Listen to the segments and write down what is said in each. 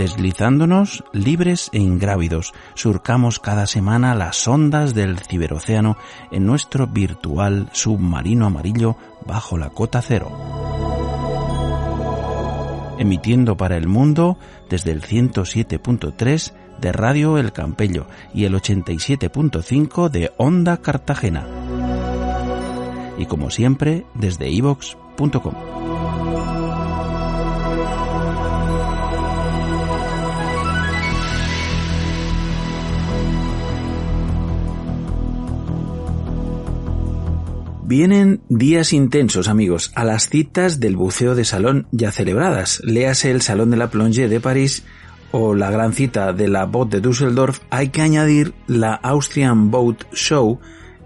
Deslizándonos libres e ingrávidos, surcamos cada semana las ondas del ciberocéano en nuestro virtual submarino amarillo bajo la cota cero. Emitiendo para el mundo desde el 107.3 de Radio El Campello y el 87.5 de Onda Cartagena. Y como siempre, desde ivox.com. Vienen días intensos, amigos, a las citas del buceo de salón ya celebradas. Léase el Salón de la Plongée de París o la gran cita de la Boat de Düsseldorf. Hay que añadir la Austrian Boat Show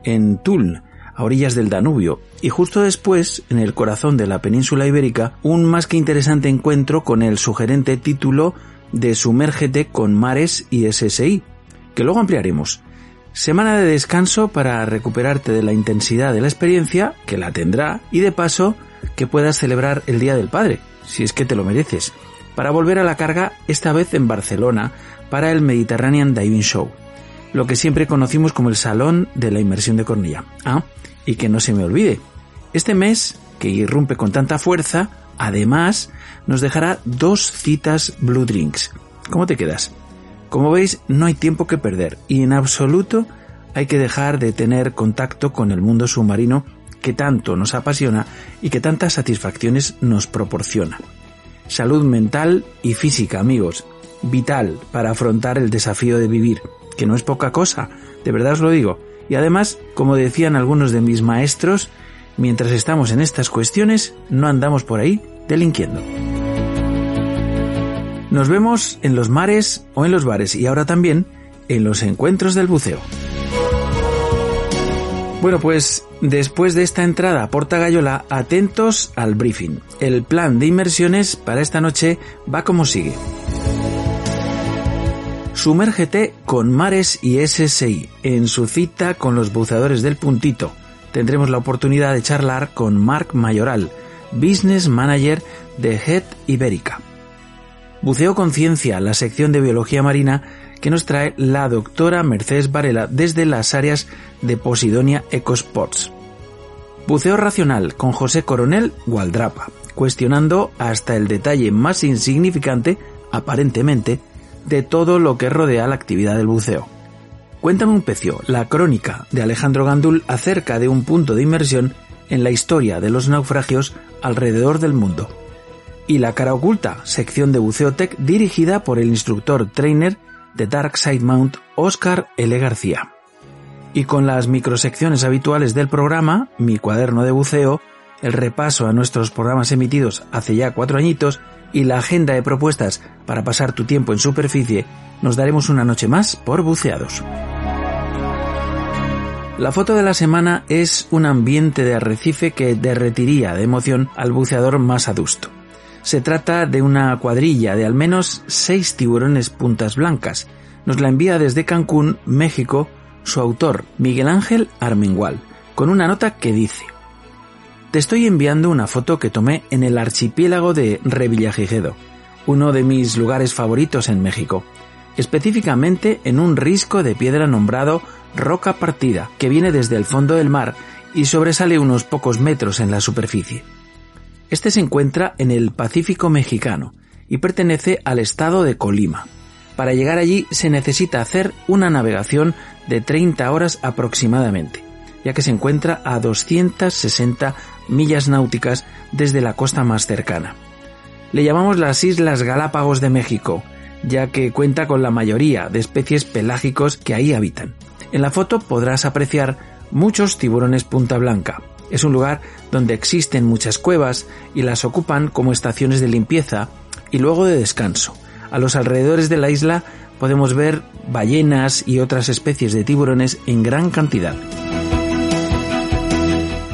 en Tulln, a orillas del Danubio, y justo después, en el corazón de la península ibérica, un más que interesante encuentro con el sugerente título de Sumérgete con mares y SSI, que luego ampliaremos. Semana de descanso para recuperarte de la intensidad de la experiencia, que la tendrá, y de paso que puedas celebrar el Día del Padre, si es que te lo mereces, para volver a la carga esta vez en Barcelona para el Mediterranean Diving Show, lo que siempre conocimos como el Salón de la Inmersión de Cornilla. Ah, y que no se me olvide, este mes, que irrumpe con tanta fuerza, además nos dejará dos citas Blue Drinks. ¿Cómo te quedas? Como veis, no hay tiempo que perder y en absoluto hay que dejar de tener contacto con el mundo submarino que tanto nos apasiona y que tantas satisfacciones nos proporciona. Salud mental y física, amigos, vital para afrontar el desafío de vivir, que no es poca cosa, de verdad os lo digo. Y además, como decían algunos de mis maestros, mientras estamos en estas cuestiones, no andamos por ahí delinquiendo. Nos vemos en los mares o en los bares y ahora también en los encuentros del buceo. Bueno, pues después de esta entrada a Porta Gallola, atentos al briefing. El plan de inmersiones para esta noche va como sigue. Sumérgete con Mares y SSI en su cita con los buceadores del puntito. Tendremos la oportunidad de charlar con Marc Mayoral, Business Manager de Head Ibérica. Buceo Conciencia, la sección de biología marina que nos trae la doctora Mercedes Varela desde las áreas de Posidonia Ecosports. Buceo Racional con José Coronel Gualdrapa, cuestionando hasta el detalle más insignificante, aparentemente, de todo lo que rodea la actividad del buceo. Cuéntame un pecio, la crónica de Alejandro Gandul acerca de un punto de inmersión en la historia de los naufragios alrededor del mundo y La cara oculta, sección de buceo tech dirigida por el instructor trainer de Dark Side Mount Oscar L. García. Y con las microsecciones habituales del programa, mi cuaderno de buceo, el repaso a nuestros programas emitidos hace ya cuatro añitos y la agenda de propuestas para pasar tu tiempo en superficie, nos daremos una noche más por buceados. La foto de la semana es un ambiente de arrecife que derretiría de emoción al buceador más adusto. Se trata de una cuadrilla de al menos seis tiburones puntas blancas. Nos la envía desde Cancún, México, su autor, Miguel Ángel Armengual, con una nota que dice Te estoy enviando una foto que tomé en el archipiélago de Revillagigedo, uno de mis lugares favoritos en México, específicamente en un risco de piedra nombrado Roca Partida, que viene desde el fondo del mar y sobresale unos pocos metros en la superficie. Este se encuentra en el Pacífico mexicano y pertenece al estado de Colima. Para llegar allí se necesita hacer una navegación de 30 horas aproximadamente. ya que se encuentra a 260 millas náuticas desde la costa más cercana. Le llamamos las Islas Galápagos de México, ya que cuenta con la mayoría de especies pelágicos que ahí habitan. En la foto podrás apreciar muchos tiburones punta blanca. Es un lugar donde existen muchas cuevas y las ocupan como estaciones de limpieza y luego de descanso. A los alrededores de la isla podemos ver ballenas y otras especies de tiburones en gran cantidad.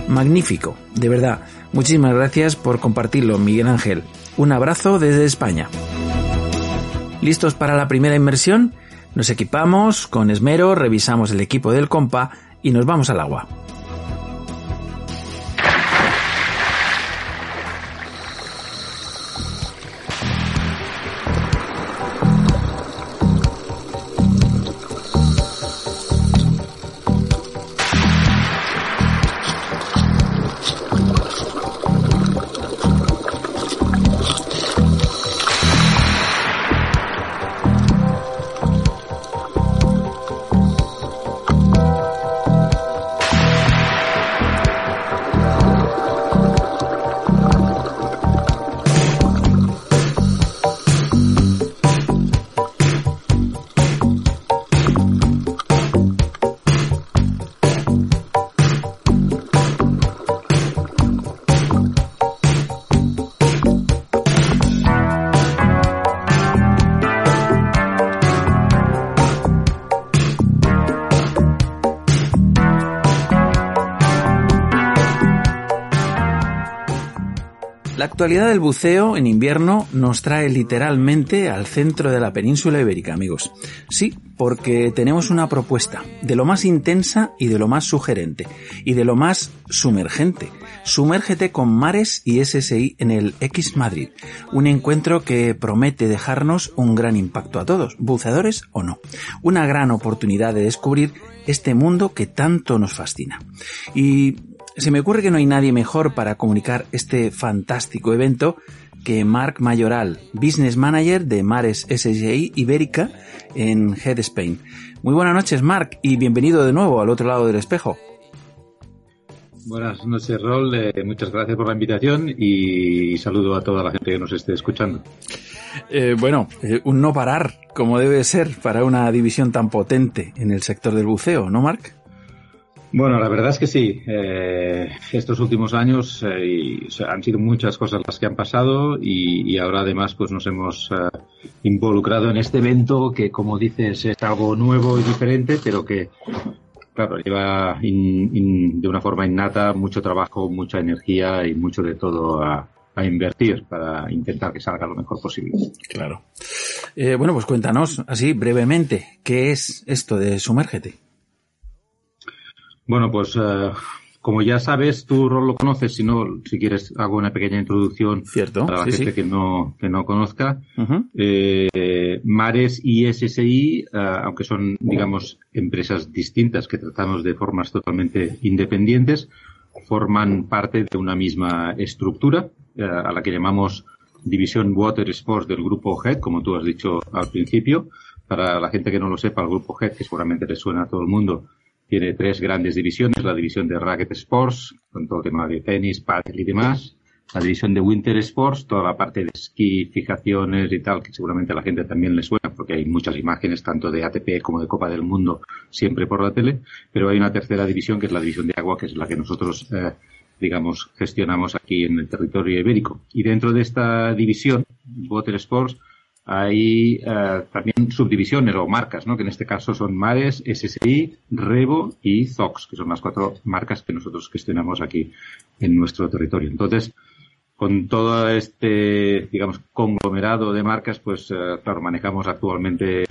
Magnífico, de verdad. Muchísimas gracias por compartirlo, Miguel Ángel. Un abrazo desde España. ¿Listos para la primera inmersión? Nos equipamos con esmero, revisamos el equipo del compa y nos vamos al agua. La actualidad del buceo en invierno nos trae literalmente al centro de la península ibérica, amigos. Sí, porque tenemos una propuesta de lo más intensa y de lo más sugerente y de lo más sumergente. Sumérgete con Mares y SSI en el X Madrid, un encuentro que promete dejarnos un gran impacto a todos, buceadores o no. Una gran oportunidad de descubrir este mundo que tanto nos fascina. Y se me ocurre que no hay nadie mejor para comunicar este fantástico evento que Marc Mayoral, Business Manager de Mares SGI Ibérica en Head Spain. Muy buenas noches, Marc, y bienvenido de nuevo al otro lado del espejo. Buenas noches, Rol. Eh, muchas gracias por la invitación y saludo a toda la gente que nos esté escuchando. Eh, bueno, eh, un no parar, como debe ser para una división tan potente en el sector del buceo, ¿no, Marc? Bueno, la verdad es que sí. Eh, estos últimos años eh, y, han sido muchas cosas las que han pasado y, ahora además pues nos hemos eh, involucrado en este evento que, como dices, es algo nuevo y diferente, pero que, claro, lleva in, in, de una forma innata mucho trabajo, mucha energía y mucho de todo a, a invertir para intentar que salga lo mejor posible. Claro. Bueno, pues cuéntanos así brevemente, ¿qué es esto de Sumérgete? Bueno, pues uh, como ya sabes, tu rol lo conoces, si no, si quieres hago una pequeña introducción Cierto, para la sí, gente sí. que no que no conozca. Uh -huh. eh, Mares y SSI, uh, aunque son, digamos, empresas distintas que tratamos de formas totalmente independientes, forman parte de una misma estructura a la que llamamos División Water Sports del grupo HEAD, como tú has dicho al principio. Para la gente que no lo sepa, el grupo HEAD, que seguramente le suena a todo el mundo, tiene tres grandes divisiones, la división de Racket Sports, con todo el tema de tenis, pádel y demás, la división de Winter Sports, toda la parte de esquí, fijaciones y tal, que seguramente a la gente también le suena, porque hay muchas imágenes, tanto de ATP como de Copa del Mundo, siempre por la tele, pero hay una tercera división, que es la división de agua, que es la que nosotros, eh, digamos, gestionamos aquí en el territorio ibérico. Y dentro de esta división, Water Sports, hay uh, también subdivisiones o marcas, ¿no? que en este caso son Mares, SSI, Revo y Zox, que son las cuatro marcas que nosotros gestionamos aquí en nuestro territorio. Entonces, con todo este, digamos, conglomerado de marcas, pues, uh, claro, manejamos actualmente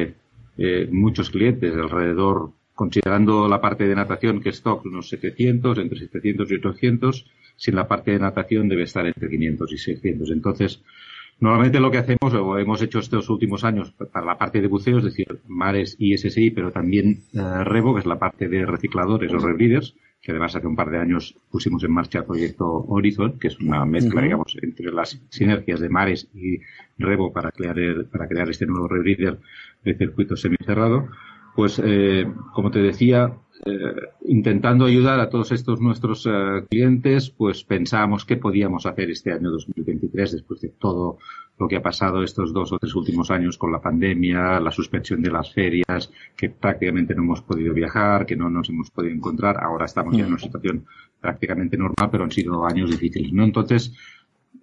eh, muchos clientes, alrededor, considerando la parte de natación, que es Zox, unos 700, entre 700 y 800, sin la parte de natación debe estar entre 500 y 600. Entonces, Normalmente lo que hacemos, o hemos hecho estos últimos años para la parte de buceo, es decir, mares y SSI, pero también eh, Revo, que es la parte de recicladores o rebreeders, que además hace un par de años pusimos en marcha el proyecto Horizon, que es una mezcla, uh -huh. digamos, entre las sinergias de mares y Revo para crear, el, para crear este nuevo rebreeder de circuito semicerrado. Pues, eh, como te decía, eh, intentando ayudar a todos estos nuestros eh, clientes, pues pensábamos qué podíamos hacer este año 2023 después de todo lo que ha pasado estos dos o tres últimos años con la pandemia, la suspensión de las ferias, que prácticamente no hemos podido viajar, que no nos hemos podido encontrar. Ahora estamos ya en una mm. situación prácticamente normal, pero han sido años difíciles, ¿no? Entonces,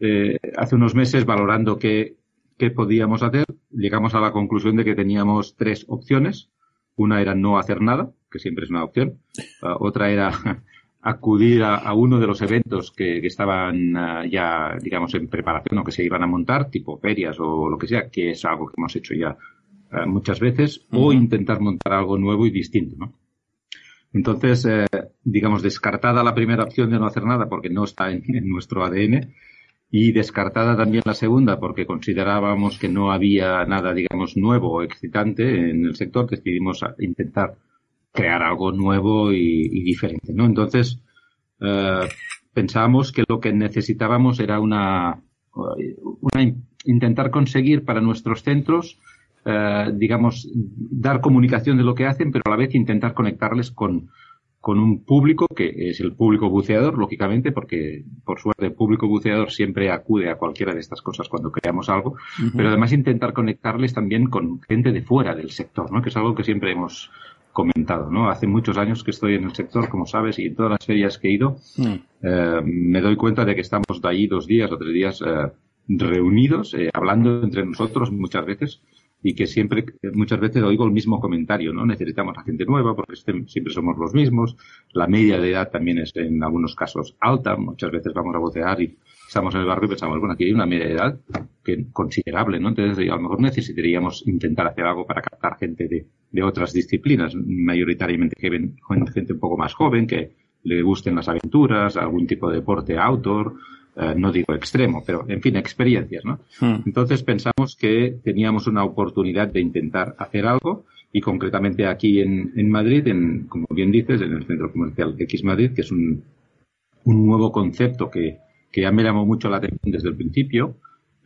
eh, hace unos meses, valorando qué, qué podíamos hacer, llegamos a la conclusión de que teníamos tres opciones. Una era no hacer nada, que siempre es una opción. Uh, otra era acudir a, uno de los eventos que, estaban uh, ya, digamos, en preparación o que se iban a montar, tipo ferias o lo que sea, que es algo que hemos hecho ya uh, muchas veces, o intentar montar algo nuevo y distinto, ¿no? Entonces, eh, digamos, descartada la primera opción de no hacer nada porque no está en nuestro ADN, y descartada también la segunda porque considerábamos que no había nada, digamos, nuevo o excitante en el sector, decidimos intentar crear algo nuevo y, diferente, ¿no? Entonces, eh, pensábamos que lo que necesitábamos era una, intentar conseguir para nuestros centros, eh, digamos, dar comunicación de lo que hacen, pero a la vez intentar conectarles con, con un público que es el público buceador, lógicamente, porque por suerte el público buceador siempre acude a cualquiera de estas cosas cuando creamos algo, pero además intentar conectarles también con gente de fuera del sector, ¿no? Que es algo que siempre hemos comentado, ¿no? Hace muchos años que estoy en el sector, como sabes, y en todas las ferias que he ido, eh, me doy cuenta de que estamos de ahí dos días o tres días eh, reunidos, eh, hablando entre nosotros muchas veces, y que siempre, muchas veces oigo el mismo comentario, ¿no? Necesitamos a gente nueva porque siempre somos los mismos. La media de edad también es en algunos casos alta. Muchas veces vamos a bocear y estamos en el barrio y pensamos, bueno, aquí hay una media de edad que considerable, ¿no? Entonces, a lo mejor necesitaríamos intentar hacer algo para captar gente de, de otras disciplinas, mayoritariamente gente un poco más joven, que le gusten las aventuras, algún tipo de deporte outdoor, eh, no digo extremo, pero en fin, experiencias, ¿no? Hmm. Entonces pensamos que teníamos una oportunidad de intentar hacer algo y concretamente aquí en, en Madrid, en, como bien dices, en el Centro Comercial X Madrid, que es un, un nuevo concepto que, que ya me llamó mucho la atención desde el principio,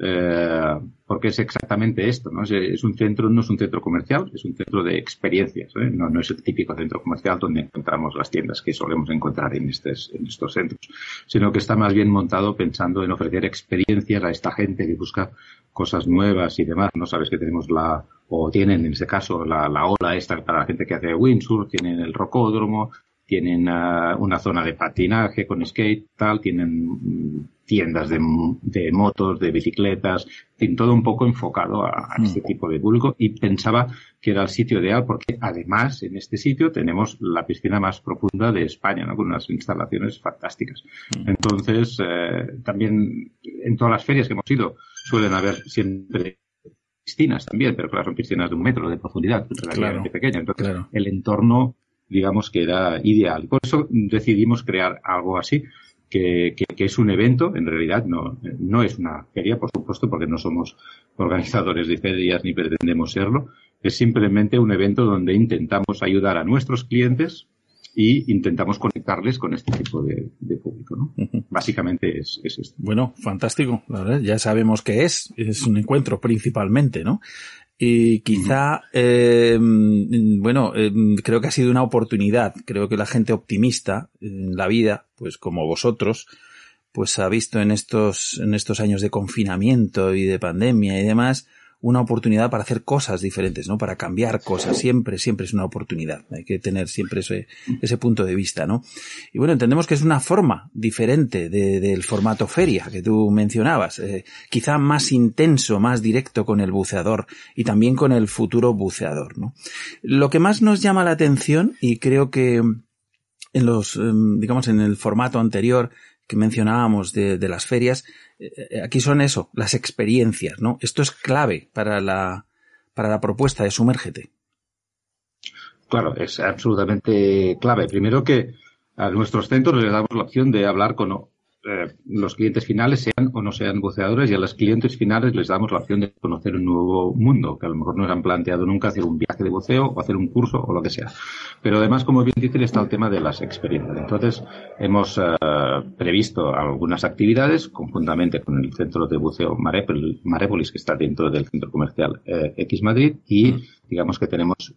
eh, porque es exactamente esto, ¿no? Es, un centro, no es un centro comercial, es un centro de experiencias, ¿eh? no, no, es el típico centro comercial donde encontramos las tiendas que solemos encontrar en, estos, en estos centros, sino que está más bien montado pensando en ofrecer experiencias a esta gente que busca cosas nuevas y demás, ¿no? Sabes que tenemos la, o tienen en este caso la, la ola esta para la gente que hace windsurf, tienen el rocódromo, tienen uh, una zona de patinaje con skate, tal, tienen mm, tiendas de, de, motos, de bicicletas, en todo un poco enfocado a, a, este mm. tipo de público y pensaba que era el sitio ideal porque además en este sitio tenemos la piscina más profunda de España, ¿no? con unas instalaciones fantásticas. Mm. Entonces, eh, también en todas las ferias que hemos ido suelen haber siempre piscinas también, pero claro, son piscinas de un metro de profundidad, relativamente pequeñas. Entonces, el entorno digamos que era ideal. Por eso decidimos crear algo así, que, que, es un evento, en realidad no, no es una feria, por supuesto, porque no somos organizadores de ferias ni pretendemos serlo, es simplemente un evento donde intentamos ayudar a nuestros clientes y intentamos conectarles con este tipo de, público, ¿no? Básicamente es, es, esto. Bueno, fantástico. Ya sabemos que es, es un encuentro principalmente, ¿no? Y quizá, eh, bueno, eh, creo que ha sido una oportunidad. Creo que la gente optimista en la vida, pues como vosotros, pues ha visto en estos, en estos años de confinamiento y de pandemia y demás, una oportunidad para hacer cosas diferentes, ¿no? Para cambiar cosas. Siempre, siempre es una oportunidad. Hay que tener siempre ese, ese punto de vista, ¿no? Y bueno, entendemos que es una forma diferente del formato feria que tú mencionabas. Eh, quizá más intenso, más directo con el buceador y también con el futuro buceador, ¿no? Lo que más nos llama la atención y creo que en los, em, digamos, en el formato anterior que mencionábamos de, de las ferias, aquí son eso, las experiencias, ¿no? Esto es clave para la, para la propuesta de Sumérgete. Claro, es absolutamente clave. Primero que a nuestros centros les damos la opción de hablar con eh, los clientes finales sean o no sean buceadores y a los clientes finales les damos la opción de conocer un nuevo mundo, que a lo mejor no se han planteado nunca hacer un viaje de buceo o hacer un curso o lo que sea. Pero además, como bien dicen, está el tema de las experiencias. Entonces, hemos eh, previsto algunas actividades conjuntamente con el centro de buceo Marépolis, que está dentro del centro comercial eh, X Madrid, y digamos que tenemos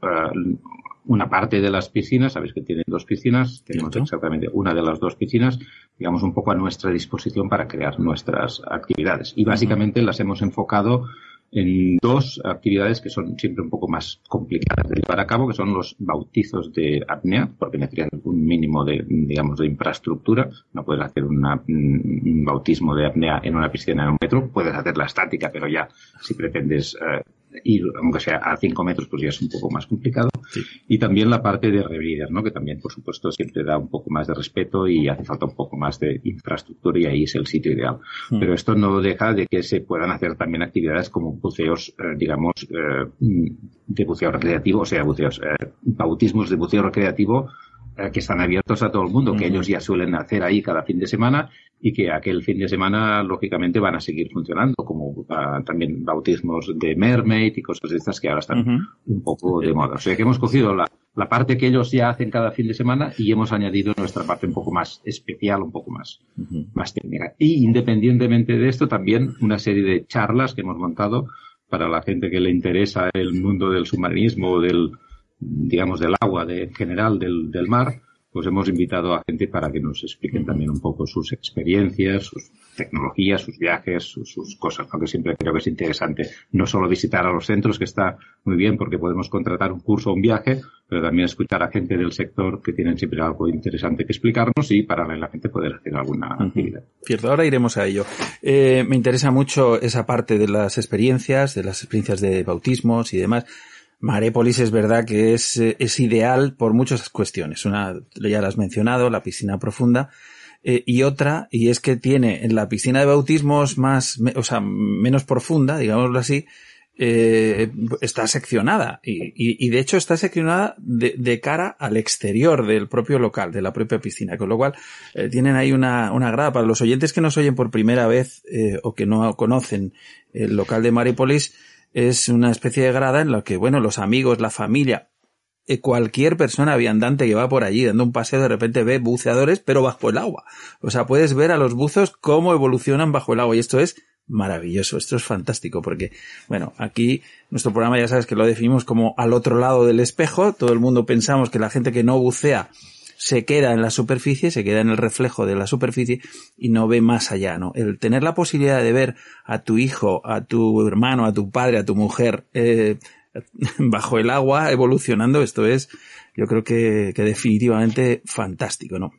una parte de las piscinas, sabéis que tienen dos piscinas, tenemos exactamente una de las dos piscinas, digamos, un poco a nuestra disposición para crear nuestras actividades. Y básicamente las hemos enfocado en dos actividades que son siempre un poco más complicadas de llevar a cabo, que son los bautizos de apnea, porque necesitan un mínimo de, digamos, de infraestructura. No puedes hacer una, un bautismo de apnea en una piscina de un metro, puedes hacer la estática, pero ya si pretendes eh, ir, aunque sea a 5 metros, pues ya es un poco más complicado. Y también la parte de rebreeder, ¿no? Que también, por supuesto, siempre da un poco más de respeto y hace falta un poco más de infraestructura y ahí es el sitio ideal. Hmm. Pero esto no deja de que se puedan hacer también actividades como buceos, eh, digamos, eh, de buceo recreativo, o sea, buceos, eh, bautismos de buceo recreativo eh, que están abiertos a todo el mundo, que ellos ya suelen hacer ahí cada fin de semana y que aquel fin de semana, lógicamente, van a seguir funcionando, como ah, también bautismos de mermaid y cosas de estas que ahora están un poco de moda. O sea que hemos cogido la, la parte que ellos ya hacen cada fin de semana y hemos añadido nuestra parte un poco más especial, un poco más, más técnica. Y independientemente de esto, también una serie de charlas que hemos montado para la gente que le interesa el mundo del submarinismo o del, digamos, del agua de, en general del, del mar, pues hemos invitado a gente para que nos expliquen también un poco sus experiencias, sus tecnologías, sus viajes, sus, cosas, aunque siempre creo que es interesante no solo visitar a los centros, que está muy bien porque podemos contratar un curso o un viaje, pero también escuchar a gente del sector que tienen siempre algo interesante que explicarnos y paralelamente poder hacer alguna actividad. Cierto, ahora iremos a ello. Eh, me interesa mucho esa parte de las experiencias, de las experiencias de bautismos y demás. Marépolis es verdad que es, eh, es ideal por muchas cuestiones. Una, ya la has mencionado, la piscina profunda. Eh, y otra, y es que tiene en la piscina de bautismos más, o sea, menos profunda, digámoslo así, eh, está seccionada y, y, de hecho está seccionada de, de, cara al exterior del propio local, de la propia piscina, con lo cual tienen ahí una, una grada para los oyentes que nos oyen por primera vez o que no conocen el local de Marépolis es una especie de grada en la que, bueno, los amigos, la familia, eh, cualquier persona viandante que va por allí dando un paseo de repente ve buceadores, pero bajo el agua. O sea, puedes ver a los buzos cómo evolucionan bajo el agua y esto es maravilloso, esto es fantástico porque, bueno, aquí nuestro programa ya sabes que lo definimos como al otro lado del espejo, todo el mundo pensamos que la gente que no bucea se queda en la superficie, se queda en el reflejo de la superficie y no ve más allá, ¿no? El tener la posibilidad de ver a tu hijo, a tu hermano, a tu padre, a tu mujer eh, bajo el agua evolucionando, esto es, yo creo que, definitivamente fantástico, ¿no?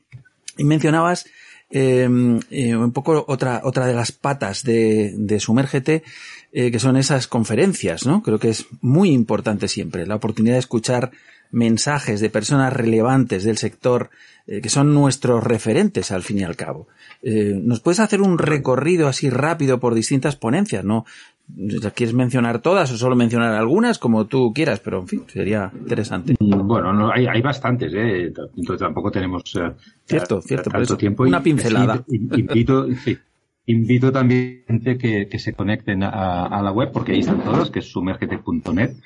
Y mencionabas em, eh, un poco otra, otra de las patas de, de Sumérgete, eh, que son esas conferencias, ¿no? Creo que es muy importante siempre la oportunidad de escuchar mensajes de personas relevantes del sector eh, que son nuestros referentes al fin y al cabo. Eh, ¿Nos puedes hacer un recorrido así rápido por distintas ponencias? ¿No? ¿Quieres mencionar todas o solo mencionar algunas como tú quieras? Pero en fin, sería interesante. Mm, bueno, no, hay, hay bastantes, ¿eh? entonces tampoco tenemos eh, cierto, cierto, tanto tiempo. Una pincelada. invito, invito también a que, que se conecten a, a, la web porque ahí están todas, que es sumergete.net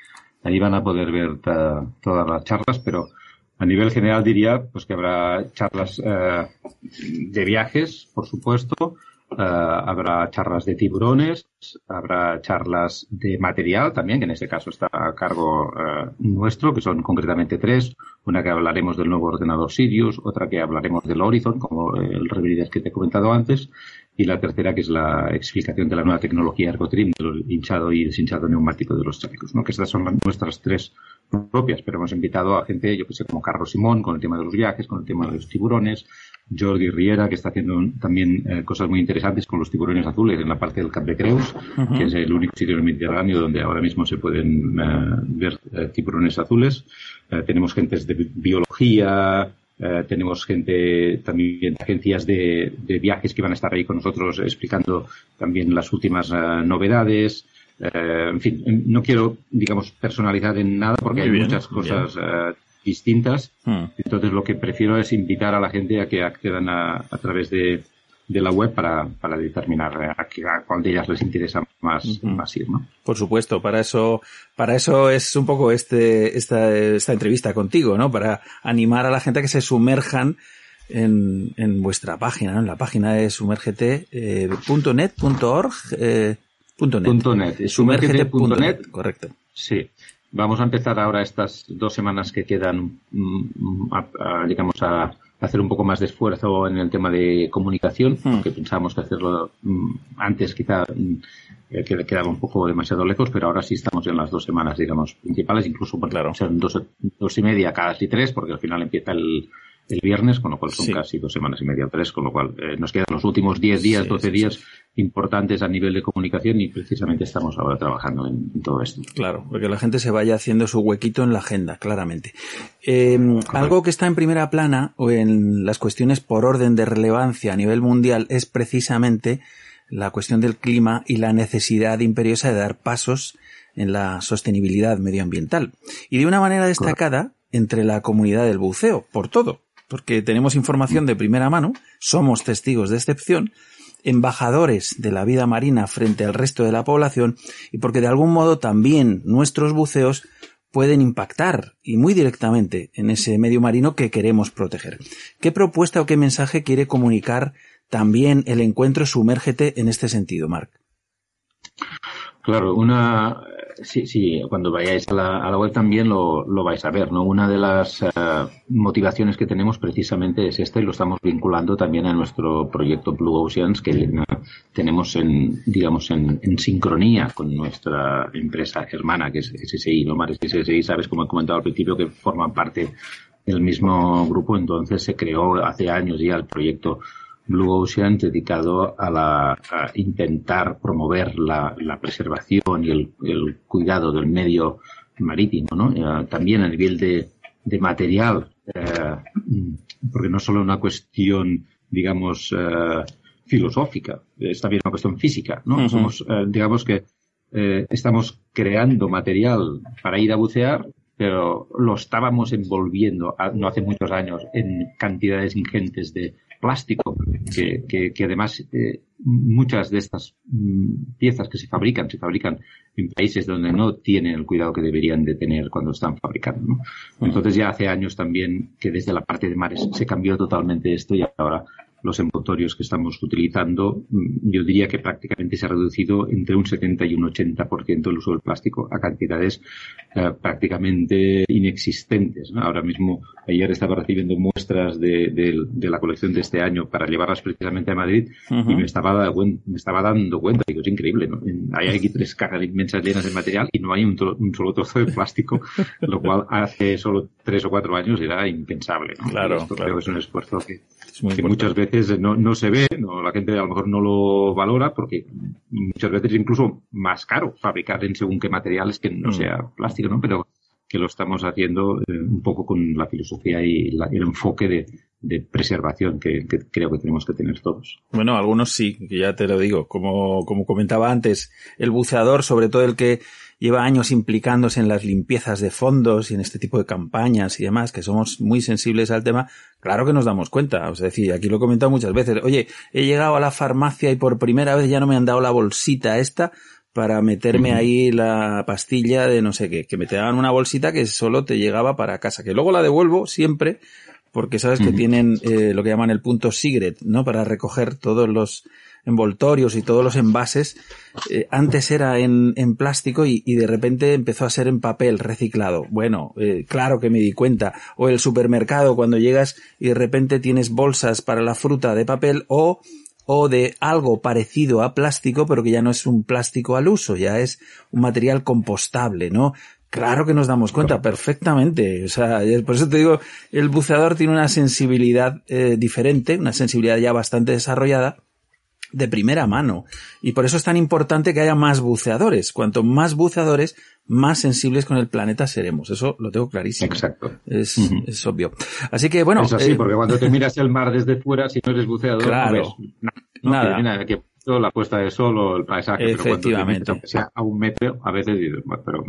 Ahí van a poder ver todas las charlas, pero a nivel general diría pues que habrá charlas eh, de viajes, por supuesto, eh, habrá charlas de tiburones, habrá charlas de material también, que en este caso está a cargo eh, nuestro, que son concretamente tres. Una que hablaremos del nuevo ordenador Sirius, otra que hablaremos del Horizon, como el Rebrides que te he comentado antes, y la tercera que es la explicación de la nueva tecnología Ergotrim, del hinchado y deshinchado neumático de los chalecos, ¿no? que estas son nuestras tres propias, pero hemos invitado a gente, yo que sé, como Carlos Simón, con el tema de los viajes, con el tema de los tiburones, Jordi Riera, que está haciendo también eh, cosas muy interesantes con los tiburones azules en la parte del Cap de Creus, que es el único sitio en el Mediterráneo donde ahora mismo se pueden eh, ver eh, tiburones azules. tenemos gentes de biología, eh, tenemos gente también, agencias de, de, viajes que van a estar ahí con nosotros explicando también las últimas uh, novedades. Uh, en fin, no quiero, digamos, personalizar en nada porque muy hay bien, muchas cosas distintas. Hmm. Entonces lo que prefiero es invitar a la gente a que accedan a, a través de, de la web para, para determinar a, a, cuál de ellas les interesa más, uh -huh. más ir, ¿no? Por supuesto, para eso, para eso es un poco este, esta, esta entrevista contigo, ¿no? Para animar a la gente a que se sumerjan en, en vuestra página, ¿no? En la página de sumergete.net.org, eh, eh, .net. .net. Sumergete.net. Correcto. Sí. vamos a empezar ahora estas dos semanas que quedan, mm, digamos, a hacer un poco más de esfuerzo en el tema de comunicación, hmm. porque pensábamos que hacerlo mm, antes quizá mm, eh, quedaba un poco demasiado lejos, pero ahora sí estamos en las dos semanas, digamos, principales, incluso claro. son dos, dos y media, casi tres, porque al final empieza el, el viernes, con lo cual son casi dos semanas y media o tres, con lo cual eh, nos quedan los últimos 10 días, 12 días importantes a nivel de comunicación y precisamente estamos ahora trabajando en, todo esto. Claro, porque la gente se vaya haciendo su huequito en la agenda, claramente. Em, algo que está en primera plana o en las cuestiones por orden de relevancia a nivel mundial es precisamente la cuestión del clima y la necesidad imperiosa de dar pasos en la sostenibilidad medioambiental. Y de una manera destacada entre la comunidad del buceo, por todo porque tenemos información de primera mano, somos testigos de excepción, embajadores de la vida marina frente al resto de la población y porque de algún modo también nuestros buceos pueden impactar y muy directamente en ese medio marino que queremos proteger. ¿Qué propuesta o qué mensaje quiere comunicar también el encuentro Sumérgete en este sentido, Marc? Claro, una, Sí, sí, cuando vayáis a la, a la web también lo, lo, vais a ver, ¿no? Una de las eh, motivaciones que tenemos precisamente es esta y lo estamos vinculando también a nuestro proyecto Blue Oceans que tenemos en, digamos, en, en, sincronía con nuestra empresa hermana que es SSI, ¿no? Mares SSI, sabes, como he comentado al principio, que forman parte del mismo grupo, entonces se creó hace años ya el proyecto Blue Ocean dedicado a, la, intentar promover la, preservación y el, cuidado del medio marítimo, ¿no? Eh, también a nivel de, material, eh, porque no solo una cuestión, digamos, eh, filosófica, es también una cuestión física, ¿no? Somos, digamos que estamos creando material para ir a bucear, pero lo estábamos envolviendo no hace muchos años en cantidades ingentes de plástico, que, que, además eh, muchas de estas mm, piezas que se fabrican, se fabrican en países donde no tienen el cuidado que deberían de tener cuando están fabricando. Entonces ya hace años también que desde la parte de mares se cambió totalmente esto y ahora los envoltorios que estamos utilizando, mm, yo diría que prácticamente se ha reducido entre un 70 y un 80% el uso del plástico a cantidades eh, prácticamente inexistentes. Ahora mismo, ayer estaba recibiendo muestras de, de, la colección de este año para llevarlas precisamente a Madrid y me estaba, me estaba dando cuenta, digo, es increíble, ¿no? Hay aquí tres cajas inmensas llenas de material y no hay un, un solo trozo de plástico, lo cual hace solo tres o cuatro años era impensable. Claro, Esto creo que es un esfuerzo que, que muchas veces no, no se ve, no, la gente a lo mejor no lo valora porque muchas veces es incluso más caro fabricar en según qué materiales que no mm. sea plástico, ¿no? Pero que lo estamos haciendo eh, un poco con la filosofía y, el enfoque de, de preservación que, que, creo que tenemos que tener todos. Bueno, algunos sí, que ya te lo digo. Como, como comentaba antes, el buceador, sobre todo el que lleva años implicándose en las limpiezas de fondos y en este tipo de campañas y demás, que somos muy sensibles al tema, claro que nos damos cuenta. O sea, decir, aquí lo he comentado muchas veces, oye, he llegado a la farmacia y por primera vez ya no me han dado la bolsita esta para meterme ahí la pastilla de no sé qué, que me te daban una bolsita que solo te llegaba para casa, que luego la devuelvo siempre, porque sabes que tienen eh, lo que llaman el punto secret, ¿no? Para recoger todos los envoltorios y todos los envases, eh, antes era en, en plástico y, y, de repente empezó a ser en papel reciclado. Bueno, eh, claro que me di cuenta. O el supermercado cuando llegas y de repente tienes bolsas para la fruta de papel o o de algo parecido a plástico, pero que ya no es un plástico al uso, ya es un material compostable, ¿no? Claro que nos damos cuenta perfectamente. O sea, por eso te digo, el buceador tiene una sensibilidad eh, diferente, una sensibilidad ya bastante desarrollada, de primera mano. Y por eso es tan importante que haya más buceadores. Cuanto más buceadores, más sensibles con el planeta seremos. Eso lo tengo clarísimo. Exacto. Es, es obvio. Así que bueno. Es así, eh, porque cuando te miras el mar desde fuera, si no eres buceador, claro, no nada. nada que la puesta de sol o el paisaje, Efectivamente. pero sea a un metro, a veces dices, pero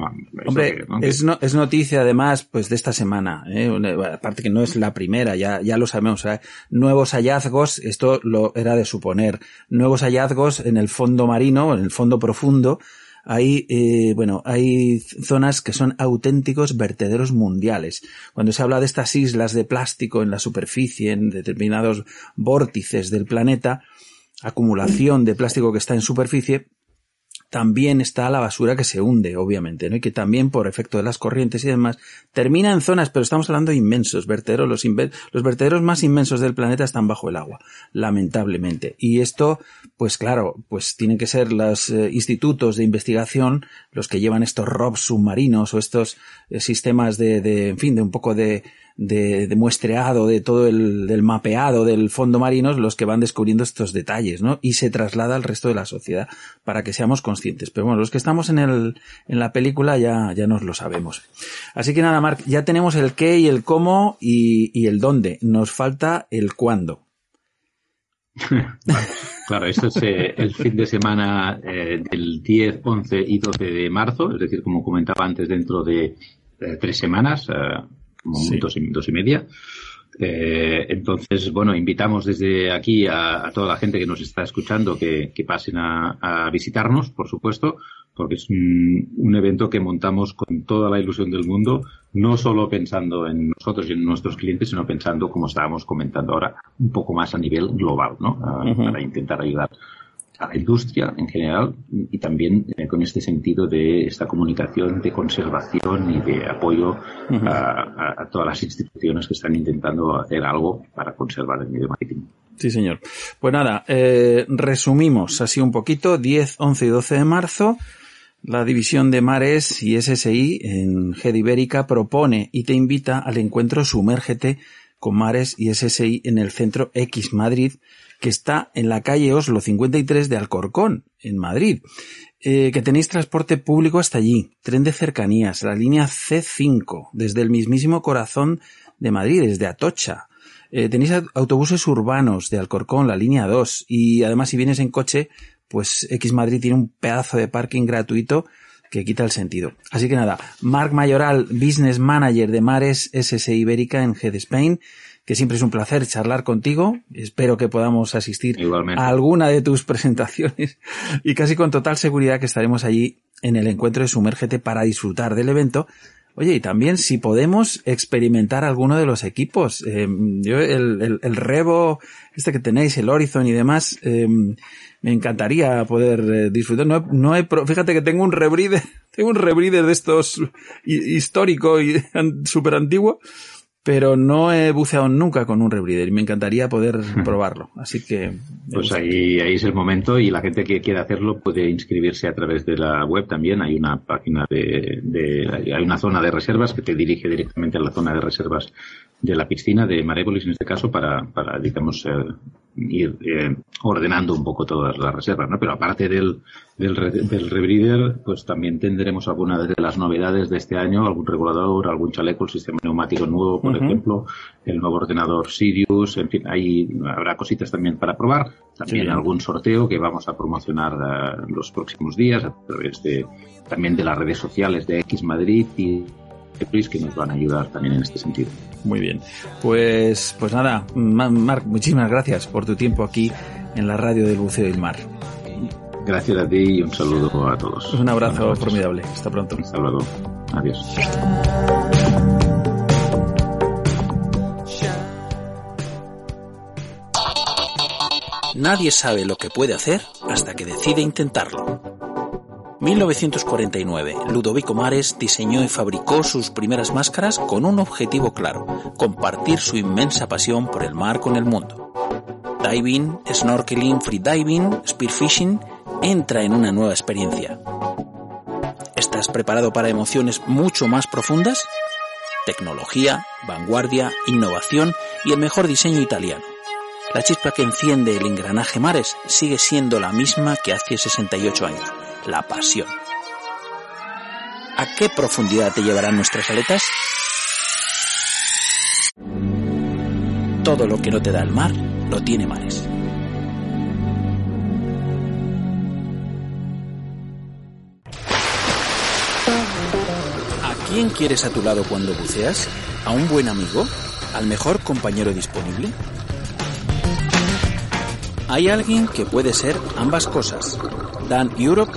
Hombre, es, no, es noticia además, pues de esta semana, ¿eh? aparte que no es la primera, ya, ya lo sabemos, ¿eh? nuevos hallazgos, esto lo era de suponer, nuevos hallazgos en el fondo marino, en el fondo profundo, hay, eh, bueno, hay zonas que son auténticos vertederos mundiales. Cuando se habla de estas islas de plástico en la superficie, en determinados vórtices del planeta, acumulación de plástico que está en superficie, también está la basura que se hunde, obviamente, ¿no? Y que también por efecto de las corrientes y demás termina en zonas, pero estamos hablando de inmensos vertederos, los, los vertederos más inmensos del planeta están bajo el agua, lamentablemente. Y esto, pues claro, pues tienen que ser los eh, institutos de investigación los que llevan estos ROVs submarinos o estos sistemas de, de, en fin, de un poco de, de, muestreado, de todo el mapeado del fondo marino, los que van descubriendo estos detalles, ¿no? Y se traslada al resto de la sociedad para que seamos conscientes. Pero bueno, los que estamos en el, en la película ya, ya nos lo sabemos. Así que nada, Marc, ya tenemos el qué y el cómo y, y el dónde. Nos falta el cuándo. claro, esto es eh, el fin de semana eh, del 10, 11 y 12 de marzo, es decir, como comentaba antes, dentro de eh, tres semanas, como dos, y, dos, y, media. Eh, entonces, bueno, invitamos desde aquí a, toda la gente que nos está escuchando que, pasen a, visitarnos, por supuesto, porque es un, evento que montamos con toda la ilusión del mundo, no solo pensando en nosotros y en nuestros clientes, sino pensando, como estábamos comentando ahora, un poco más a nivel global, ¿no? Para intentar ayudar a la industria en general y también eh, con este sentido de esta comunicación de conservación y de apoyo a, todas las instituciones que están intentando hacer algo para conservar el medio marítimo. Sí, señor. Pues nada, eh, resumimos así un poquito, 10, 11 y 12 de marzo. La División de Mares y SSI en GED Ibérica propone y te invita al encuentro Sumérgete con Mares y SSI en el Centro X Madrid que está en la calle Oslo 53 de Alcorcón, en Madrid. Eh, que tenéis transporte público hasta allí, tren de cercanías, la línea C5, desde el mismísimo corazón de Madrid, desde Atocha. Eh, tenéis autobuses urbanos de Alcorcón, la línea 2, y además si vienes en coche, pues X Madrid tiene un pedazo de parking gratuito que quita el sentido. Así que nada, Marc Mayoral, Business Manager de Mares SS Ibérica en Head Spain, que siempre es un placer charlar contigo. Espero que podamos asistir a alguna de tus presentaciones y casi con total seguridad que estaremos allí en el encuentro de Sumérgete para disfrutar del evento. Oye, y también si podemos experimentar alguno de los equipos. Eh, yo, el, el, Revo, este que tenéis, el Horizon y demás, eh, me encantaría poder eh, disfrutar. No, no he, fíjate que tengo un rebreather, tengo un rebreather de estos histórico y súper antiguo pero no he buceado nunca con un rebreather y me encantaría poder probarlo. Así que. Pues ahí, ahí es el momento y la gente que quiera hacerlo puede inscribirse a través de la web también. Hay una página de, de hay una zona de reservas que te dirige directamente a la zona de reservas de la piscina de Marépolis en este caso para, para digamos, eh, ir eh, ordenando un poco todas las reservas, ¿no? Pero aparte del, del, del rebreather, pues también tendremos algunas de las novedades de este año, algún regulador, algún chaleco, el sistema neumático nuevo, por ejemplo, el nuevo ordenador Sirius, en fin, ahí habrá cositas también para probar, también algún sorteo que vamos a promocionar uh, los próximos días a través de también de las redes sociales de X Madrid y que nos van a ayudar también en este sentido. Muy bien. Pues, pues nada, Marc, muchísimas gracias por tu tiempo aquí en la radio del Buceo del Mar. Gracias a ti y un saludo a todos. Un abrazo formidable. Hasta pronto. Hasta luego. Adiós. Nadie sabe lo que puede hacer hasta que decide intentarlo. 1949, Ludovico Mares diseñó y fabricó sus primeras máscaras con un objetivo claro, compartir su inmensa pasión por el mar con el mundo. Diving, snorkeling, freediving, spearfishing, entra en una nueva experiencia. ¿Estás preparado para emociones mucho más profundas? Tecnología, vanguardia, innovación y el mejor diseño italiano. La chispa que enciende el engranaje Mares sigue siendo la misma que hace 68 años la pasión. ¿A qué profundidad te llevarán nuestras aletas? Todo lo que no te da el mar, lo tiene mares. ¿A quién quieres a tu lado cuando buceas? ¿A un buen amigo? ¿Al mejor compañero disponible? Hay alguien que puede ser ambas cosas. Dan Europe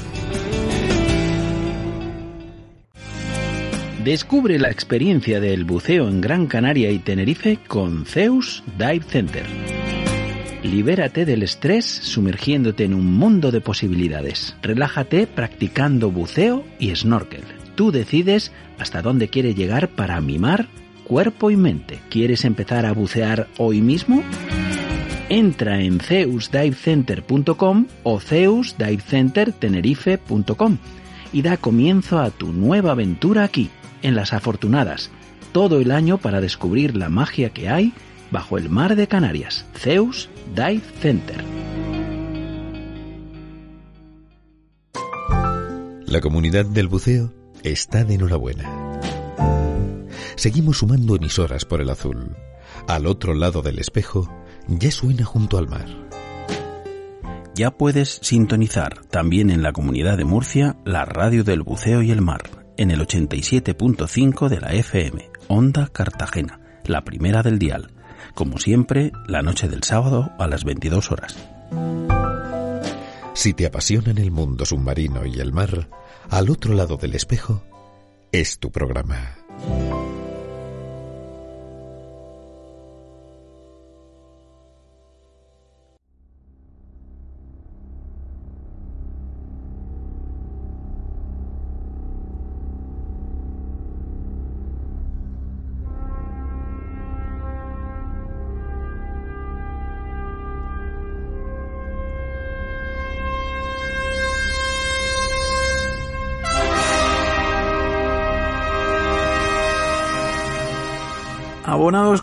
Descubre la experiencia del buceo en Gran Canaria y Tenerife con Zeus Dive Center. Libérate del estrés sumergiéndote en un mundo de posibilidades. Relájate practicando buceo y snorkel. Tú decides hasta dónde quieres llegar para mimar cuerpo y mente. ¿Quieres empezar a bucear hoy mismo? Entra en zeusdivecenter.com o zeusdivecentertenerife.com y da comienzo a tu nueva aventura aquí, en Las Afortunadas, todo el año para descubrir la magia que hay bajo el mar de Canarias. Zeus Dive Center. La comunidad del buceo está de enhorabuena. Seguimos sumando emisoras por el azul. Al otro lado del espejo ya suena junto al mar. Ya puedes sintonizar también en la comunidad de Murcia la radio del buceo y el mar en el 87.5 de la FM, Onda Cartagena, la primera del dial como siempre, la noche del sábado a las 22 horas. Si te apasionan el mundo submarino y el mar, al otro lado del espejo, es tu programa.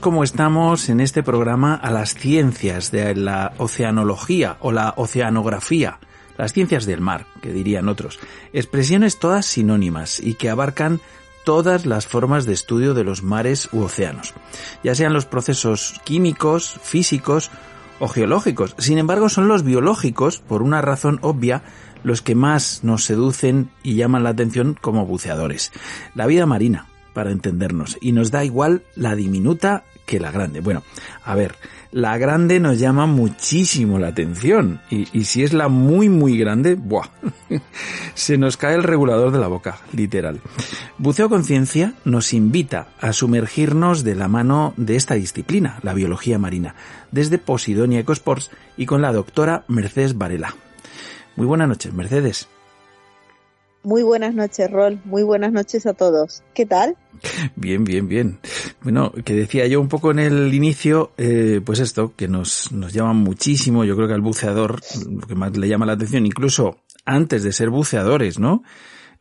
Como estamos en este programa a las ciencias de la oceanología o la oceanografía, las ciencias del mar, que dirían otros, expresiones todas sinónimas y que abarcan todas las formas de estudio de los mares u océanos, ya sean los procesos químicos, físicos o geológicos. Sin embargo, son los biológicos, por una razón obvia, los que más nos seducen y llaman la atención como buceadores. La vida marina, para entendernos. Y nos da igual la diminuta que la grande. Bueno, a ver, la grande nos llama muchísimo la atención. Y, si es la muy, muy grande, ¡buah! Se nos cae el regulador de la boca, literal. Buceo Conciencia nos invita a sumergirnos de la mano de esta disciplina, la biología marina, desde Posidonia Ecosports y con la doctora Mercedes Varela. Muy buenas noches, Mercedes. Muy buenas noches, Rol. Muy buenas noches a todos. ¿Qué tal? Bien, bien, bien. Bueno, que decía yo un poco en el inicio, eh, pues esto, que nos, nos llama muchísimo, yo creo que al buceador, lo que más le llama la atención, incluso antes de ser buceadores, ¿no?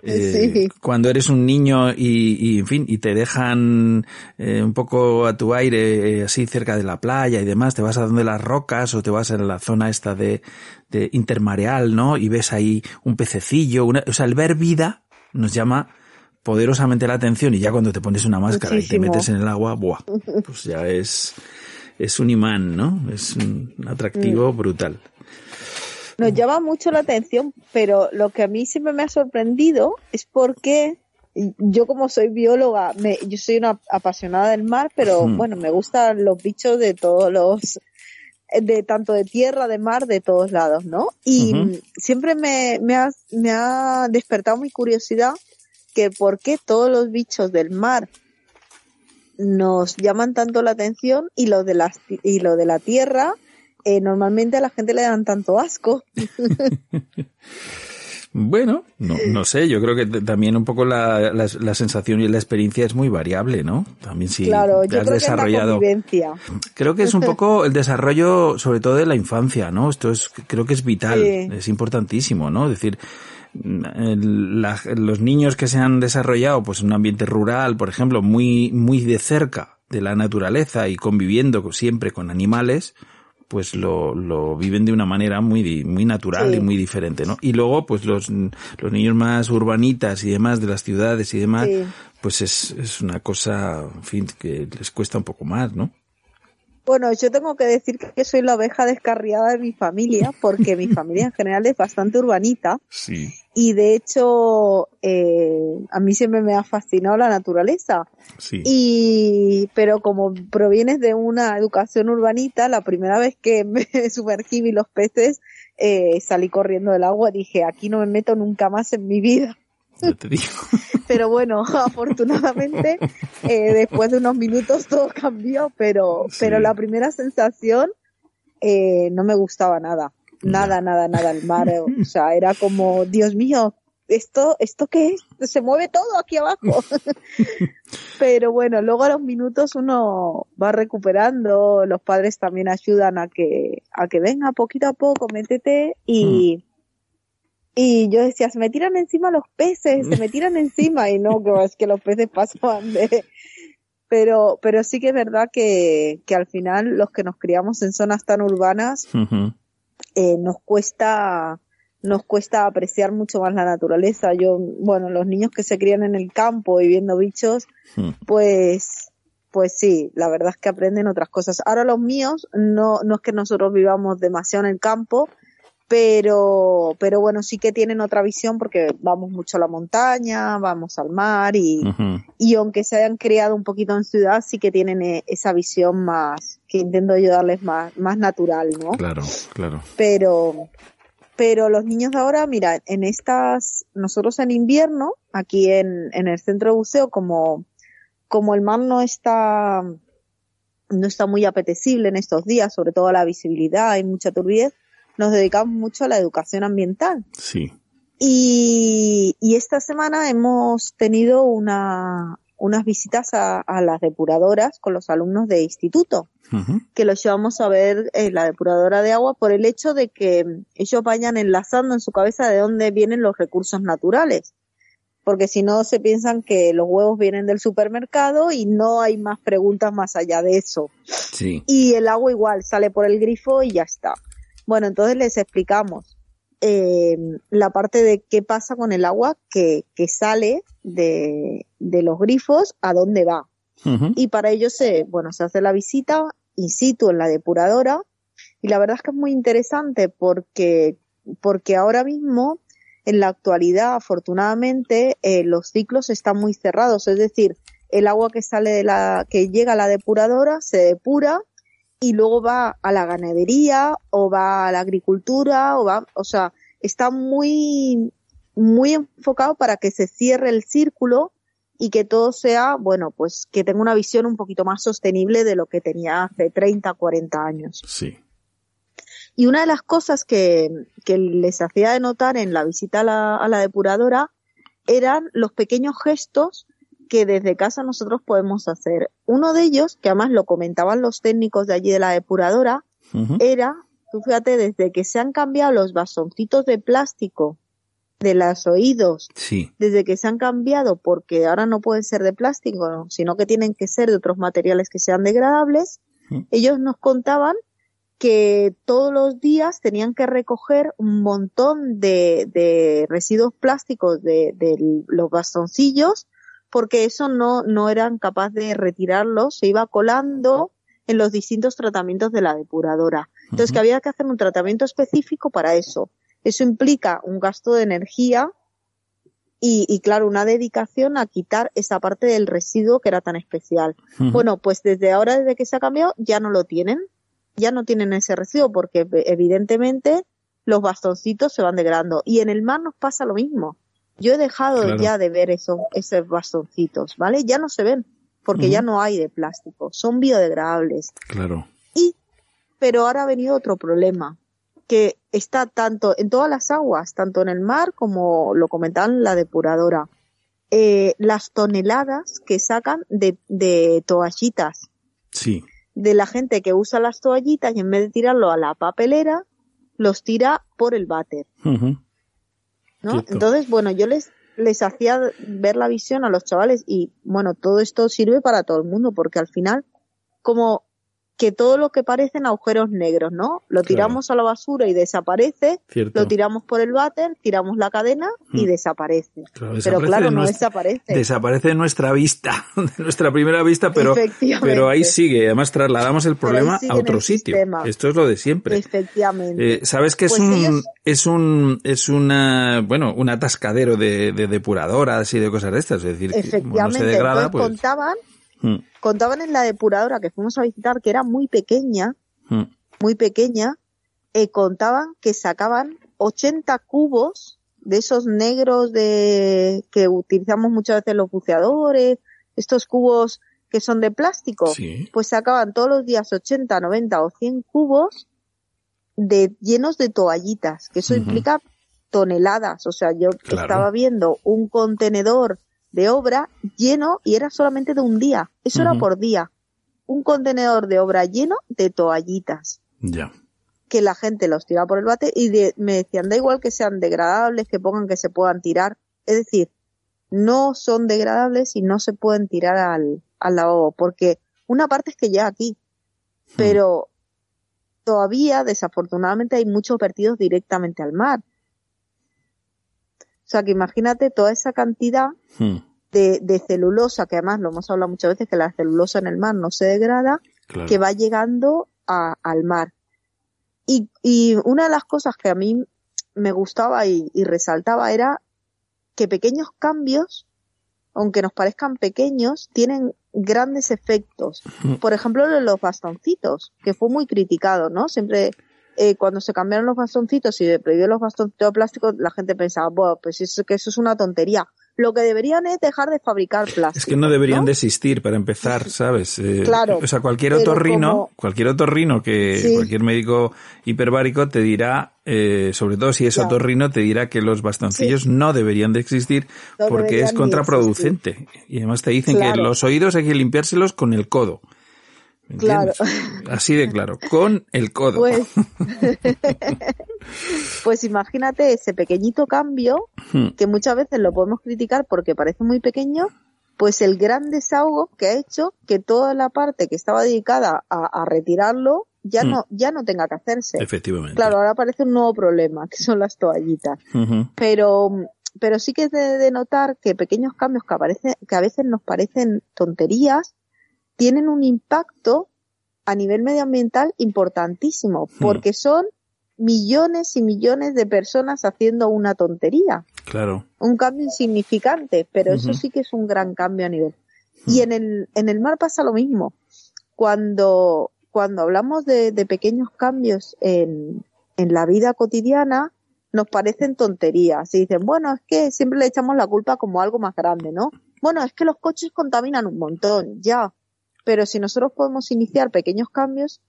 Eh, cuando eres un niño y, en fin, y te dejan eh, un poco a tu aire, eh, así cerca de la playa y demás, te vas a donde las rocas o te vas a la zona esta de, de intermareal, ¿no? Y ves ahí un pececillo, o sea, el ver vida nos llama poderosamente la atención y ya cuando te pones una máscara y te metes en el agua, ¡buah! Pues ya es, es un imán, ¿no? Es un atractivo mm. brutal. Nos llama mucho la atención, pero lo que a mí siempre me ha sorprendido es porque yo como soy bióloga, me, yo soy una apasionada del mar, pero bueno, me gustan los bichos de todos los, de tanto de tierra, de mar, de todos lados, ¿no? Y siempre me, me, ha, me ha despertado mi curiosidad que por qué todos los bichos del mar nos llaman tanto la atención y lo de la, y lo de la tierra eh, normalmente a la gente le dan tanto asco. Bueno, no, no sé, yo creo que también un poco la, la, sensación y la experiencia es muy variable, ¿no? También si claro, yo has desarrollado. creo que es un poco el desarrollo, sobre todo de la infancia, ¿no? Esto es, creo que es vital, es importantísimo, ¿no? Es decir, los niños que se han desarrollado, pues en un ambiente rural, por ejemplo, muy, muy de cerca de la naturaleza y conviviendo siempre con animales, pues lo, lo viven de una manera muy, muy natural y muy diferente, ¿no? Y luego, pues los, los niños más urbanitas y demás de las ciudades y demás, pues es, es una cosa, en fin, que les cuesta un poco más, ¿no? Bueno, yo tengo que decir que soy la oveja descarriada de mi familia, porque mi familia en general es bastante urbanita. Sí. Y de hecho eh, a mí siempre me ha fascinado la naturaleza. Sí. Y, pero como provienes de una educación urbanita, la primera vez que me sumergí vi los peces, eh, salí corriendo del agua, dije, aquí no me meto nunca más en mi vida. Te digo. Pero bueno, afortunadamente, eh, después de unos minutos todo cambió, pero, Sí. pero la primera sensación eh, no me gustaba nada. Nada, nada, nada el mar. eh, O sea, era como, Dios mío, ¿esto, esto qué es? Se mueve todo aquí abajo. Pero bueno, luego a los minutos uno va recuperando, los padres también ayudan a que, a que venga poquito a poco, métete y, y yo decía, se me tiran encima los peces, se me tiran encima y no, es que los peces pasaban de, pero, pero sí que es verdad que, que al final los que nos criamos en zonas tan urbanas. Eh, nos cuesta nos cuesta apreciar mucho más la naturaleza. Yo, bueno, los niños que se crían en el campo y viendo bichos, Mm. pues, pues sí, la verdad es que aprenden otras cosas. Ahora los míos, no, no es que nosotros vivamos demasiado en el campo, pero, pero bueno, sí que tienen otra visión porque vamos mucho a la montaña, vamos al mar y, y aunque se hayan criado un poquito en ciudad, sí que tienen eh, esa visión más, que intento yo darles más, más natural, ¿no? Claro, claro. pero pero los niños de ahora, mira, en estas, nosotros en invierno, aquí en, en el centro de buceo, como, como el mar no está, no está muy apetecible en estos días, sobre todo la visibilidad, hay mucha turbidez, nos dedicamos mucho a la educación ambiental. Sí. Y, y esta semana hemos tenido una, unas visitas a, a las depuradoras con los alumnos de instituto que los llevamos a ver eh, la depuradora de agua por el hecho de que ellos vayan enlazando en su cabeza de dónde vienen los recursos naturales. Porque si no se piensan que los huevos vienen del supermercado y no hay más preguntas más allá de eso. Sí. Y el agua igual sale por el grifo y ya está. Bueno, entonces les explicamos eh, la parte de qué pasa con el agua que, que sale de, de los grifos, a dónde va. Y para ello se, bueno, se hace la visita in situ en la depuradora. Y la verdad es que es muy interesante porque, porque ahora mismo, en la actualidad, afortunadamente, eh, los ciclos están muy cerrados, es decir, el agua que sale de la, que llega a la depuradora se depura y luego va a la ganadería o va a la agricultura o va, o sea, está muy, muy enfocado para que se cierre el círculo y que todo sea, bueno, pues que tenga una visión un poquito más sostenible de lo que tenía hace 30, 40 años. Sí. Y una de las cosas que, que les hacía de notar en la visita a la, a la depuradora eran los pequeños gestos que desde casa nosotros podemos hacer. Uno de ellos, que además lo comentaban los técnicos de allí de la depuradora, era, tú fíjate, desde que se han cambiado los bastoncitos de plástico de los oídos Sí. desde que se han cambiado, porque ahora no pueden ser de plástico, ¿no? sino que tienen que ser de otros materiales que sean degradables, ellos nos contaban que todos los días tenían que recoger un montón de, de residuos plásticos de, de los bastoncillos, porque eso no, no eran capaces de retirarlos, se iba colando en los distintos tratamientos de la depuradora. Entonces, que había que hacer un tratamiento específico para eso. Eso implica un gasto de energía y, y, claro, una dedicación a quitar esa parte del residuo que era tan especial. Bueno, pues desde ahora, desde que se ha cambiado, ya no lo tienen. Ya no tienen ese residuo porque ev- evidentemente los bastoncitos se van degradando. Y en el mar nos pasa lo mismo. Yo he dejado Claro. ya de ver esos, esos bastoncitos, ¿vale? Ya no se ven porque ya no hay de plástico. Son biodegradables. Claro. Y, pero ahora ha venido otro problema, que está tanto en todas las aguas, tanto en el mar como lo comentaban la depuradora, eh, las toneladas que sacan de, de toallitas, Sí. de la gente que usa las toallitas y en vez de tirarlo a la papelera, los tira por el váter. ¿No? Cierto. Entonces, bueno, yo les, les hacía ver la visión a los chavales y, bueno, todo esto sirve para todo el mundo porque al final, como que todo lo que parecen agujeros negros, ¿no? Lo tiramos a la basura y desaparece, Cierto. lo tiramos por el váter, tiramos la cadena y Mm. desaparece. Claro, Pero desaparece claro, de no nuestra- desaparece. Desaparece de nuestra vista, de nuestra primera vista, pero, Efectivamente. pero ahí sigue. Además, trasladamos el Pero problema a otro sitio. sistema. Esto es lo de siempre. Efectivamente. Eh, Sabes que es Pues un ellos- es un es una bueno un atascadero de, de depuradoras y de cosas de estas, es decir, que como no se Efectivamente. degrada, pues contaban, mm, contaban en la depuradora que fuimos a visitar, que era muy pequeña, mm, muy pequeña, eh, contaban que sacaban 80 cubos de esos negros de que utilizamos muchas veces los buceadores, estos cubos que son de plástico, sí, pues sacaban todos los días 80, 90 o 100 cubos de llenos de toallitas, que eso implica toneladas, o sea, yo Claro. estaba viendo un contenedor de obra lleno y era solamente de un día, eso era por día, un contenedor de obra lleno de toallitas. Ya. que la gente los tira por el bate y de- me decían, da igual que sean degradables, que pongan que se puedan tirar. Es decir, no son degradables y no se pueden tirar al, al lavabo, porque una parte es que ya aquí, pero todavía, desafortunadamente, hay muchos vertidos directamente al mar. O sea, que imagínate toda esa cantidad Mm, de, de celulosa, que además lo hemos hablado muchas veces, que la celulosa en el mar no se degrada, claro. que va llegando a- al mar. Y, y una de las cosas que a mí me gustaba y, y resaltaba era que pequeños cambios, aunque nos parezcan pequeños, tienen grandes efectos. Por ejemplo, los bastoncitos, que fue muy criticado, ¿no? Siempre eh, cuando se cambiaron los bastoncitos y se prohibió los bastoncitos de plástico, la gente pensaba, bueno, pues es que eso es una tontería. Lo que deberían es dejar de fabricar plástico. Es que no deberían ¿no? de existir para empezar, ¿sabes? Eh, Claro, O sea, cualquier otorrino, como- cualquier otorrino que Sí. cualquier médico hiperbárico te dirá, eh, sobre todo si es Claro. otorrino, te dirá que los bastoncillos no deberían de existir No porque es contraproducente. Y además te dicen que los oídos hay que limpiárselos con el codo. ¿Me Claro. Así de claro, con el codo. Pues, pues imagínate ese pequeñito cambio, Hmm. que muchas veces lo podemos criticar porque parece muy pequeño, pues el gran desahogo que ha hecho que toda la parte que estaba dedicada a, a retirarlo ya Hmm. no, ya no tenga que hacerse. Efectivamente. Claro, ahora aparece un nuevo problema, que son las toallitas. Pero, pero sí que es de, de notar que pequeños cambios que, aparece, que a veces nos parecen tonterías, tienen un impacto a nivel medioambiental importantísimo, Hmm. porque son millones y millones de personas haciendo una tontería, Claro. un cambio insignificante, pero eso sí que es un gran cambio a nivel. Y en el, en el mar pasa lo mismo. Cuando, cuando hablamos de, de pequeños cambios en, en la vida cotidiana, nos parecen tonterías. Y dicen, bueno, es que siempre le echamos la culpa como algo más grande, ¿no? Bueno, es que los coches contaminan un montón, ya. Pero si nosotros podemos iniciar pequeños cambios,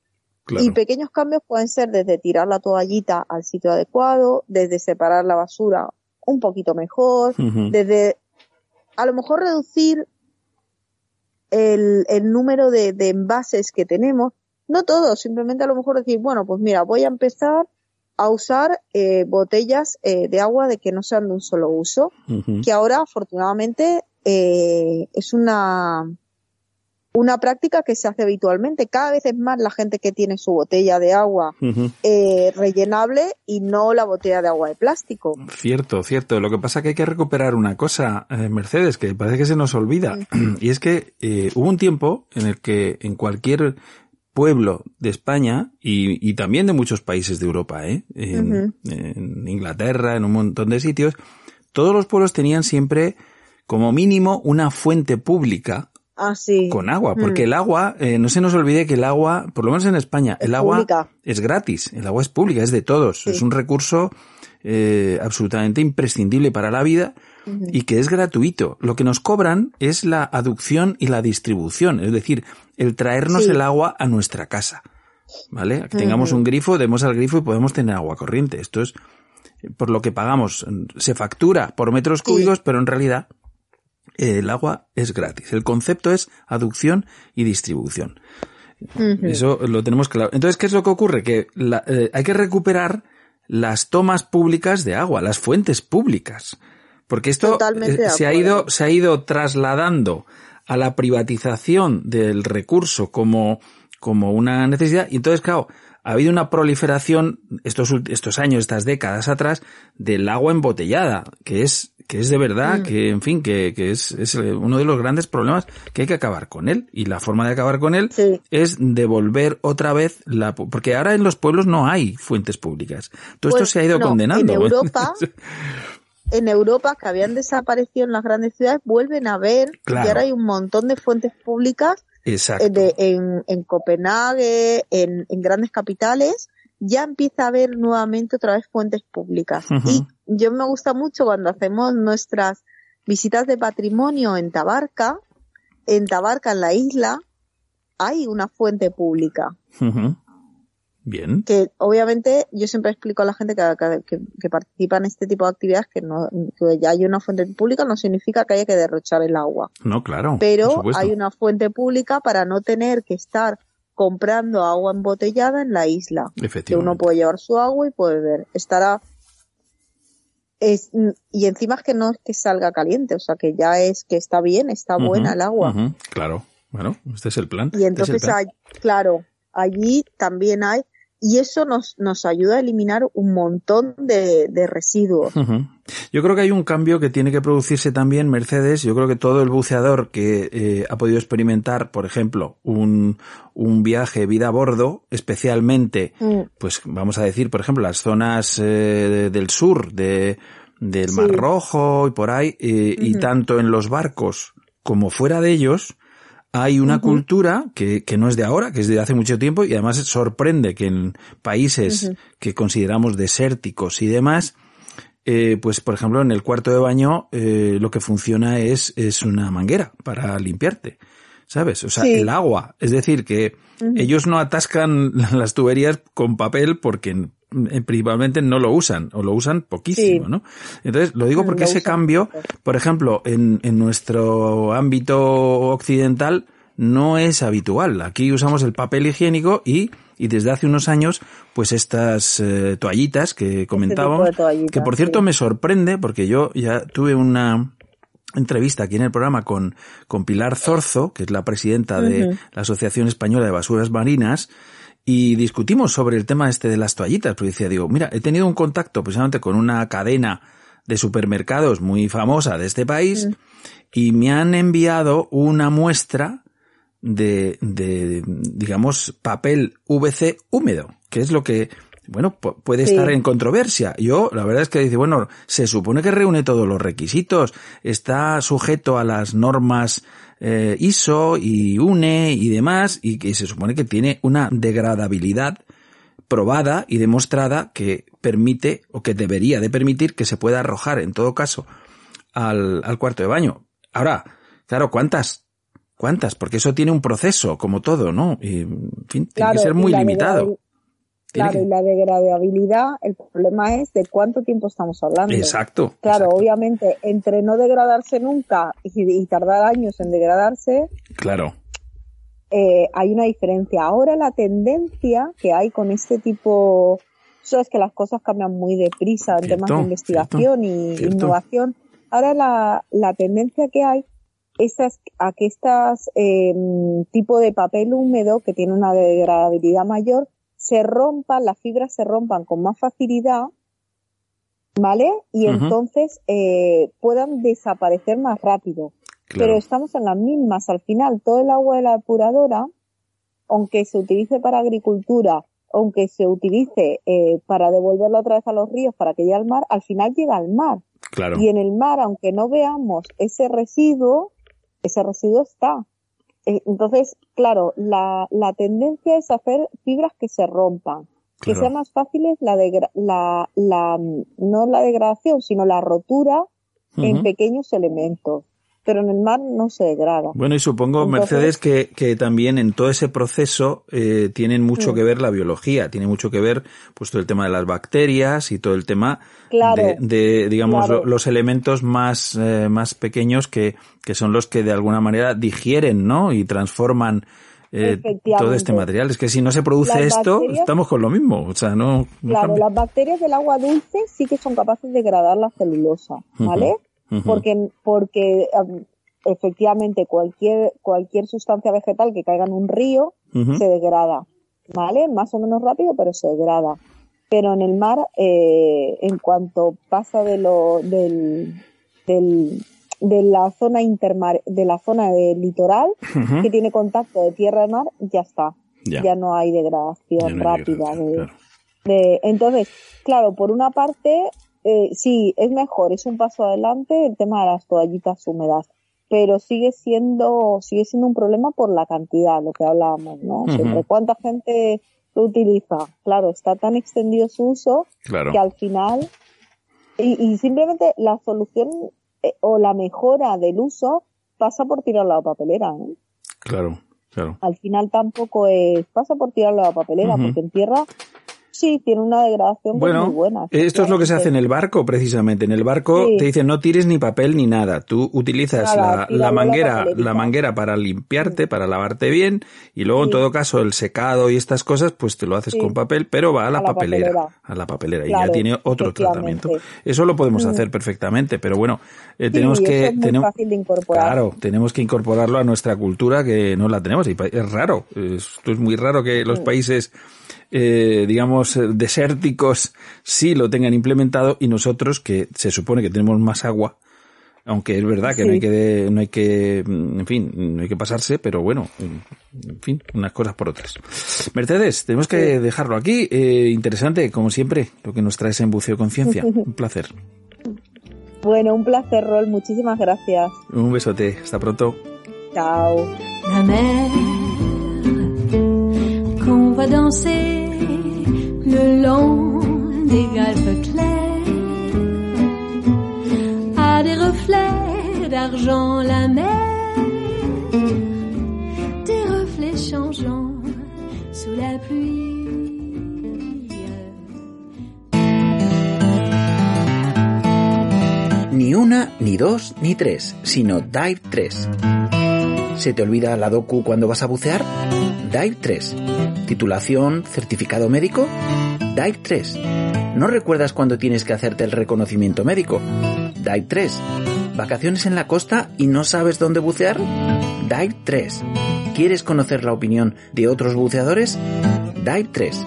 Claro. y pequeños cambios pueden ser desde tirar la toallita al sitio adecuado, desde separar la basura un poquito mejor, desde a lo mejor reducir el, el número de, de envases que tenemos, no todos, simplemente a lo mejor decir, bueno, pues mira, voy a empezar a usar eh, botellas eh, de agua de que no sean de un solo uso, que ahora afortunadamente eh, es una una práctica que se hace habitualmente. Cada vez es más la gente que tiene su botella de agua eh, rellenable y no la botella de agua de plástico. Cierto, cierto. Lo que pasa es que hay que recuperar una cosa, eh, Mercedes, que parece que se nos olvida. Y es que eh, hubo un tiempo en el que en cualquier pueblo de España y, y también de muchos países de Europa, ¿eh? en, en Inglaterra, en un montón de sitios, todos los pueblos tenían siempre como mínimo una fuente pública Así. con agua, porque Mm. el agua, eh, no se nos olvide que el agua, por lo menos en España, Es el agua pública. es gratis, el agua es pública, es de todos, Sí. es un recurso eh, absolutamente imprescindible para la vida y que es gratuito. Lo que nos cobran es la aducción y la distribución, es decir, el traernos Sí. el agua a nuestra casa. ¿Vale? Que tengamos un grifo, demos al grifo y podemos tener agua corriente. Esto es eh, por lo que pagamos. Se factura por metros Sí. cúbicos, pero en realidad el agua es gratis. El concepto es aducción y distribución. Eso lo tenemos claro. Entonces, ¿qué es lo que ocurre? Que la- eh, hay que recuperar las tomas públicas de agua, las fuentes públicas. Porque esto eh, se ha ido, se ha ido trasladando a la privatización del recurso como, como una necesidad. Y entonces, claro, ha habido una proliferación estos, estos años, estas décadas atrás, del agua embotellada, que es, que es de verdad, mm. que, en fin, que, que es, es, uno de los grandes problemas que hay que acabar con él. Y la forma de acabar con él es devolver otra vez la, porque ahora en los pueblos no hay fuentes públicas. Todo esto pues se ha ido condenando. En Europa, en Europa que habían desaparecido en las grandes ciudades vuelven a ver y ahora hay un montón de fuentes públicas eh, en, en, Copenhague, en, grandes capitales, ya empieza a haber nuevamente otra vez fuentes públicas. Y yo me gusta mucho cuando hacemos nuestras visitas de patrimonio en Tabarca, en Tabarca, en la isla, hay una fuente pública. Bien. Que obviamente yo siempre explico a la gente que, que, participa en este tipo de actividades que, no, que ya hay una fuente pública no significa que haya que derrochar el agua. No, claro. Pero hay una fuente pública para no tener que estar comprando agua embotellada en la isla. Que uno puede llevar su agua y puede ver. Estará es, y encima es que no es que salga caliente, o sea que ya es que está bien, está buena el agua. Claro, bueno, este es el plan. Y entonces este hay, claro, allí también hay y eso nos, nos ayuda a eliminar un montón de, de residuos. Yo creo que hay un cambio que tiene que producirse también, Mercedes. Yo creo que todo el buceador que eh, ha podido experimentar, por ejemplo, un, un viaje vida a bordo, especialmente, mm. pues vamos a decir, por ejemplo, las zonas eh, del sur de, del Mar Rojo y por ahí, eh, y tanto en los barcos como fuera de ellos, hay una cultura que, que, no es de ahora, que es de hace mucho tiempo y además sorprende que en países que consideramos desérticos y demás, eh, pues por ejemplo en el cuarto de baño eh, lo que funciona es, es una manguera para limpiarte. ¿Sabes? O sea, el agua. Es decir, que ellos no atascan las tuberías con papel porque principalmente no lo usan o lo usan poquísimo, ¿no? Entonces, lo digo porque ese cambio, por ejemplo, en, en nuestro ámbito occidental no es habitual. Aquí usamos el papel higiénico y, y desde hace unos años, pues estas eh, toallitas que este comentábamos, que por cierto me sorprende porque yo ya tuve una entrevista aquí en el programa con, con Pilar Zorzo, que es la presidenta de la Asociación Española de Basuras Marinas, y discutimos sobre el tema este de las toallitas, porque decía, digo, mira, he tenido un contacto precisamente con una cadena de supermercados muy famosa de este país mm. y me han enviado una muestra de, de, digamos, papel VC húmedo, que es lo que, bueno, puede estar en controversia. Yo, la verdad es que dice, bueno, se supone que reúne todos los requisitos, está sujeto a las normas eh, ISO y UNE y demás, y que se supone que tiene una degradabilidad probada y demostrada que permite o que debería de permitir que se pueda arrojar en todo caso al, al cuarto de baño. Ahora, claro, ¿cuántas? ¿Cuántas? Porque eso tiene un proceso, como todo, ¿no? Y, en fin, tiene que ser muy limitado. Claro, y la degradabilidad, el problema es de cuánto tiempo estamos hablando. Exacto. Claro, obviamente, entre no degradarse nunca y, tardar años en degradarse. Claro. Eh, hay una diferencia. Ahora la tendencia que hay con este tipo, eso es que las cosas cambian muy deprisa en temas de investigación y innovación. Ahora la, la tendencia que hay es a que estas eh, tipo de papel húmedo que tiene una degradabilidad mayor se rompan, las fibras se rompan con más facilidad, ¿vale? Y entonces eh, puedan desaparecer más rápido. Pero estamos en las mismas. Al final, todo el agua de la depuradora, aunque se utilice para agricultura, aunque se utilice eh, para devolverla otra vez a los ríos para que llegue al mar, al final llega al mar. Claro. Y en el mar, aunque no veamos ese residuo, ese residuo está. Eh, entonces, claro, la, la tendencia es hacer fibras que se rompan, que sean más fáciles la, la, la, no la degradación, sino la rotura en pequeños elementos pero en el mar no se degrada. Bueno, y supongo, Mercedes, que, que, también en todo ese proceso eh, tienen mucho que ver la biología, tiene mucho que ver pues todo el tema de las bacterias y todo el tema de, digamos, los elementos más, eh, más pequeños que, que son los que de alguna manera digieren, ¿no? Y transforman eh, todo este material. Es que si no se produce esto, estamos con lo mismo. O sea, no. claro, las bacterias del agua dulce sí que son capaces de degradar la celulosa, ¿vale? Porque, porque efectivamente cualquier, cualquier sustancia vegetal que caiga en un río se degrada, ¿vale? Más o menos rápido, pero se degrada. Pero en el mar, eh, en cuanto pasa de lo, del, del, de la zona intermar, de la zona del litoral, que tiene contacto de tierra y mar, ya está. Ya, no hay degradación rápida. de, entonces, claro, por una parte, eh, sí, es mejor, es un paso adelante el tema de las toallitas húmedas, pero sigue siendo, sigue siendo un problema por la cantidad, lo que hablábamos, ¿no? Siempre cuánta gente lo utiliza. Claro, está tan extendido su uso que al final, y, y simplemente la solución eh, o la mejora del uso pasa por tirarlo a la papelera, ¿eh? Claro, claro. Al final tampoco es, pasa por tirarlo a la papelera, porque en tierra Sí, tiene una degradación pues muy buena. Esto es lo que se hace en el barco, precisamente. En el barco te dicen no tires ni papel ni nada. Tú utilizas la, manguera, la, manguera para limpiarte, para lavarte bien, y luego en todo caso el secado y estas cosas, pues te lo haces con papel, pero va a la, papelera, a la papelera y ya tiene otro tratamiento. Eso lo podemos mm. hacer perfectamente, pero bueno, eh, tenemos que es tenemos, fácil de incorporar. Claro, tenemos que incorporarlo a nuestra cultura que no la tenemos y es raro. Esto es muy raro que los mm. países eh, digamos, eh, desérticos sí lo tengan implementado y nosotros, que se supone que tenemos más agua, aunque es verdad que no hay que, no hay que, en fin, no hay que pasarse, pero bueno, en fin, unas cosas por otras. Mercedes, tenemos que dejarlo aquí. Eh, interesante, como siempre, lo que nos traes en Buceo Conciencia. Un placer. Bueno, un placer, Rol. Muchísimas gracias. Un besote. Hasta pronto. Chao. Va danser le long des galpes clairs. À des reflets d'argent la mer, des reflets changeants sous la pluie. Ni una, ni dos, ni tres, sino Dive 3. ¿Se te olvida la docu cuando vas a bucear? Dive 3 ¿Titulación? ¿Certificado médico? Dive 3. ¿No recuerdas cuando tienes que hacerte el reconocimiento médico? Dive 3. ¿Vacaciones en la costa y no sabes dónde bucear? Dive 3. ¿Quieres conocer la opinión de otros buceadores? Dive 3.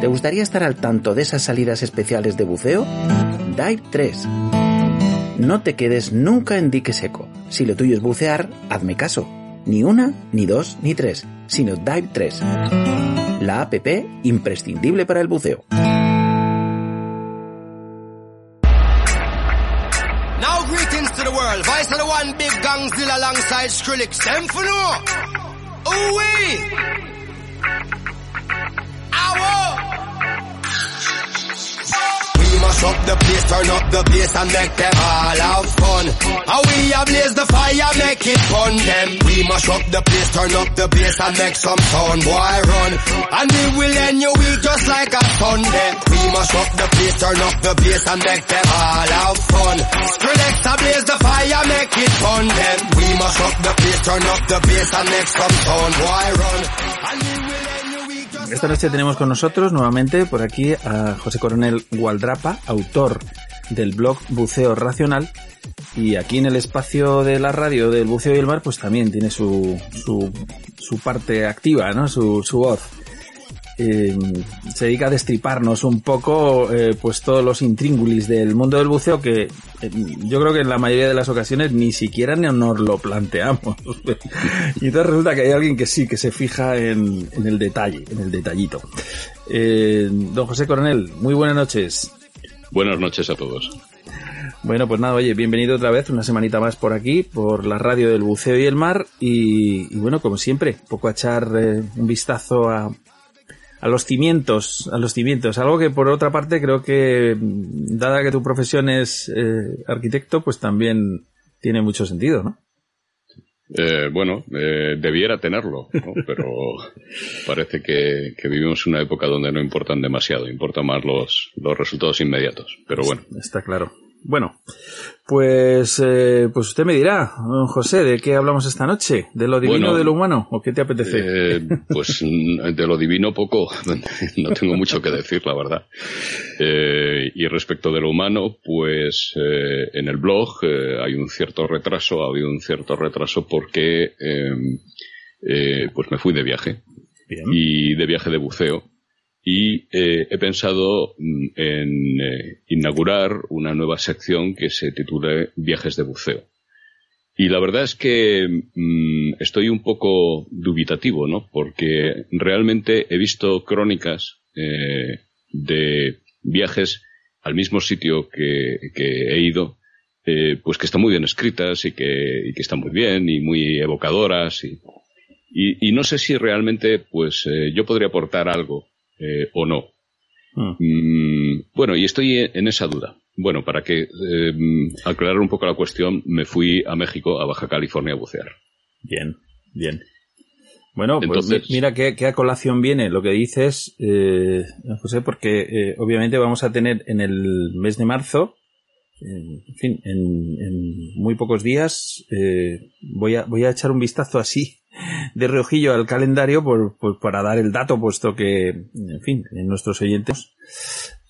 ¿Te gustaría estar al tanto de esas salidas especiales de buceo? Dive 3. No te quedes nunca en dique seco. Si lo tuyo es bucear, hazme caso. Ni una, ni dos, ni tres, sino Dive 3 la app imprescindible para el buceo. Now greetings to the world. Vice of the one big gangzilla alongside Skrillex. Them for no. Ooh wee. Ow. Mash up the place, turn up the bass and make them all have fun. How we blaze the fire, make it fun them. We mash up the place, turn up the bass and make some sound, boy run. And we will end your week just like a Sunday. We mash up the place, turn up the bass and make them all have fun. Skrillex blaze the fire, make it fun them. We mash up the place, turn up the bass and make some sound, boy run. Esta noche tenemos con nosotros nuevamente por aquí a José Coronel Gualdrapa, autor del blog Buceo Racional. Y aquí en el espacio de la radio del buceo y el mar, pues también tiene su, su, su parte activa, ¿no? Su, su voz. Eh, se dedica a destriparnos un poco eh, pues todos los intríngulis del mundo del buceo que eh, yo creo que en la mayoría de las ocasiones ni siquiera nos lo planteamos. y entonces resulta que hay alguien que sí, que se fija en, en el detalle, en el detallito. don José Coronel, muy buenas noches. Buenas noches a todos. Bueno, pues nada, oye, bienvenido otra vez, una semanita más por aquí, por la radio del buceo y el mar. Y, y bueno, como siempre, poco a echar un vistazo a, a los cimientos, a los cimientos. Algo que por otra parte creo que, dada que tu profesión es eh, arquitecto, pues también tiene mucho sentido, ¿no? Eh, bueno, eh, debiera tenerlo, ¿no? pero parece que, que, vivimos una época donde no importan demasiado, importan más los, los resultados inmediatos. Pero bueno. Está claro. Bueno, pues, eh, pues usted me dirá, José, ¿de qué hablamos esta noche? ¿De lo divino o de lo humano? ¿O qué te apetece? Eh, pues de lo divino poco, no tengo mucho que decir, la verdad. Eh, y respecto de lo humano, pues eh, en el blog eh, hay un cierto retraso, ha habido un cierto retraso porque pues me fui de viaje y de viaje de buceo. Y he pensado mm, en inaugurar una nueva sección que se titule Viajes de buceo. Y la verdad es que mm, estoy un poco dubitativo, ¿no? Porque realmente he visto crónicas eh, de viajes al mismo sitio que, he ido, eh, pues que están muy bien escritas y que, están muy bien y muy evocadoras y, no sé si realmente pues eh, yo podría aportar algo o no. Ah. Mm, bueno, y estoy en esa duda. Bueno, para que eh, aclarar un poco la cuestión, me fui a México, a Baja California, a bucear. Bien, bien. Bueno, pues mira qué, a colación viene lo que dices, eh, José, porque eh, obviamente vamos a tener en el mes de marzo, en fin, en, muy pocos días, voy, a, voy a echar un vistazo así de reojillo al calendario por, para dar el dato, puesto que, en fin, en nuestros oyentes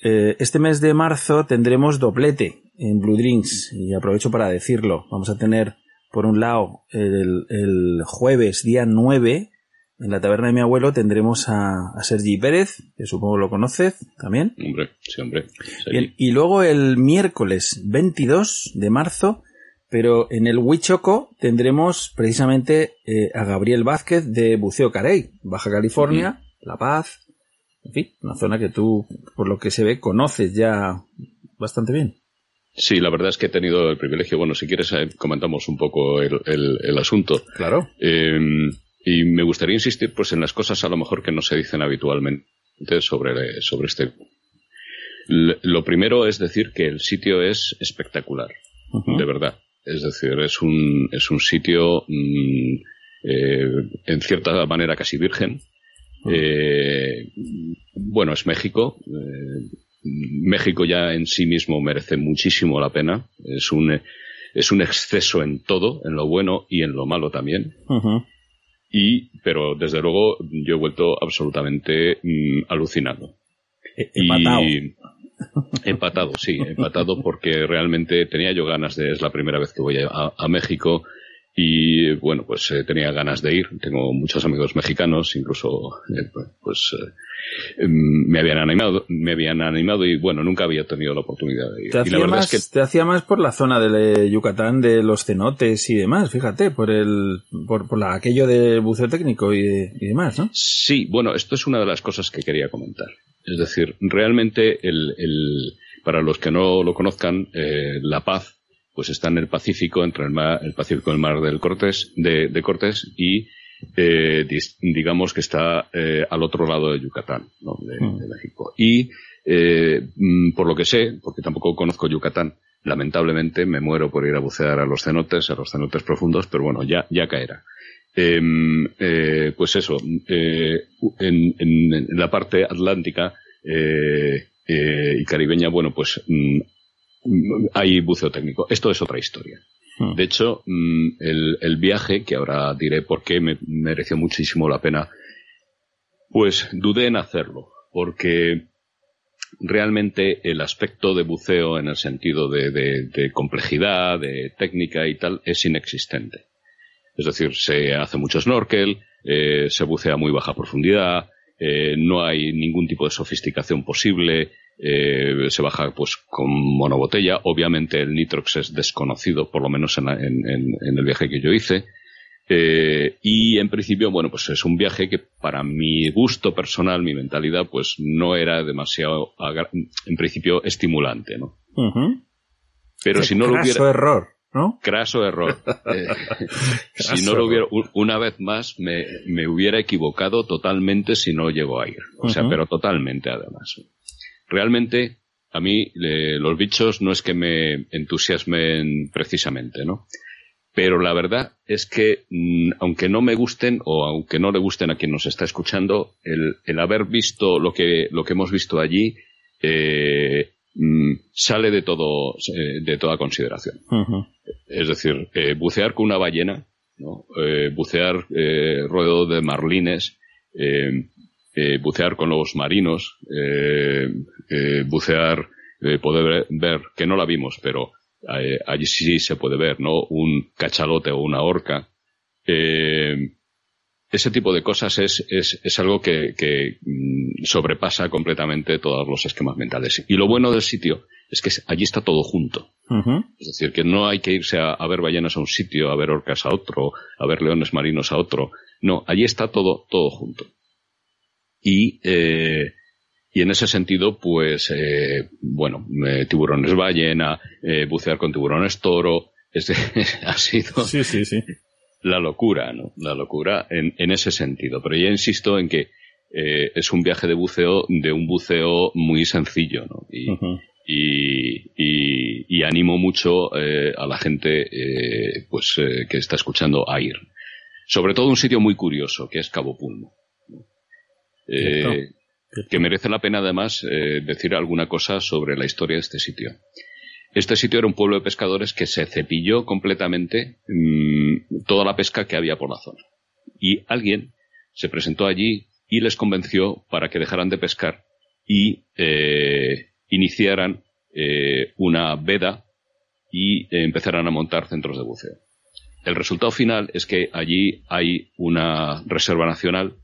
eh, este mes de marzo tendremos doblete en Blue Drinks y aprovecho para decirlo. Vamos a tener, por un lado, el, jueves día 9 en la taberna de mi abuelo tendremos a, Sergi Pérez, que supongo lo conoces también. Hombre, sí, hombre. y luego el miércoles 22 de marzo, pero en el Huichoco tendremos precisamente eh, a Gabriel Vázquez de Buceo Carey, Baja California, La Paz, en fin, una zona que tú, por lo que se ve, conoces ya bastante bien. Sí, la verdad es que he tenido el privilegio. Bueno, si quieres, eh, comentamos un poco el, asunto. Claro. Em, y me gustaría insistir pues en las cosas a lo mejor que no se dicen habitualmente sobre, sobre este. Lo primero es decir que el sitio es espectacular, de verdad. Es decir, es un, es un sitio mm, eh, en cierta manera casi virgen, eh, bueno, es México. Eh, México ya en sí mismo merece muchísimo la pena. Es un, es un exceso en todo, en lo bueno y en lo malo también. Y, pero desde luego yo he vuelto absolutamente mm, alucinado. E-, empatado. Empatado, sí, empatado porque realmente tenía yo ganas de, es la primera vez que voy a México y bueno, pues eh, tenía ganas de ir. Tengo muchos amigos mexicanos, incluso eh, pues eh, em, me habían animado, me habían animado y bueno, nunca había tenido la oportunidad de ir. Te hacía, más, te hacía más por la zona de Yucatán de los cenotes y demás, fíjate, por el por, por la, aquello de buceo técnico y, demás, ¿no? Sí, bueno, esto es una de las cosas que quería comentar. Es decir, realmente el, el para los que no lo conozcan, La Paz pues está en el Pacífico, entre el, mar, el Pacífico y el mar del Cortés, de, Cortés y eh, digamos que está eh, al otro lado de Yucatán, ¿no? de, mm. México. Y eh, mm, por lo que sé, porque tampoco conozco Yucatán, lamentablemente me muero por ir a bucear a los cenotes, a los cenotes profundos, pero bueno, ya, ya caerá. Em, pues eso, en, en, la parte atlántica y caribeña, bueno, pues mm, hay buceo técnico. Esto es otra historia. Hmm. De hecho, mm, el, viaje, que ahora diré por qué me mereció muchísimo la pena, pues dudé en hacerlo, porque realmente el aspecto de buceo en el sentido de, complejidad, de técnica y tal, es inexistente. Es decir, se hace mucho snorkel, eh, se bucea a muy baja profundidad, eh, no hay ningún tipo de sofisticación posible, eh, se baja pues con monobotella. Obviamente el nitrox es desconocido, por lo menos en, el viaje que yo hice. Eh, y en principio, bueno, pues es un viaje que para mi gusto personal, mi mentalidad, pues no era demasiado, en principio, estimulante, ¿no? Pero si no lo hubiera... error, ¿no? Craso error. Eh, si no lo hubiera, una vez más, me, me, hubiera equivocado totalmente si no llego a ir. O sea, pero totalmente además realmente a mí los bichos no es que me entusiasmen precisamente, ¿no? Pero la verdad es que, mm, aunque no me gusten o aunque no le gusten a quien nos está escuchando, el, haber visto lo que, lo que hemos visto allí eh, mm, sale de todo, eh, de toda consideración. Es decir, eh, bucear con una ballena, ¿no? bucear rodeado de marlines, eh, bucear con los marinos, eh, eh, bucear, poder ver, que no la vimos, pero allí sí se puede ver, ¿no? Un cachalote o una orca. Ese tipo de cosas es, es, es algo que, que, mm, sobrepasa completamente todos los esquemas mentales. Y lo bueno del sitio es que allí está todo junto. Es decir, que no hay que irse a, a, ver ballenas a un sitio, a ver orcas a otro, a ver leones marinos a otro. No, allí está todo, todo junto. Y, eh, y en ese sentido, pues, eh, bueno, eh, tiburones ballena, eh, bucear con tiburones toro, este, ha sido sí, sí, sí. La locura, ¿no? La locura en, en ese sentido. Pero ya insisto en que eh, es un viaje de buceo, de un buceo muy sencillo, ¿no? Y, uh -huh. y, y, y, animo mucho eh, a la gente, eh, pues, que está escuchando a ir. Sobre todo un sitio muy curioso, que es Cabo Pulmo. Eh, que merece la pena además eh, decir alguna cosa sobre la historia de este sitio. Este sitio era un pueblo de pescadores que se cepilló completamente mmm, toda la pesca que había por la zona. Y alguien se presentó allí y les convenció para que dejaran de pescar y eh, iniciaran eh, una veda y eh, empezaran a montar centros de buceo. El resultado final es que allí hay una reserva nacional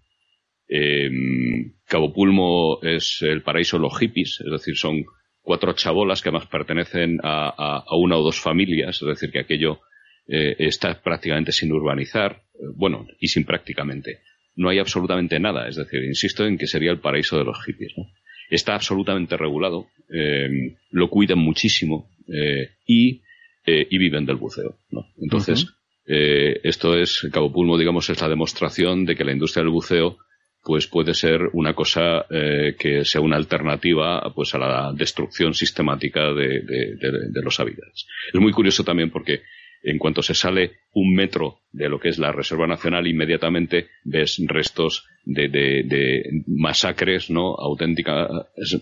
Cabo Pulmo es el paraíso de los hippies, es decir, son cuatro chabolas que además pertenecen a, a, a una o dos familias, es decir, que aquello eh, está prácticamente sin urbanizar, bueno, y sin prácticamente. No hay absolutamente nada, es decir, insisto en que sería el paraíso de los hippies. ¿no? Está absolutamente regulado, eh, lo cuidan muchísimo eh, y, y, viven del buceo. ¿no? Entonces, uh -huh. esto es, Cabo Pulmo, digamos, es la demostración de que la industria del buceo pues puede ser una cosa eh, que sea una alternativa pues a la destrucción sistemática de, de, de, de, los hábitats. Es muy curioso también porque en cuanto se sale un metro de lo que es la Reserva Nacional, inmediatamente ves restos de, masacres, ¿no? Auténticas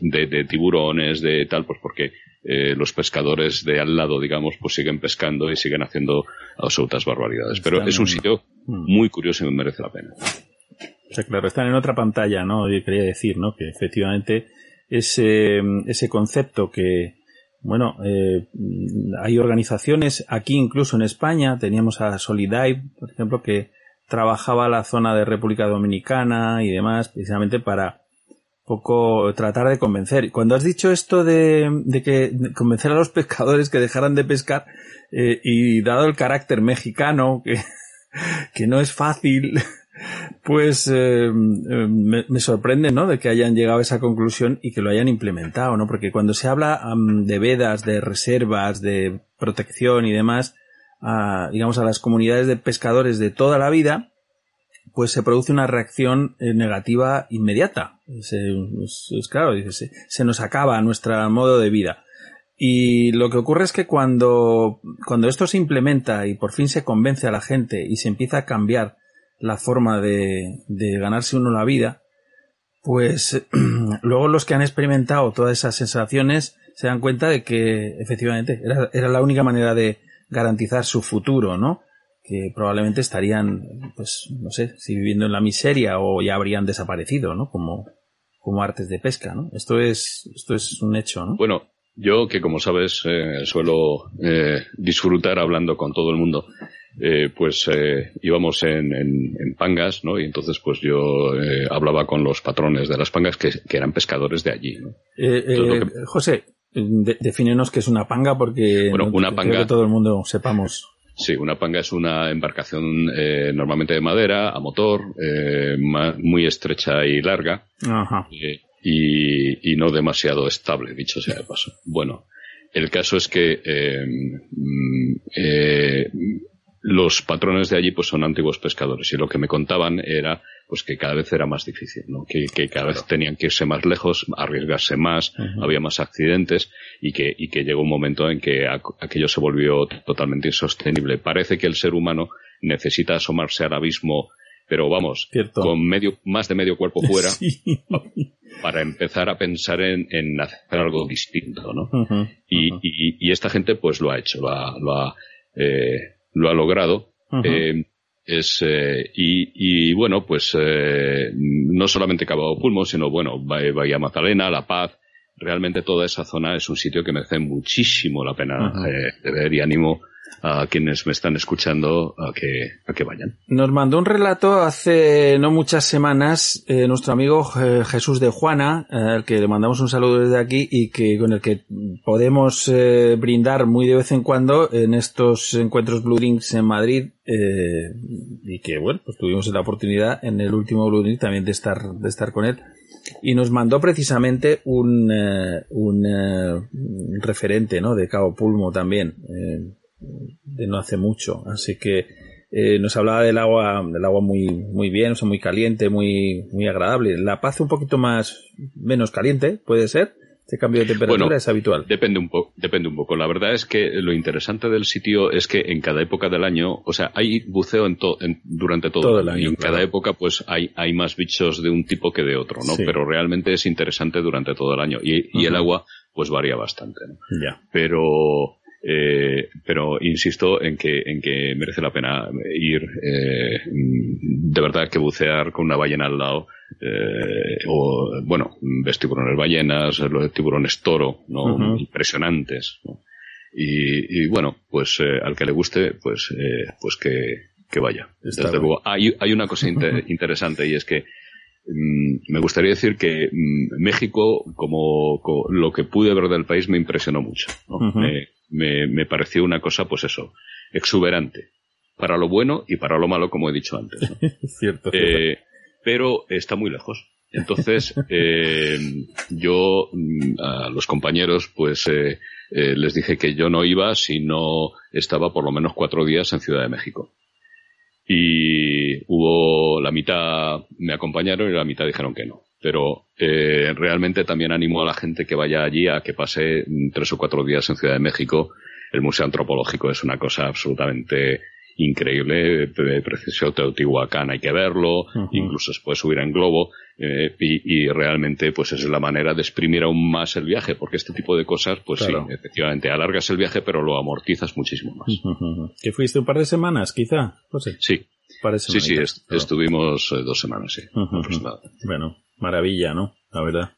de, tiburones, de tal, pues porque eh, los pescadores de al lado, digamos, pues siguen pescando y siguen haciendo absolutas barbaridades. Pero es un sitio muy curioso y merece la pena. O sea, claro, están en otra pantalla, ¿no? Yo quería decir, ¿no? Que efectivamente ese, ese concepto que, bueno, eh, hay organizaciones, aquí incluso en España, teníamos a Solidive, por ejemplo, que trabajaba la zona de República Dominicana y demás, precisamente para poco tratar de convencer. Cuando has dicho esto de, de que convencer a los pescadores que dejaran de pescar, eh, y dado el carácter mexicano, que, que no es fácil, pues eh, me, sorprende, ¿no? De que hayan llegado a esa conclusión y que lo hayan implementado, ¿no? Porque cuando se habla de vedas, de reservas, de protección y demás, digamos a las comunidades de pescadores de toda la vida, pues se produce una reacción eh, negativa inmediata. Es, claro, se, se nos acaba nuestro modo de vida. Y lo que ocurre es que cuando, cuando esto se implementa y por fin se convence a la gente y se empieza a cambiar la forma de, de ganarse uno la vida, pues luego los que han experimentado todas esas sensaciones se dan cuenta de que efectivamente era, era la única manera de garantizar su futuro, ¿no? que probablemente estarían, pues, no sé, si viviendo en la miseria o ya habrían desaparecido, ¿no? Como, como artes de pesca, ¿no? Esto es, esto es un hecho, ¿no? Bueno, yo que como sabes eh, suelo eh, disfrutar hablando con todo el mundo, eh, pues eh, íbamos en, en, en, pangas, ¿no? Y entonces pues yo eh, hablaba con los patrones de las pangas que, que eran pescadores de allí, ¿no? Entonces, que... José, de, defínenos qué es una panga porque bueno, una no, panga, que todo el mundo sepamos. Sí, una panga es una embarcación eh, normalmente de madera, a motor, eh, muy estrecha y larga. Ajá. Eh, y, y, no demasiado estable, dicho sea de paso. Bueno, el caso es que los patrones de allí pues son antiguos pescadores y lo que me contaban era pues que cada vez era más difícil, ¿no? que, que cada claro. vez tenían que irse más lejos, arriesgarse más, uh -huh. había más accidentes y que, y que llegó un momento en que aquello se volvió totalmente insostenible. Parece que el ser humano necesita asomarse al abismo, pero vamos, Cierto. con medio, más de medio cuerpo fuera, sí. para empezar a pensar en, en, hacer algo distinto, ¿no? Uh -huh. y, uh -huh. y, y, esta gente pues lo ha hecho, lo ha, lo ha, eh, lo ha logrado. Eh, es eh, y, y, bueno pues eh, no solamente Cabo Pulmo sino bueno Bahía Magdalena La Paz realmente toda esa zona es un sitio que merece muchísimo la pena uh -huh. de ver y animo a quienes me están escuchando a que, a que vayan. Nos mandó un relato hace no muchas semanas eh, nuestro amigo eh, Jesús de Juana, eh, al que le mandamos un saludo desde aquí y que con el que podemos brindar muy de vez en cuando en estos encuentros Blue Drinks en Madrid y que bueno, pues tuvimos la oportunidad en el último Blue Drink también de estar de estar con él y nos mandó precisamente un, un referente, ¿no? De Cabo Pulmo también de no hace mucho. Así que eh, nos hablaba del agua, del agua muy, muy bien, o sea, muy caliente, muy, muy agradable. La Paz un poquito más, menos caliente, puede ser. Este cambio de temperatura es habitual. Depende un poco, depende un poco. La verdad es que lo interesante del sitio es que en cada época del año, o sea, hay buceo en durante todo, el año. Y en cada época, pues hay, hay más bichos de un tipo que de otro, ¿no? Pero realmente es interesante durante todo el año. Y, y el agua, pues varía bastante, ¿no? Ya. Pero, eh, pero insisto en que, en que merece la pena ir, eh, de verdad que bucear con una ballena al lado, eh, o bueno, ves tiburones ballenas, los tiburones toro, ¿no? Impresionantes, Y, bueno, pues al que le guste, pues, pues que, que vaya. Desde luego, hay, hay una cosa interesante y es que me gustaría decir que mm, México, como, lo que pude ver del país, me impresionó mucho. ¿no? me, me pareció una cosa, pues eso, exuberante. Para lo bueno y para lo malo, como he dicho antes. cierto, eh, pero está muy lejos. Entonces, eh, yo mm, a los compañeros, pues eh, les dije que yo no iba si no estaba por lo menos cuatro días en Ciudad de México. Y hubo la mitad me acompañaron y la mitad dijeron que no pero eh, realmente también animo a la gente que vaya allí a que pase tres o cuatro días en Ciudad de México. El Museo Antropológico es una cosa absolutamente increíble, precioso Teotihuacán hay que verlo, incluso se puede subir en globo, eh, y, realmente pues es la manera de exprimir aún más el viaje, porque este tipo de cosas, pues sí, efectivamente, alargas el viaje pero lo amortizas muchísimo más. ¿Que fuiste un par de semanas, quizá? Sí. Sí, sí, estuvimos eh, dos semanas, sí. Bueno, maravilla, ¿no? La verdad.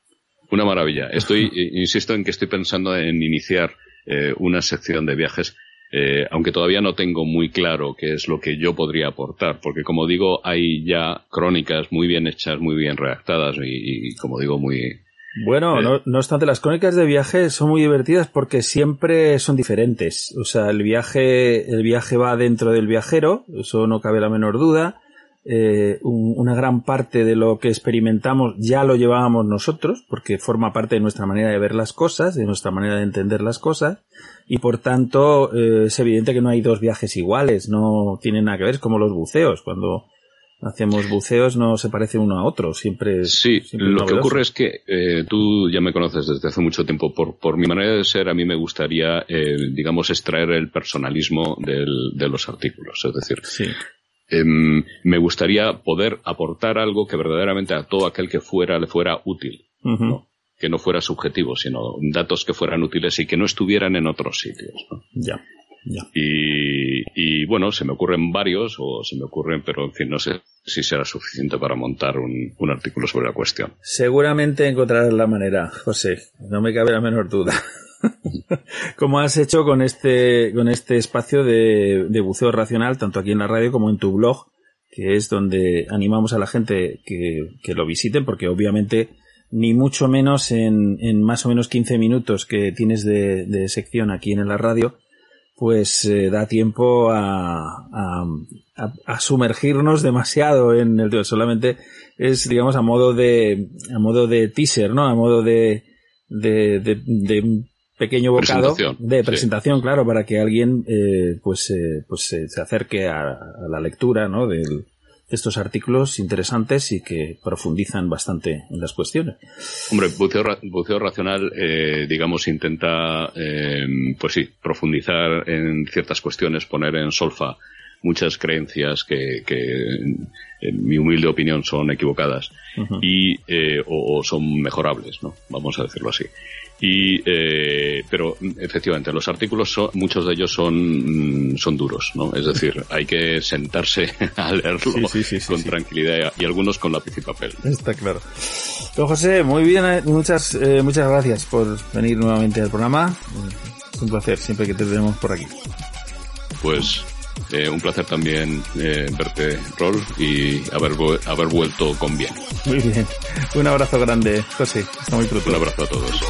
Una maravilla. Estoy, insisto en que estoy pensando en iniciar eh, una sección de viajes, eh, aunque todavía no tengo muy claro qué es lo que yo podría aportar, porque como digo, hay ya crónicas muy bien hechas, muy bien redactadas y, como digo, muy, bueno, no, no, obstante, las crónicas de viaje son muy divertidas porque siempre son diferentes. O sea, el viaje, el viaje va dentro del viajero, eso no cabe la menor duda. Eh, una gran parte de lo que experimentamos ya lo llevábamos nosotros, porque forma parte de nuestra manera de ver las cosas, de nuestra manera de entender las cosas, y por tanto eh, es evidente que no hay dos viajes iguales, no tienen nada que ver, es como los buceos, cuando hacemos buceos no se parece uno a otro, siempre es, Sí, lo que ocurre es que eh, tú ya me conoces desde hace mucho tiempo, por, por mi manera de ser a mí me gustaría, eh, digamos, extraer el personalismo del, de los artículos, es decir, sí. Em, me gustaría poder aportar algo que verdaderamente a todo aquel que fuera le fuera útil, que no fuera subjetivo, sino datos que fueran útiles y que no estuvieran en otros sitios. Ya. Ya. Y, y, bueno, se me ocurren varios, o se me ocurren, pero en fin, no sé si será suficiente para montar un, artículo sobre la cuestión. Seguramente encontrarás la manera, José, no me cabe la menor duda. como has hecho con este, con este espacio de, de, buceo racional, tanto aquí en la radio como en tu blog, que es donde animamos a la gente que, que lo visiten, porque obviamente ni mucho menos en, en, más o menos 15 minutos que tienes de, de sección aquí en la radio, pues eh, da tiempo a, a, a, sumergirnos demasiado en el solamente es digamos a modo de a modo de teaser no a modo de de, de, de pequeño bocado de presentación, claro, para que alguien eh, pues, eh, pues se acerque a, la lectura ¿no? de estos artículos interesantes y que profundizan bastante en las cuestiones. Hombre, buceo, racional, eh, digamos, intenta, pues sí, profundizar en ciertas cuestiones, poner en solfa muchas creencias que, en mi humilde opinión son equivocadas y o, o, son mejorables, ¿no? Vamos a decirlo así. Y, eh, pero efectivamente, los artículos, son, muchos de ellos son, mm, son duros, ¿no? Es decir, hay que sentarse a leerlo con tranquilidad y algunos con lápiz y papel. Está claro. Don José, muy bien, eh, muchas, eh, muchas gracias por venir nuevamente al programa. Es un placer siempre que te tenemos por aquí. pues eh, un placer también eh, verte, Rol, y haber, haber vuelto con bien. Muy bien. Un abrazo grande, José. Está muy pronto. Un abrazo a todos.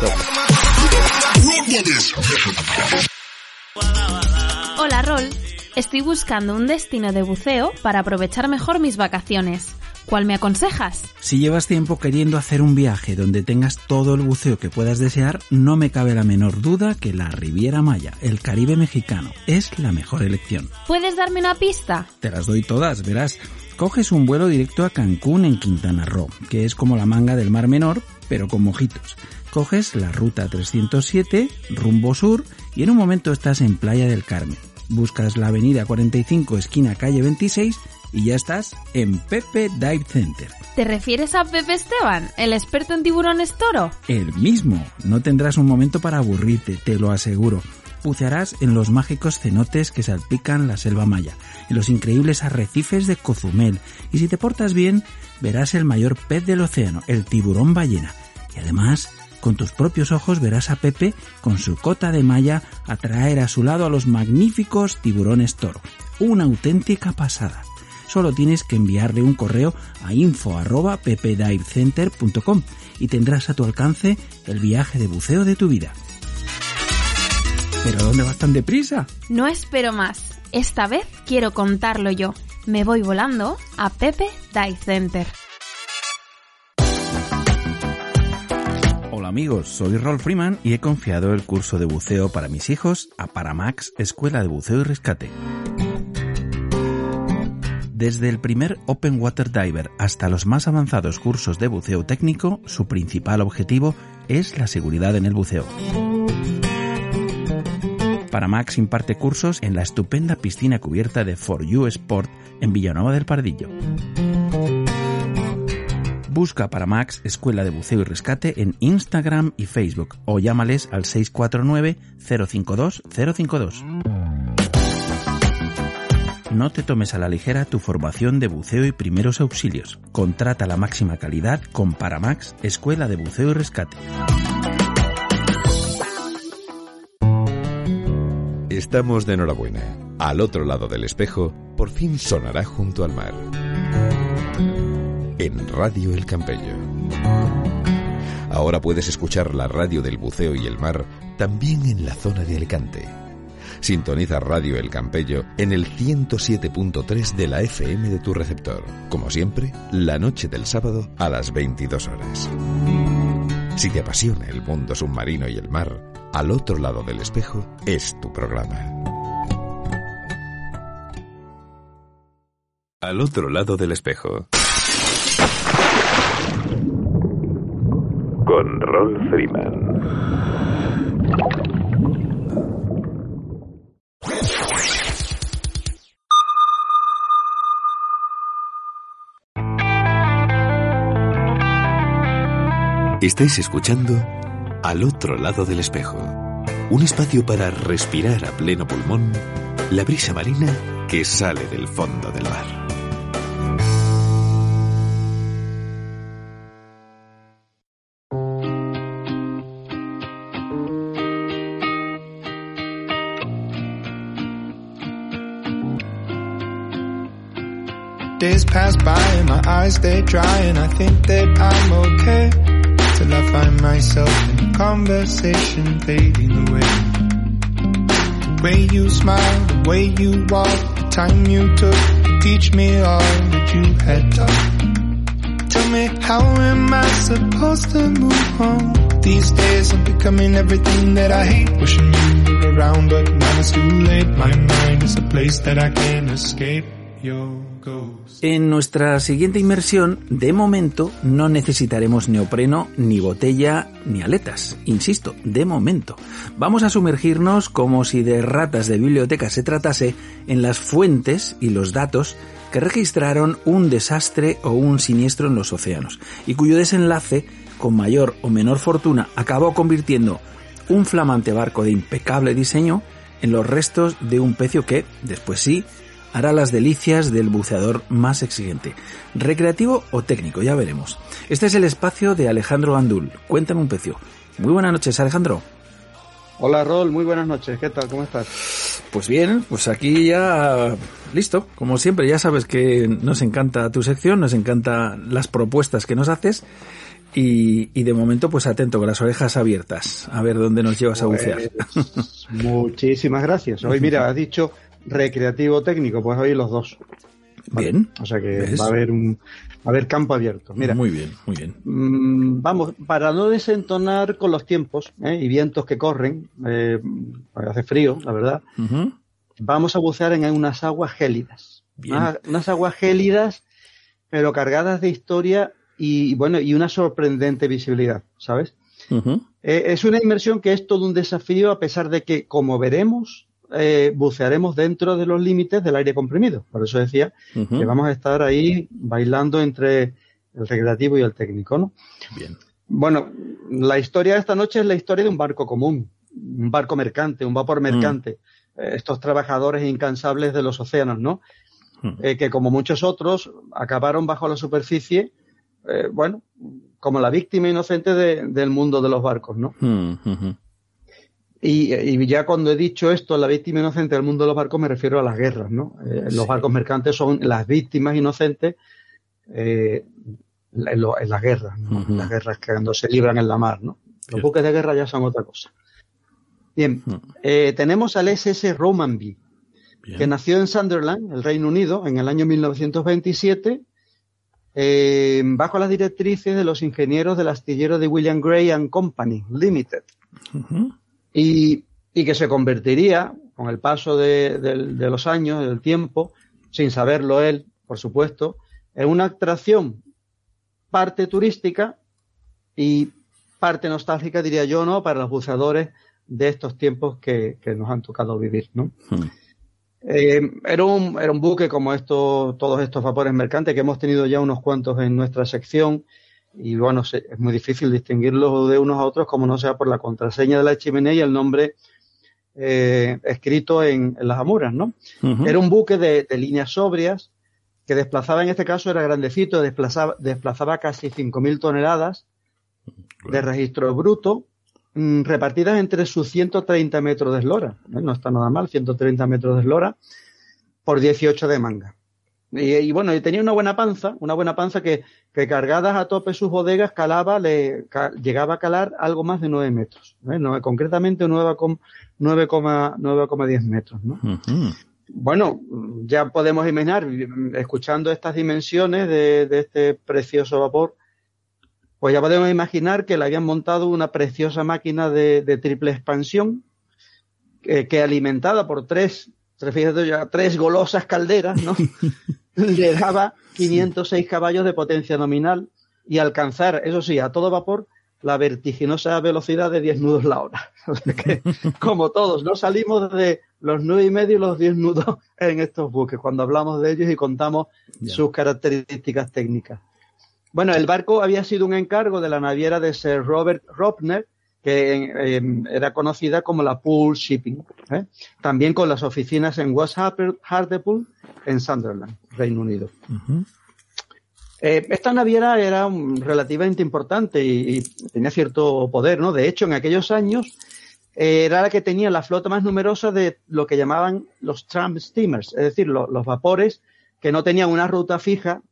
Hola, Rol. Estoy buscando un destino de buceo para aprovechar mejor mis vacaciones. ¿Cuál me aconsejas? Si llevas tiempo queriendo hacer un viaje donde tengas todo el buceo que puedas desear, no me cabe la menor duda que la Riviera Maya, el Caribe mexicano, es la mejor elección. ¿Puedes darme una pista? Te las doy todas, verás. Coges un vuelo directo a Cancún en Quintana Roo, que es como la manga del Mar Menor, pero con mojitos. Coges la ruta 307, rumbo sur, y en un momento estás en Playa del Carmen. Buscas la avenida 45, esquina calle 26, y ya estás en Pepe Dive Center. ¿Te refieres a Pepe Esteban, el experto en tiburones toro? El mismo. No tendrás un momento para aburrirte, te lo aseguro. Bucearás en los mágicos cenotes que salpican la selva maya, en los increíbles arrecifes de Cozumel, y si te portas bien, verás el mayor pez del océano, el tiburón ballena. Y además, con tus propios ojos verás a Pepe con su cota de malla atraer a su lado a los magníficos tiburones toro. Una auténtica pasada solo tienes que enviarle un correo a info.ppdivecenter.com y tendrás a tu alcance el viaje de buceo de tu vida. ¿Pero a dónde vas tan deprisa? No espero más. Esta vez quiero contarlo yo. Me voy volando a Pepe Dive Center. Hola amigos, soy Rolf Freeman y he confiado el curso de buceo para mis hijos a Paramax Escuela de Buceo y Rescate. Desde el primer Open Water Diver hasta los más avanzados cursos de buceo técnico, su principal objetivo es la seguridad en el buceo. Paramax imparte cursos en la estupenda piscina cubierta de For You Sport en Villanueva del Pardillo. Busca Paramax Escuela de Buceo y Rescate en Instagram y Facebook o llámales al 649 052 052. No te tomes a la ligera tu formación de buceo y primeros auxilios. Contrata la máxima calidad con Paramax, Escuela de Buceo y Rescate. Estamos de enhorabuena. Al otro lado del espejo, por fin sonará junto al mar. En Radio El Campello. Ahora puedes escuchar la radio del buceo y el mar también en la zona de Alicante Sintoniza Radio El Campello en el 107.3 de la FM de tu receptor. Como siempre, la noche del sábado a las 22 horas. Si te apasiona el mundo submarino y el mar, al otro lado del espejo es tu programa. Al otro lado del espejo. Con Rolf Freeman. Estáis escuchando Al otro lado del espejo, un espacio para respirar a pleno pulmón la brisa marina que sale del fondo del mar. Days pass by and my eyes dry and I think that I'm okay. Till I find myself in conversation fading away. The way you smile, the way you walk, the time you took to teach me all that you had taught. Tell me, how am I supposed to move on? These days I'm becoming everything that I hate. Wishing you were around, but now it's too late. My mind is a place that I can't escape. En nuestra siguiente inmersión, de momento, no necesitaremos neopreno, ni botella, ni aletas. Insisto, de momento. Vamos a sumergirnos como si de ratas de biblioteca se tratase en las fuentes y los datos que registraron un desastre o un siniestro en los océanos, y cuyo desenlace, con mayor o menor fortuna, acabó convirtiendo un flamante barco de impecable diseño en los restos de un pecio que, después sí, hará las delicias del buceador más exigente. Recreativo o técnico, ya veremos. Este es el espacio de Alejandro Andul. Cuéntame un pecio. Muy buenas noches, Alejandro. Hola, Rol. Muy buenas noches. ¿Qué tal? ¿Cómo estás? Pues bien, pues aquí ya listo. Como siempre, ya sabes que nos encanta tu sección, nos encantan las propuestas que nos haces. Y, y de momento, pues atento, con las orejas abiertas, a ver dónde nos llevas a bucear. Pues, muchísimas gracias. Hoy, mira, has dicho recreativo técnico, pues hoy los dos. Bien. O sea que va a haber un va a haber campo abierto. Mira, muy bien, muy bien. mmm, vamos, para no desentonar con los tiempos ¿eh? y vientos que corren, eh, hace frío, la verdad, vamos a bucear en unas aguas gélidas. Bien. Unas, unas aguas gélidas, pero cargadas de historia y, bueno, y una sorprendente visibilidad, ¿sabes? Eh, es una inmersión que es todo un desafío, a pesar de que, como veremos, eh, bucearemos dentro de los límites del aire comprimido. Por eso decía que vamos a estar ahí bailando entre el recreativo y el técnico, ¿no? Bien. Bueno, la historia de esta noche es la historia de un barco común, un barco mercante, un vapor mercante. Eh, estos trabajadores incansables de los océanos, ¿no? Mm. Eh, que como muchos otros acabaron bajo la superficie, eh, bueno, como la víctima inocente de- del mundo de los barcos, ¿no? Y, y ya cuando he dicho esto, la víctima inocente del mundo de los barcos, me refiero a las guerras, ¿no? Eh, Los barcos mercantes son las víctimas inocentes eh, en, lo- en las guerras, ¿no? Las guerras que cuando se libran en la mar, ¿no? Los buques de guerra ya son otra cosa. Bien, eh, tenemos al SS Romanby, que nació en Sunderland, el Reino Unido, en el año 1927, eh, bajo las directrices de los ingenieros del astillero de William Gray and Company Limited Ujú. Y, y que se convertiría con el paso de, los años, del tiempo, sin saberlo él, por supuesto, en una atracción parte turística y parte nostálgica, diría yo, ¿no? Para los buceadores de estos tiempos que, que nos han tocado vivir, ¿no? Mm. Eh, era, un, era un buque como estos, todos estos vapores mercantes que hemos tenido ya unos cuantos en nuestra sección y bueno, se- es muy difícil distinguirlos de unos a otros como no sea por la contraseña de la chimenea y el nombre eh, escrito en, en las amuras, ¿no? Era un buque de, de líneas sobrias que desplazaba, en este caso era grandecito, desplazaba, desplazaba casi 5.000 toneladas de registro bruto, mm, repartidas entre sus 130 metros de eslora. ¿eh? No está nada mal, 130 metros de eslora por 18 de manga. Y, y bueno, y tenía una buena panza, una buena panza que, que cargadas a tope sus bodegas calaba, le, ca- llegaba a calar algo más de 9 metros. ¿eh? No, concretamente 9,10 9,10 metros. ¿no? Ujú. Bueno, ya podemos imaginar, escuchando estas dimensiones de, de este precioso vapor, pues ya podemos imaginar que le habían montado una preciosa máquina de, de triple expansión que, que alimentada por tres, tres, fíjate ya, tres golosas calderas, ¿no? le daba 506 caballos de potencia nominal y alcanzar, eso sí, a todo vapor, la vertiginosa velocidad de 10 nudos la hora. O sea que, como todos, no salimos de los nueve y medio y los 10 nudos en estos buques cuando hablamos de ellos y contamos sus características técnicas. Bueno, el barco había sido un encargo de la naviera de Sir Robert Ropner, que eh, era conocida como la Pool Shipping, ¿eh? también con las oficinas en West Hartlepool, en Sunderland, Reino Unido. Eh, esta naviera era relativamente importante y, y tenía cierto poder, ¿no? De hecho, en aquellos años eh, era la que tenía la flota más numerosa de lo que llamaban los tramp steamers, es decir, lo- los vapores que no tenían una ruta fija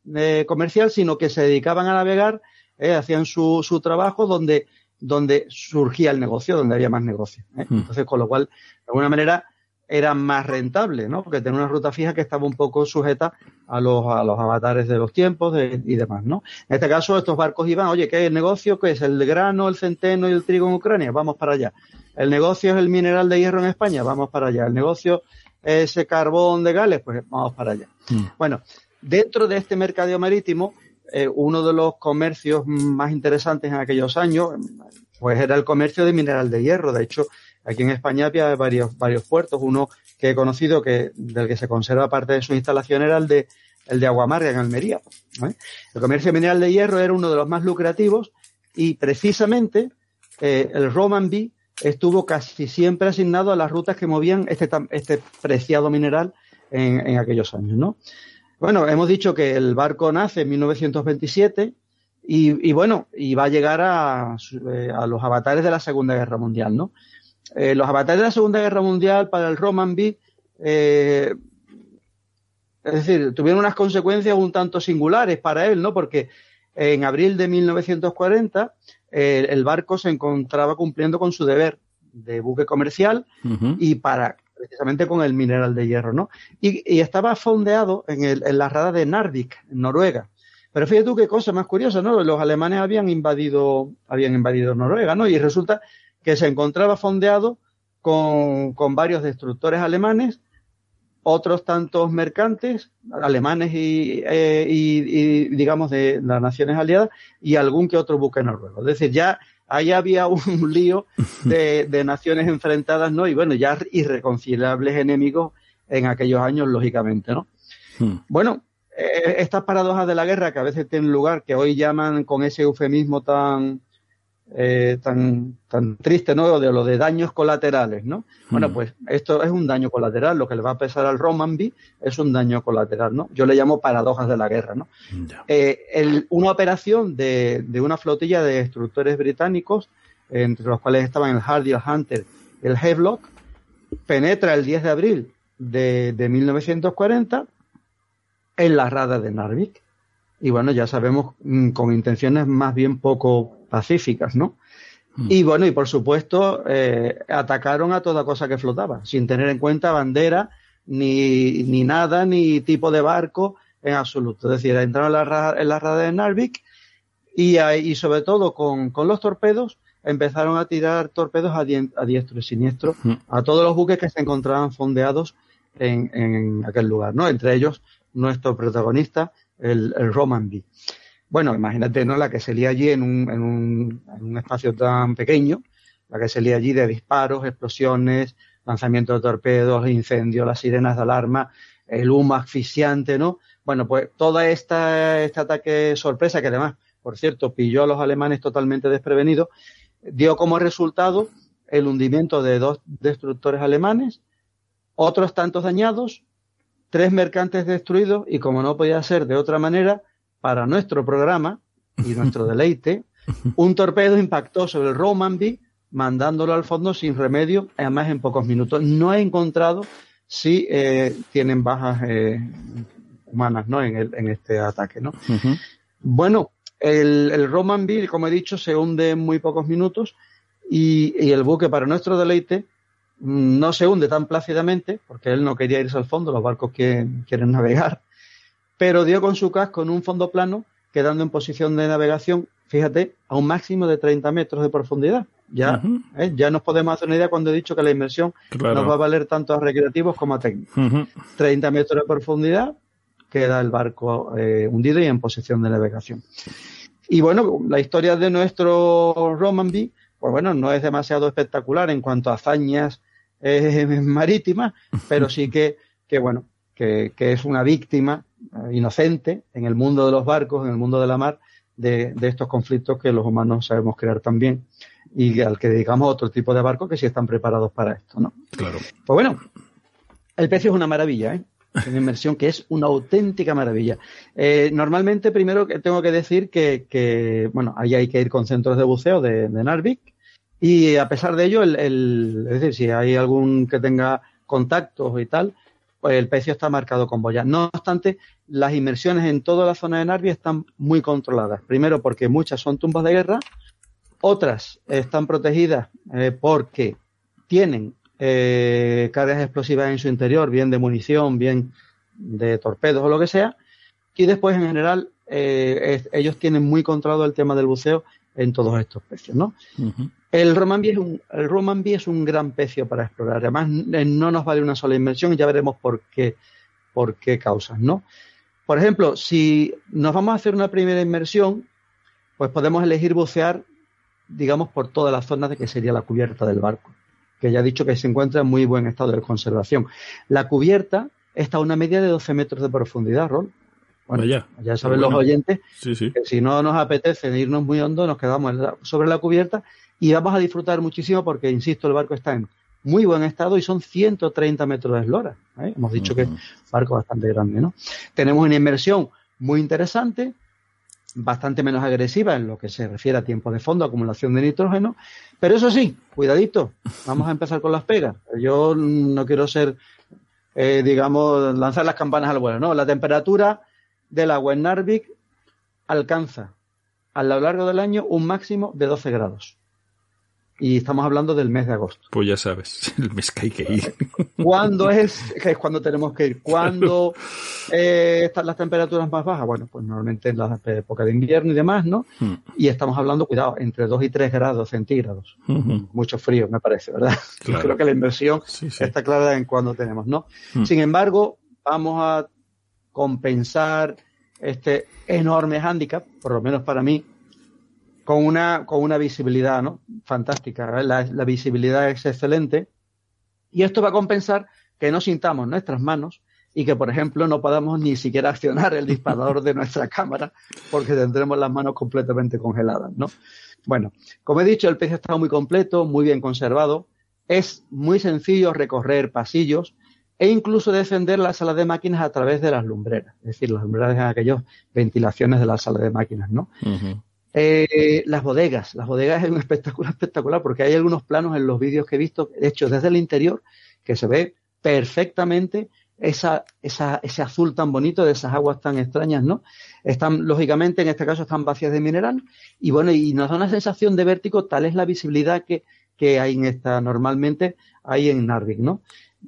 comercial, sino que se dedicaban a navegar, hacían su, su trabajo donde, donde surgía el negocio, donde había más negocio. ¿eh? Mm. Entonces, con lo cual, de alguna manera, era más rentable, ¿no? Porque tenía una ruta fija que estaba un poco sujeta a los, a los avatares de los tiempos de- y demás, ¿no? En este caso, estos barcos iban, oye, ¿qué es el negocio? ¿Qué es el grano, el centeno y el trigo en Ucrania? Vamos para allá. El negocio es el mineral de hierro en España, vamos para allá. El negocio es el carbón de Gales, pues vamos para allá. Mm. Bueno, dentro de este mercadeo marítimo, eh, uno de los comercios más interesantes en aquellos años, pues era el comercio de mineral de hierro. De hecho, aquí en España había varios, varios puertos. Uno que he conocido que, del que se conserva parte de su instalación era el de, el de Aguamarga en Almería. ¿eh? El comercio de mineral de hierro era uno de los más lucrativos y precisamente eh, el Romanby estuvo casi siempre asignado a las rutas que movían este, este preciado mineral en, en aquellos años, ¿no? Bueno, hemos dicho que el barco nace en 1927 y, y bueno, y va a llegar a, eh, a los avatares de la Segunda Guerra Mundial, ¿no? eh, los avatares de la Segunda Guerra Mundial para el Romanby, eh, es decir, tuvieron unas consecuencias un tanto singulares para él, ¿no? Porque en abril de 1940 eh, el barco se encontraba cumpliendo con su deber de buque comercial y para precisamente con el mineral de hierro, ¿no? Y, estaba fondeado en, el, en la rada de Narvik, en Noruega. Pero fíjate tú qué cosa más curiosa, ¿no? Los alemanes habían invadido, habían invadido Noruega, ¿no? Y resulta que se encontraba fondeado con, con varios destructores alemanes, otros tantos mercantes alemanes y, eh, y, digamos de las naciones aliadas y algún que otro buque noruego. Es decir, ya ahí había un lío de, de, naciones enfrentadas, ¿no? Y bueno, ya irreconciliables enemigos en aquellos años, lógicamente, ¿no? Hmm. Bueno, eh, estas paradojas de la guerra que a veces tienen lugar, que hoy llaman con ese eufemismo tan, eh, tan, tan triste, ¿no? De lo de daños colaterales, ¿no? Bueno, hmm. pues esto es un daño colateral. Lo que le va a pesar al Romanby es un daño colateral, ¿no? Yo le llamo paradojas de la guerra, ¿no? Eh, una operación de, de, una flotilla de destructores británicos, entre los cuales estaban el Hardy, el Hunter, el Havelock, penetra el 10 de abril de, de 1940 en la rada de Narvik. Y bueno, ya sabemos, mm, con intenciones más bien poco pacíficas, ¿no? Hmm. Y bueno, y por supuesto, eh, atacaron a toda cosa que flotaba, sin tener en cuenta bandera, ni, ni nada, ni tipo de barco en absoluto. Es decir, entraron en la, en la rada de Narvik y, y sobre todo con, con, los torpedos empezaron a tirar torpedos a, diestro y siniestro hmm. a todos los buques que se encontraban fondeados en, en aquel lugar, ¿no? Entre ellos nuestro protagonista, el, el Roman B. Bueno, imagínate, ¿no? La que se lía allí en un, en un, en un espacio tan pequeño, la que se lía allí de disparos, explosiones, lanzamiento de torpedos, incendios, las sirenas de alarma, el humo asfixiante, ¿no? Bueno, pues toda esta, este ataque sorpresa, que además, por cierto, pilló a los alemanes totalmente desprevenidos, dio como resultado el hundimiento de dos destructores alemanes, otros tantos dañados, tres mercantes destruidos y como no podía ser de otra manera, para nuestro programa y nuestro deleite, un torpedo impactó sobre el Romanby, mandándolo al fondo sin remedio, además en pocos minutos. No he encontrado si eh, tienen bajas eh, humanas ¿no? en, el, en este ataque. ¿no? Bueno, el, el Romanby, como he dicho, se hunde en muy pocos minutos y, y el buque, para nuestro deleite, no se hunde tan plácidamente, porque él no quería irse al fondo, los barcos que quieren navegar, pero dio con su casco en un fondo plano, quedando en posición de navegación, fíjate, a un máximo de 30 metros de profundidad. Ya, ¿eh? ya nos podemos hacer una idea cuando he dicho que la inmersión nos va a valer tanto a recreativos como a técnicos. 30 metros de profundidad, queda el barco eh, hundido y en posición de navegación. Y bueno, la historia de nuestro Romanby, pues bueno, no es demasiado espectacular en cuanto a hazañas eh, marítimas, pero sí que, que bueno, que, que es una víctima inocente en el mundo de los barcos, en el mundo de la mar, de, estos conflictos que los humanos sabemos crear también y al que dedicamos otro tipo de barcos que sí están preparados para esto, ¿no? Claro. Pues bueno, el pecio es una maravilla, ¿eh? Una inmersión que es una auténtica maravilla. Eh, normalmente, primero que tengo que decir que, que, bueno, ahí hay que ir con centros de buceo de, de Narvik y a pesar de ello, el, el, es decir, si hay algún que tenga contactos y tal, el pecio está marcado con boya. No obstante, las inmersiones en toda la zona de Narvi están muy controladas. Primero porque muchas son tumbas de guerra, otras están protegidas eh, porque tienen eh, cargas explosivas en su interior, bien de munición, bien de torpedos o lo que sea. Y después, en general, eh, ellos tienen muy controlado el tema del buceo en todos estos pecios, ¿no? El Romanby es un, el es un gran pecio para explorar. Además, no nos vale una sola inmersión y ya veremos por qué, por qué causas, ¿no? Por ejemplo, si nos vamos a hacer una primera inmersión, pues podemos elegir bucear, digamos, por toda la zona de que sería la cubierta del barco, que ya he dicho que se encuentra en muy buen estado de conservación. La cubierta está a una media de 12 metros de profundidad, Rol. Bueno, ya, ya saben los oyentes que si no nos apetece irnos muy hondo, nos quedamos sobre la cubierta y vamos a disfrutar muchísimo porque, insisto, el barco está en muy buen estado y son 130 metros de eslora. ¿eh? Hemos dicho que es un barco bastante grande, ¿no? Tenemos una inmersión muy interesante bastante menos agresiva en lo que se refiere a tiempo de fondo, acumulación de nitrógeno, pero eso sí, cuidadito, vamos a empezar con las pegas. Yo no quiero ser, eh, digamos, lanzar las campanas al vuelo, no, la temperatura del agua en Narvik alcanza a lo largo del año un máximo de 12 grados. Y estamos hablando del mes de agosto. Pues ya sabes, el mes que hay que ir. ¿Cuándo es? Que es cuando tenemos que ir. ¿Cuándo eh, están las temperaturas más bajas? Bueno, pues normalmente en la época de invierno y demás, ¿no? Hmm. Y estamos hablando, cuidado, entre 2 y 3 grados centígrados. Ujú. Mucho frío, me parece, ¿verdad? Claro. Creo que la inversión Sí, sí. está clara en cuándo tenemos, ¿no? Hmm. Sin embargo, vamos a compensar este enorme hándicap, por lo menos para mí, con una, con una visibilidad ¿no? fantástica. La, visibilidad es excelente. Y esto va a compensar que no sintamos nuestras manos y que, por ejemplo, no podamos ni siquiera accionar el disparador de nuestra cámara porque tendremos las manos completamente congeladas, ¿no? Bueno, como he dicho, el pez está muy completo, muy bien conservado. Es muy sencillo recorrer pasillos e incluso defender la sala de máquinas a través de las lumbreras. Es decir, las lumbreras en aquellas ventilaciones de la sala de máquinas, ¿no? Eh, las bodegas. Las bodegas es un espectáculo espectacular porque hay algunos planos en los vídeos que he visto, hechos desde el interior, que se ve perfectamente esa, esa, ese azul tan bonito de esas aguas tan extrañas, ¿no? Están, lógicamente, en este caso están vacías de mineral y bueno, y nos da una sensación de vértigo, tal es la visibilidad que, que hay en esta, normalmente hay en Narvik, ¿no?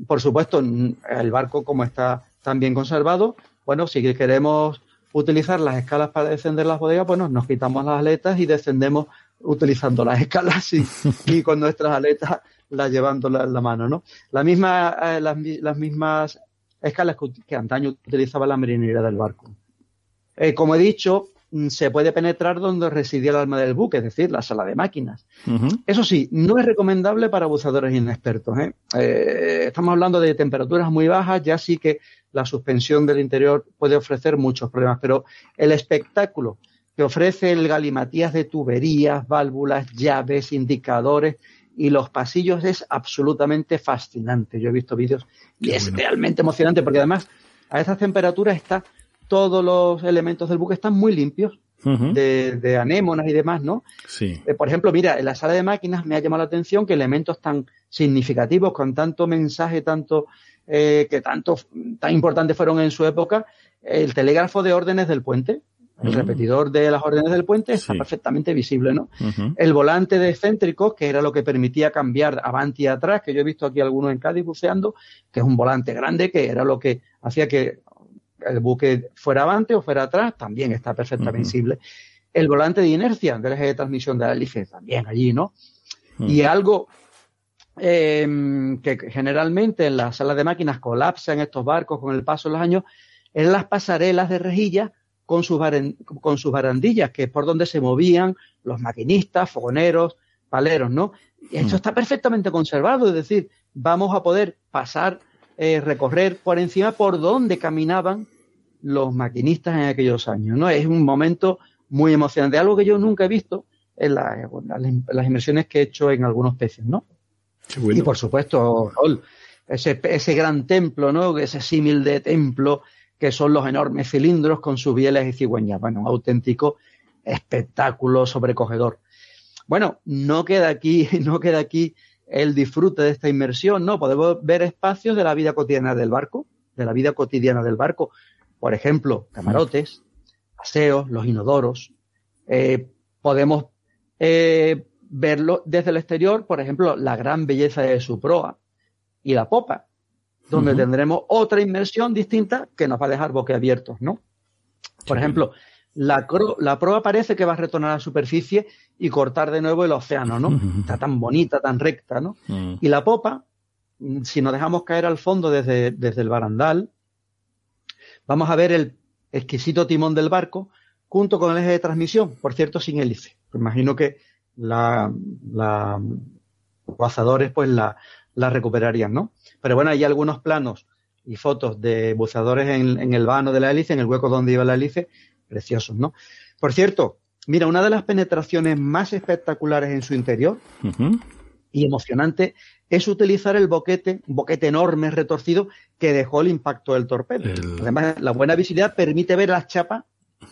Por supuesto, el barco como está tan bien conservado, bueno, si queremos utilizar las escalas para descender las bodegas, bueno, nos quitamos las aletas y descendemos utilizando las escalas y, y con nuestras aletas las llevando en la mano, ¿no? La misma, eh, las, las mismas escalas que, antaño utilizaba la marinería del barco. Eh, como he dicho, se puede penetrar donde residía el alma del buque, es decir, la sala de máquinas. Eso sí, no es recomendable para buceadores inexpertos. ¿eh? Eh, estamos hablando de temperaturas muy bajas, ya sí que la suspensión del interior puede ofrecer muchos problemas, pero el espectáculo que ofrece el galimatías de tuberías, válvulas, llaves, indicadores y los pasillos es absolutamente fascinante. Yo he visto vídeos y Qué es bueno. realmente emocionante porque además a estas temperaturas está todos los elementos del buque están muy limpios de, de anémonas y demás, ¿no? Sí. Eh, por ejemplo, mira, en la sala de máquinas me ha llamado la atención que elementos tan significativos, con tanto mensaje, tanto eh, que tanto tan importantes fueron en su época, el telégrafo de órdenes del puente, el Mm. repetidor de las órdenes del puente está Sí. perfectamente visible, ¿no? El volante de excéntricos, que era lo que permitía cambiar avante y atrás, que yo he visto aquí algunos en Cádiz buceando, que es un volante grande, que era lo que hacía que el buque fuera avante o fuera atrás, también está perfectamente visible. El volante de inercia del eje de transmisión de la hélice, también allí, ¿no? Y algo eh, que generalmente en las salas de máquinas colapsa en estos barcos con el paso de los años, es las pasarelas de rejilla con sus, con sus barandillas, que es por donde se movían los maquinistas, fogoneros, paleros, ¿no? Y esto está perfectamente conservado, es decir, vamos a poder pasar, eh, recorrer por encima por donde caminaban los maquinistas en aquellos años, ¿no? Es un momento muy emocionante, algo que yo nunca he visto en, la- bueno, en las inversiones que he hecho en algunos peces, ¿no? Bueno. Y por supuesto, ese, ese gran templo, ¿no? Ese símil de templo que son los enormes cilindros con sus bieles y cigüeñas. Bueno, un auténtico espectáculo sobrecogedor. Bueno, no queda aquí, no queda aquí el disfrute de esta inmersión, ¿no? Podemos ver espacios de la vida cotidiana del barco, de la vida cotidiana del barco. Por ejemplo, camarotes, aseos, los inodoros. Eh, podemos eh, verlo desde el exterior, por ejemplo, la gran belleza de su proa y la popa, donde tendremos otra inmersión distinta que nos va a dejar boquiabiertos, ¿no? Por ejemplo, la, la proa parece que va a retornar a la superficie y cortar de nuevo el océano, ¿no? Está tan bonita, tan recta, ¿no? Mm. Y la popa, mm, si nos dejamos caer al fondo desde, desde el barandal, vamos a ver el exquisito timón del barco junto con el eje de transmisión, por cierto, sin hélice. Imagino que la, la buceadores pues la, la recuperarían, ¿no? Pero bueno, hay algunos planos y fotos de buceadores en, en el vano de la hélice, en el hueco donde iba la hélice, preciosos, ¿no? Por cierto, mira, una de las penetraciones más espectaculares en su interior y emocionante es utilizar el boquete, un boquete enorme, retorcido, que dejó el impacto del torpedo. El- Además, la buena visibilidad permite ver las chapas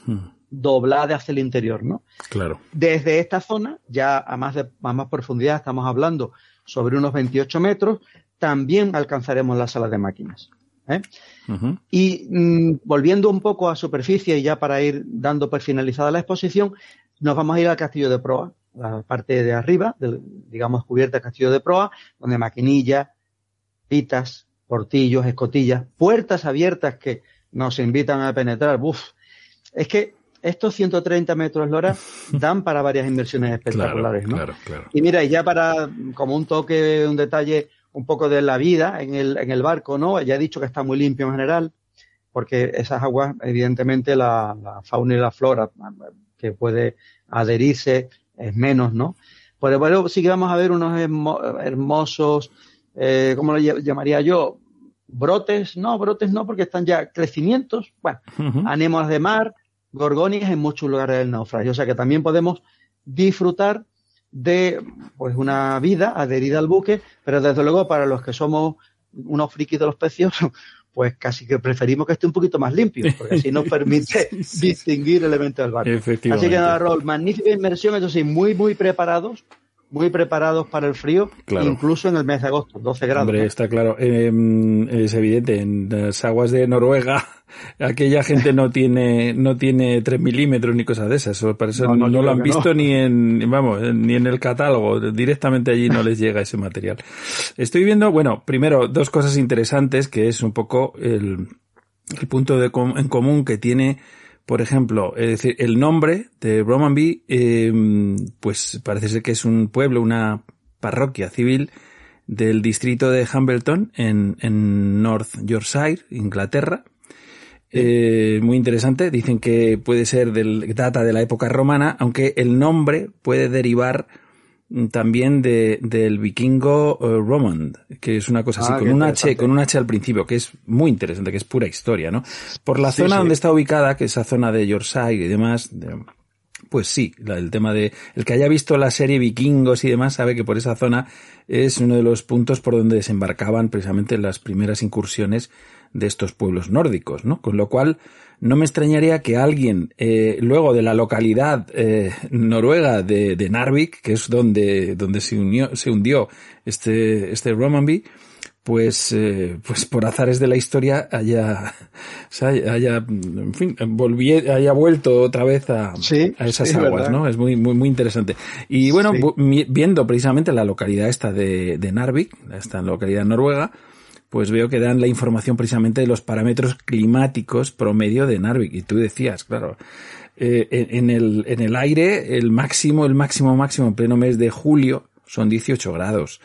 Ujú. doblada hacia el interior, ¿no? Claro. Desde esta zona, ya a más, de, a más profundidad, estamos hablando sobre unos 28 metros, también alcanzaremos la sala de máquinas. ¿Eh? Y mm, volviendo un poco a superficie y ya para ir dando por finalizada la exposición, nos vamos a ir al castillo de proa, la parte de arriba, del, digamos cubierta del castillo de proa, donde maquinillas, pitas, portillos, escotillas, puertas abiertas que nos invitan a penetrar. Uf, es que estos 130 metros Lora dan para varias inversiones espectaculares, ¿no? Claro, claro. Y mira, y ya para, como un toque, un detalle un poco de la vida en el, en el barco, ¿no? Ya he dicho que está muy limpio en general, porque esas aguas, evidentemente, la, la fauna y la flora que puede adherirse es menos, ¿no? Pero bueno, sí que vamos a ver unos hermo- hermosos, eh, ¿cómo lo ll- llamaría yo? Brotes, no, brotes no, porque están ya crecimientos, bueno, anémonas de mar, gorgonias en muchos lugares del naufragio. O sea que también podemos disfrutar de pues una vida adherida al buque, pero desde luego para los que somos unos frikis de los pecios, pues casi que preferimos que esté un poquito más limpio, porque así nos permite distinguir elementos del barco. Así que nada, Rol, magnífica inmersión, eso sí, muy, muy preparados, muy preparados para el frío, Claro. incluso en el mes de agosto, 12 grados. Hombre, ¿no? está claro. Eh, es evidente, en las aguas de Noruega, aquella gente no tiene, no tiene 3 milímetros ni cosas de esas. Para eso No, no, no, yo lo han visto ni en, vamos, ni en el catálogo. Directamente allí no les llega ese material. Estoy viendo, bueno, primero, dos cosas interesantes, que es un poco el, el punto de com- en común que tiene, por ejemplo, es decir, el nombre de Romanby, eh, pues parece ser que es un pueblo, una parroquia civil del distrito de Hambleton en, en North Yorkshire, Inglaterra. Eh, muy interesante. Dicen que puede ser del, data de la época romana, aunque el nombre puede derivar también de, del vikingo Romand, que es una cosa así, Ah, con un H, con un H al principio, que es muy interesante, que es pura historia, ¿no? Por la Sí, zona sí. donde está ubicada, que es esa zona de Yorkshire y demás, de- pues sí, la- el tema de el que haya visto la serie Vikingos y demás sabe que por esa zona es uno de los puntos por donde desembarcaban precisamente las primeras incursiones de estos pueblos nórdicos, ¿no? Con lo cual no me extrañaría que alguien eh, luego de la localidad eh, noruega de, de Narvik, que es donde donde se unió se hundió este este Romanby, pues, eh, pues por azares de la historia haya, o sea, haya, en fin, volví- haya vuelto otra vez a, Sí, a esas sí, aguas, verdad. ¿no? Es muy, muy, muy interesante. Y bueno, Sí. viendo precisamente la localidad esta de, de Narvik, esta localidad noruega, pues veo que dan la información precisamente de los parámetros climáticos promedio de Narvik. Y tú decías, claro, eh, en, en el, en el aire, el máximo, el máximo, máximo en pleno mes de julio son 18 grados.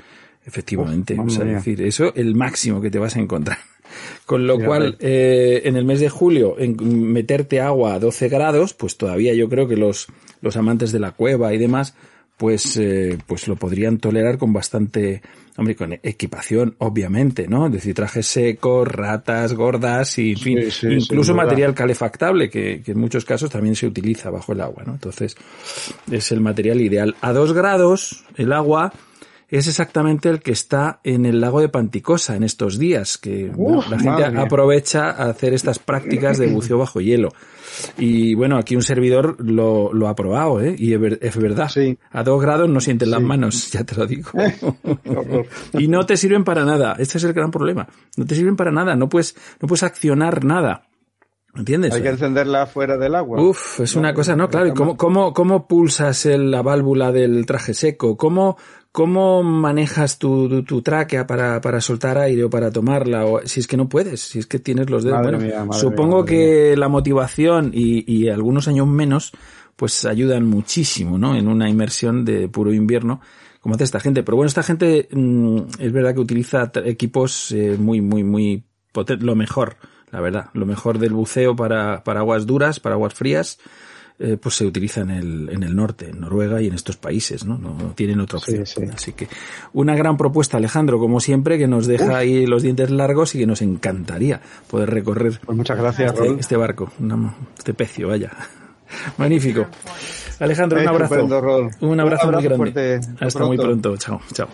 Efectivamente. Uf, o sea, es decir, eso el máximo que te vas a encontrar. Con lo cual, eh, en el mes de julio, en meterte agua a 12 grados, pues todavía yo creo que los, los amantes de la cueva y demás, pues, eh, pues lo podrían tolerar con bastante, hombre, con equipación, obviamente, ¿no? Es decir, trajes secos, ratas gordas y, en fin, Sí, sí, incluso material calefactable, que, que en muchos casos también se utiliza bajo el agua, ¿no? Entonces, es el material ideal. A dos grados, el agua es exactamente el que está en el lago de Panticosa en estos días, que Uf, la gente aprovecha a hacer estas prácticas de buceo bajo hielo. Y bueno, aquí un servidor lo, lo ha probado, ¿eh? Y es ver- es verdad. Sí. A dos grados no sienten las manos, ya te lo digo. y no te sirven para nada. Este es el gran problema. No te sirven para nada. No puedes, no puedes accionar nada. ¿Entiendes? Hay que encenderla fuera del agua. Uf, es una cosa, no, claro. ¿y cómo, cómo, cómo pulsas el- la válvula del traje seco? ¿Cómo, cómo manejas tu, tu, tu tráquea para, para soltar aire o para tomarla? O, si es que no puedes, si es que tienes los dedos. Madre Bueno, mía, supongo mía, que la motivación y, y algunos años menos, pues ayudan muchísimo, ¿no? En una inmersión de puro invierno, como hace esta gente. Pero bueno, esta gente mm, es verdad que utiliza equipos eh, muy, muy, muy potentes, lo mejor, la verdad, lo mejor del buceo para, para aguas duras, para aguas frías, eh, pues se utiliza en el, en el norte, en Noruega y en estos países, ¿no? No, no tienen otra opción. Sí, sí. Así que una gran propuesta, Alejandro, como siempre, que nos deja ahí los dientes largos y que nos encantaría poder recorrer Pues muchas gracias, este, Rol. este barco, este pecio, vaya. Magnífico. Alejandro, un abrazo. Un abrazo, Un muy grande. fuerte. Hasta muy pronto. pronto. Chao, chao.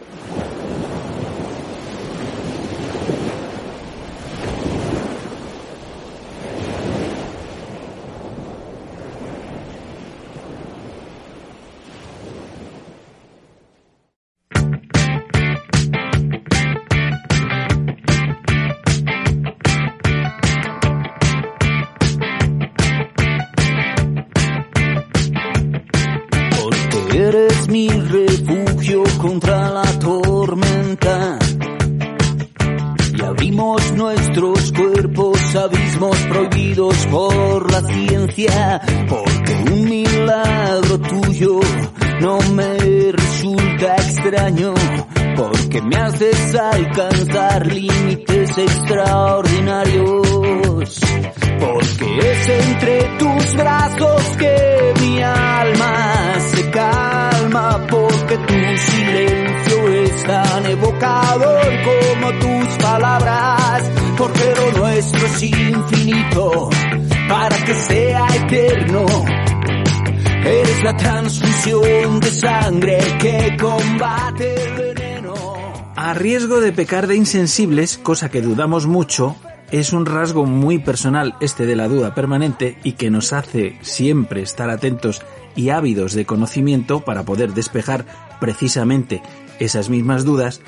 Porque un milagro tuyo no me resulta extraño, porque me haces alcanzar límites extraordinarios, porque es entre tus brazos que mi alma se calma, porque tu silencio es tan evocador como tus palabras, porque lo nuestro es infinito, para que sea eterno. Eres la transfusión de sangre que combate el veneno. A riesgo de pecar de insensibles, cosa que dudamos mucho, es un rasgo muy personal este de la duda permanente y que nos hace siempre estar atentos y ávidos de conocimiento para poder despejar precisamente esas mismas dudas,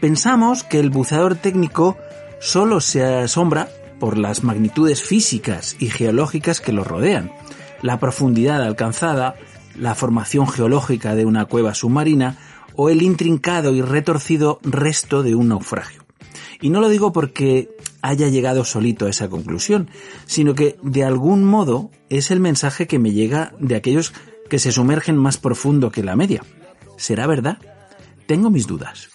pensamos que el buceador técnico solo se asombra por las magnitudes físicas y geológicas que lo rodean, la profundidad alcanzada, la formación geológica de una cueva submarina o el intrincado y retorcido resto de un naufragio. Y no lo digo porque haya llegado solito a esa conclusión, sino que de algún modo es el mensaje que me llega de aquellos que se sumergen más profundo que la media. ¿Será verdad? Tengo mis dudas.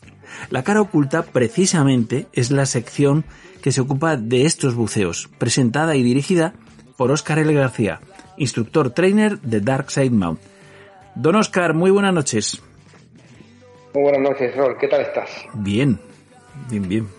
La cara oculta precisamente es la sección que se ocupa de estos buceos, presentada y dirigida por Óscar L. García, instructor trainer de Dark Side Mount. Don Óscar, muy buenas noches. Muy buenas noches, Rol. ¿Qué tal estás? Bien, bien, bien.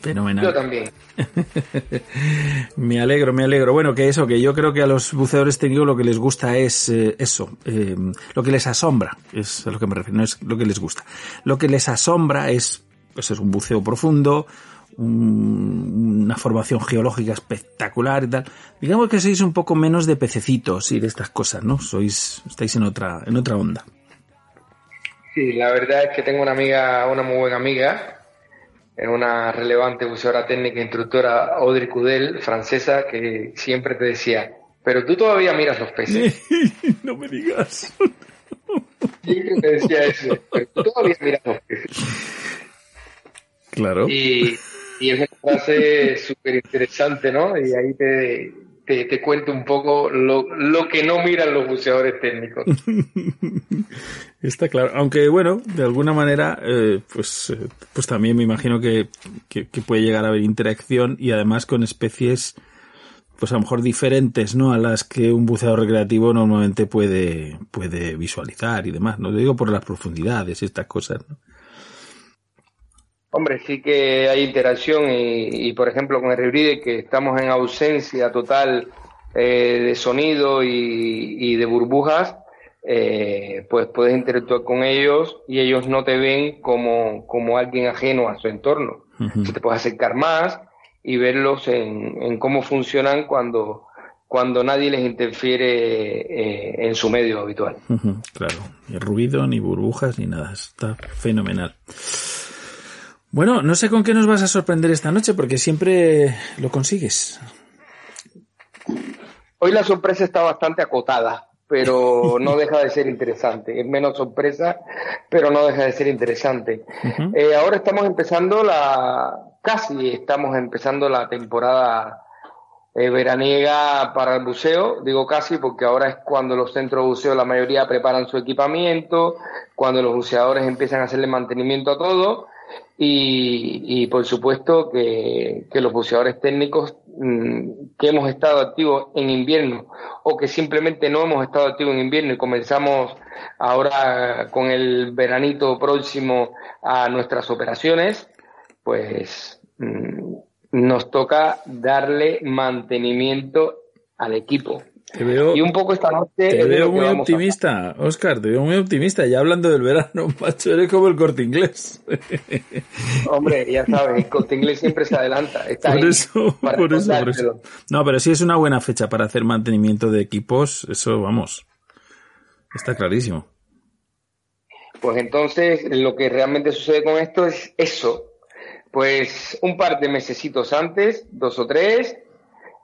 Fenomenal. Yo también. me alegro, me alegro. Bueno, que eso, que yo creo que a los buceadores técnicos lo que les gusta es eh, eso, eh, lo que les asombra, es a lo que me refiero, no es lo que les gusta. Lo que les asombra es, pues es un buceo profundo, un, una formación geológica espectacular y tal. Digamos que sois un poco menos de pececitos y de estas cosas, ¿no? Sois, estáis en otra, en otra onda. Sí, la verdad es que tengo una amiga, una muy buena amiga, es una relevante buceadora técnica instructora Audrey Cudel, francesa, que siempre te decía, pero tú todavía miras los peces. no me digas. Siempre te decía eso, pero tú todavía miras los peces. Claro. Y, y es una frase súper interesante, ¿no? Y ahí te, te, te, cuento un poco lo, lo que no miran los buceadores técnicos. Está claro. Aunque bueno, de alguna manera, eh, pues, eh, pues también me imagino que, que, puede llegar a haber interacción y además con especies, pues a lo mejor diferentes, ¿no? A las que un buceador recreativo normalmente puede, puede visualizar y demás. No lo digo por las profundidades y estas cosas, ¿no? Hombre, sí que hay interacción y, y por ejemplo con el Ribride que estamos en ausencia total eh, de sonido y de burbujas, eh, pues puedes interactuar con ellos y ellos no te ven como, como alguien ajeno a su entorno. Uh -huh. Te puedes acercar más y verlos en, en cómo funcionan cuando, cuando nadie les interfiere eh, en su medio habitual. Uh -huh, claro, ni ruido, ni burbujas, ni nada. Está fenomenal. Bueno, no sé con qué nos vas a sorprender esta noche porque siempre lo consigues. Hoy la sorpresa está bastante acotada, pero no deja de ser interesante. Es menos sorpresa, pero no deja de ser interesante. Uh -huh. eh, ahora estamos empezando la, casi estamos empezando la temporada eh, veraniega para el buceo. Digo casi porque ahora es cuando los centros de buceo, la mayoría preparan su equipamiento, cuando los buceadores empiezan a hacerle mantenimiento a todo y, y por supuesto que, que, los buceadores técnicos que hemos estado activos en invierno o que simplemente no hemos estado activos en invierno y comenzamos ahora con el veranito próximo a nuestras operaciones, pues mmm, nos toca darle mantenimiento al equipo. Te veo, y un poco esta noche. Te veo muy optimista, Oscar, te veo muy optimista. Ya hablando del verano, macho, eres como el corte inglés. Hombre, ya sabes, el corte inglés siempre se adelanta. Está por ahí eso, por eso, por eso. No, pero sí es una buena fecha para hacer mantenimiento de equipos, eso vamos. Está clarísimo. Pues entonces, lo que realmente sucede con esto es eso. Pues un par de mesecitos antes, dos o tres,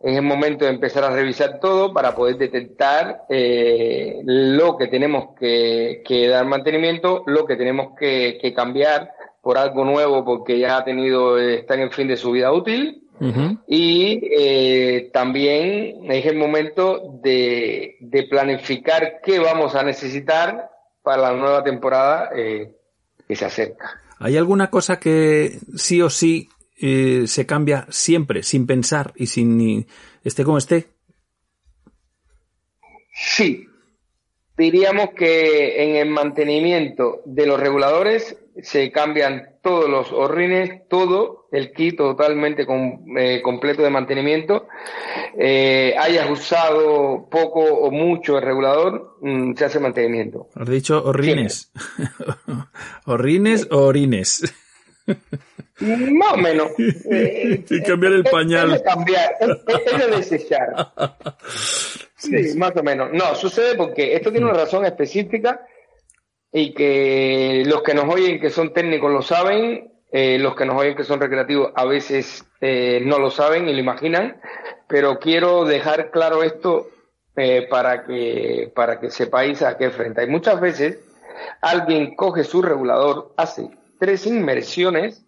es el momento de empezar a revisar todo para poder detectar eh, lo que tenemos que, que, dar mantenimiento, lo que tenemos que, que, cambiar por algo nuevo porque ya ha tenido, está en el fin de su vida útil. Y eh, también es el momento de, de, planificar qué vamos a necesitar para la nueva temporada eh, que se acerca. ¿Hay alguna cosa que sí o sí eh, se cambia siempre, sin pensar y sin ni esté como esté? Sí. Diríamos que en el mantenimiento de los reguladores se cambian todos los horrines, todo el kit totalmente eh, completo de mantenimiento. Eh, hayas usado poco o mucho el regulador, mm, se hace mantenimiento. Has dicho horrines. ¿Horrines o orines? Más o menos. Eh, cambiar el pañal. Es, de cambiar, es, de desechar. Sí, más o menos. No, sucede porque esto tiene una razón específica y que los que nos oyen que son técnicos lo saben, eh, los que nos oyen que son recreativos a veces eh, no lo saben y lo imaginan, pero quiero dejar claro esto eh, para, que, para que sepáis a qué frente. Hay muchas veces alguien coge su regulador, hace tres inmersiones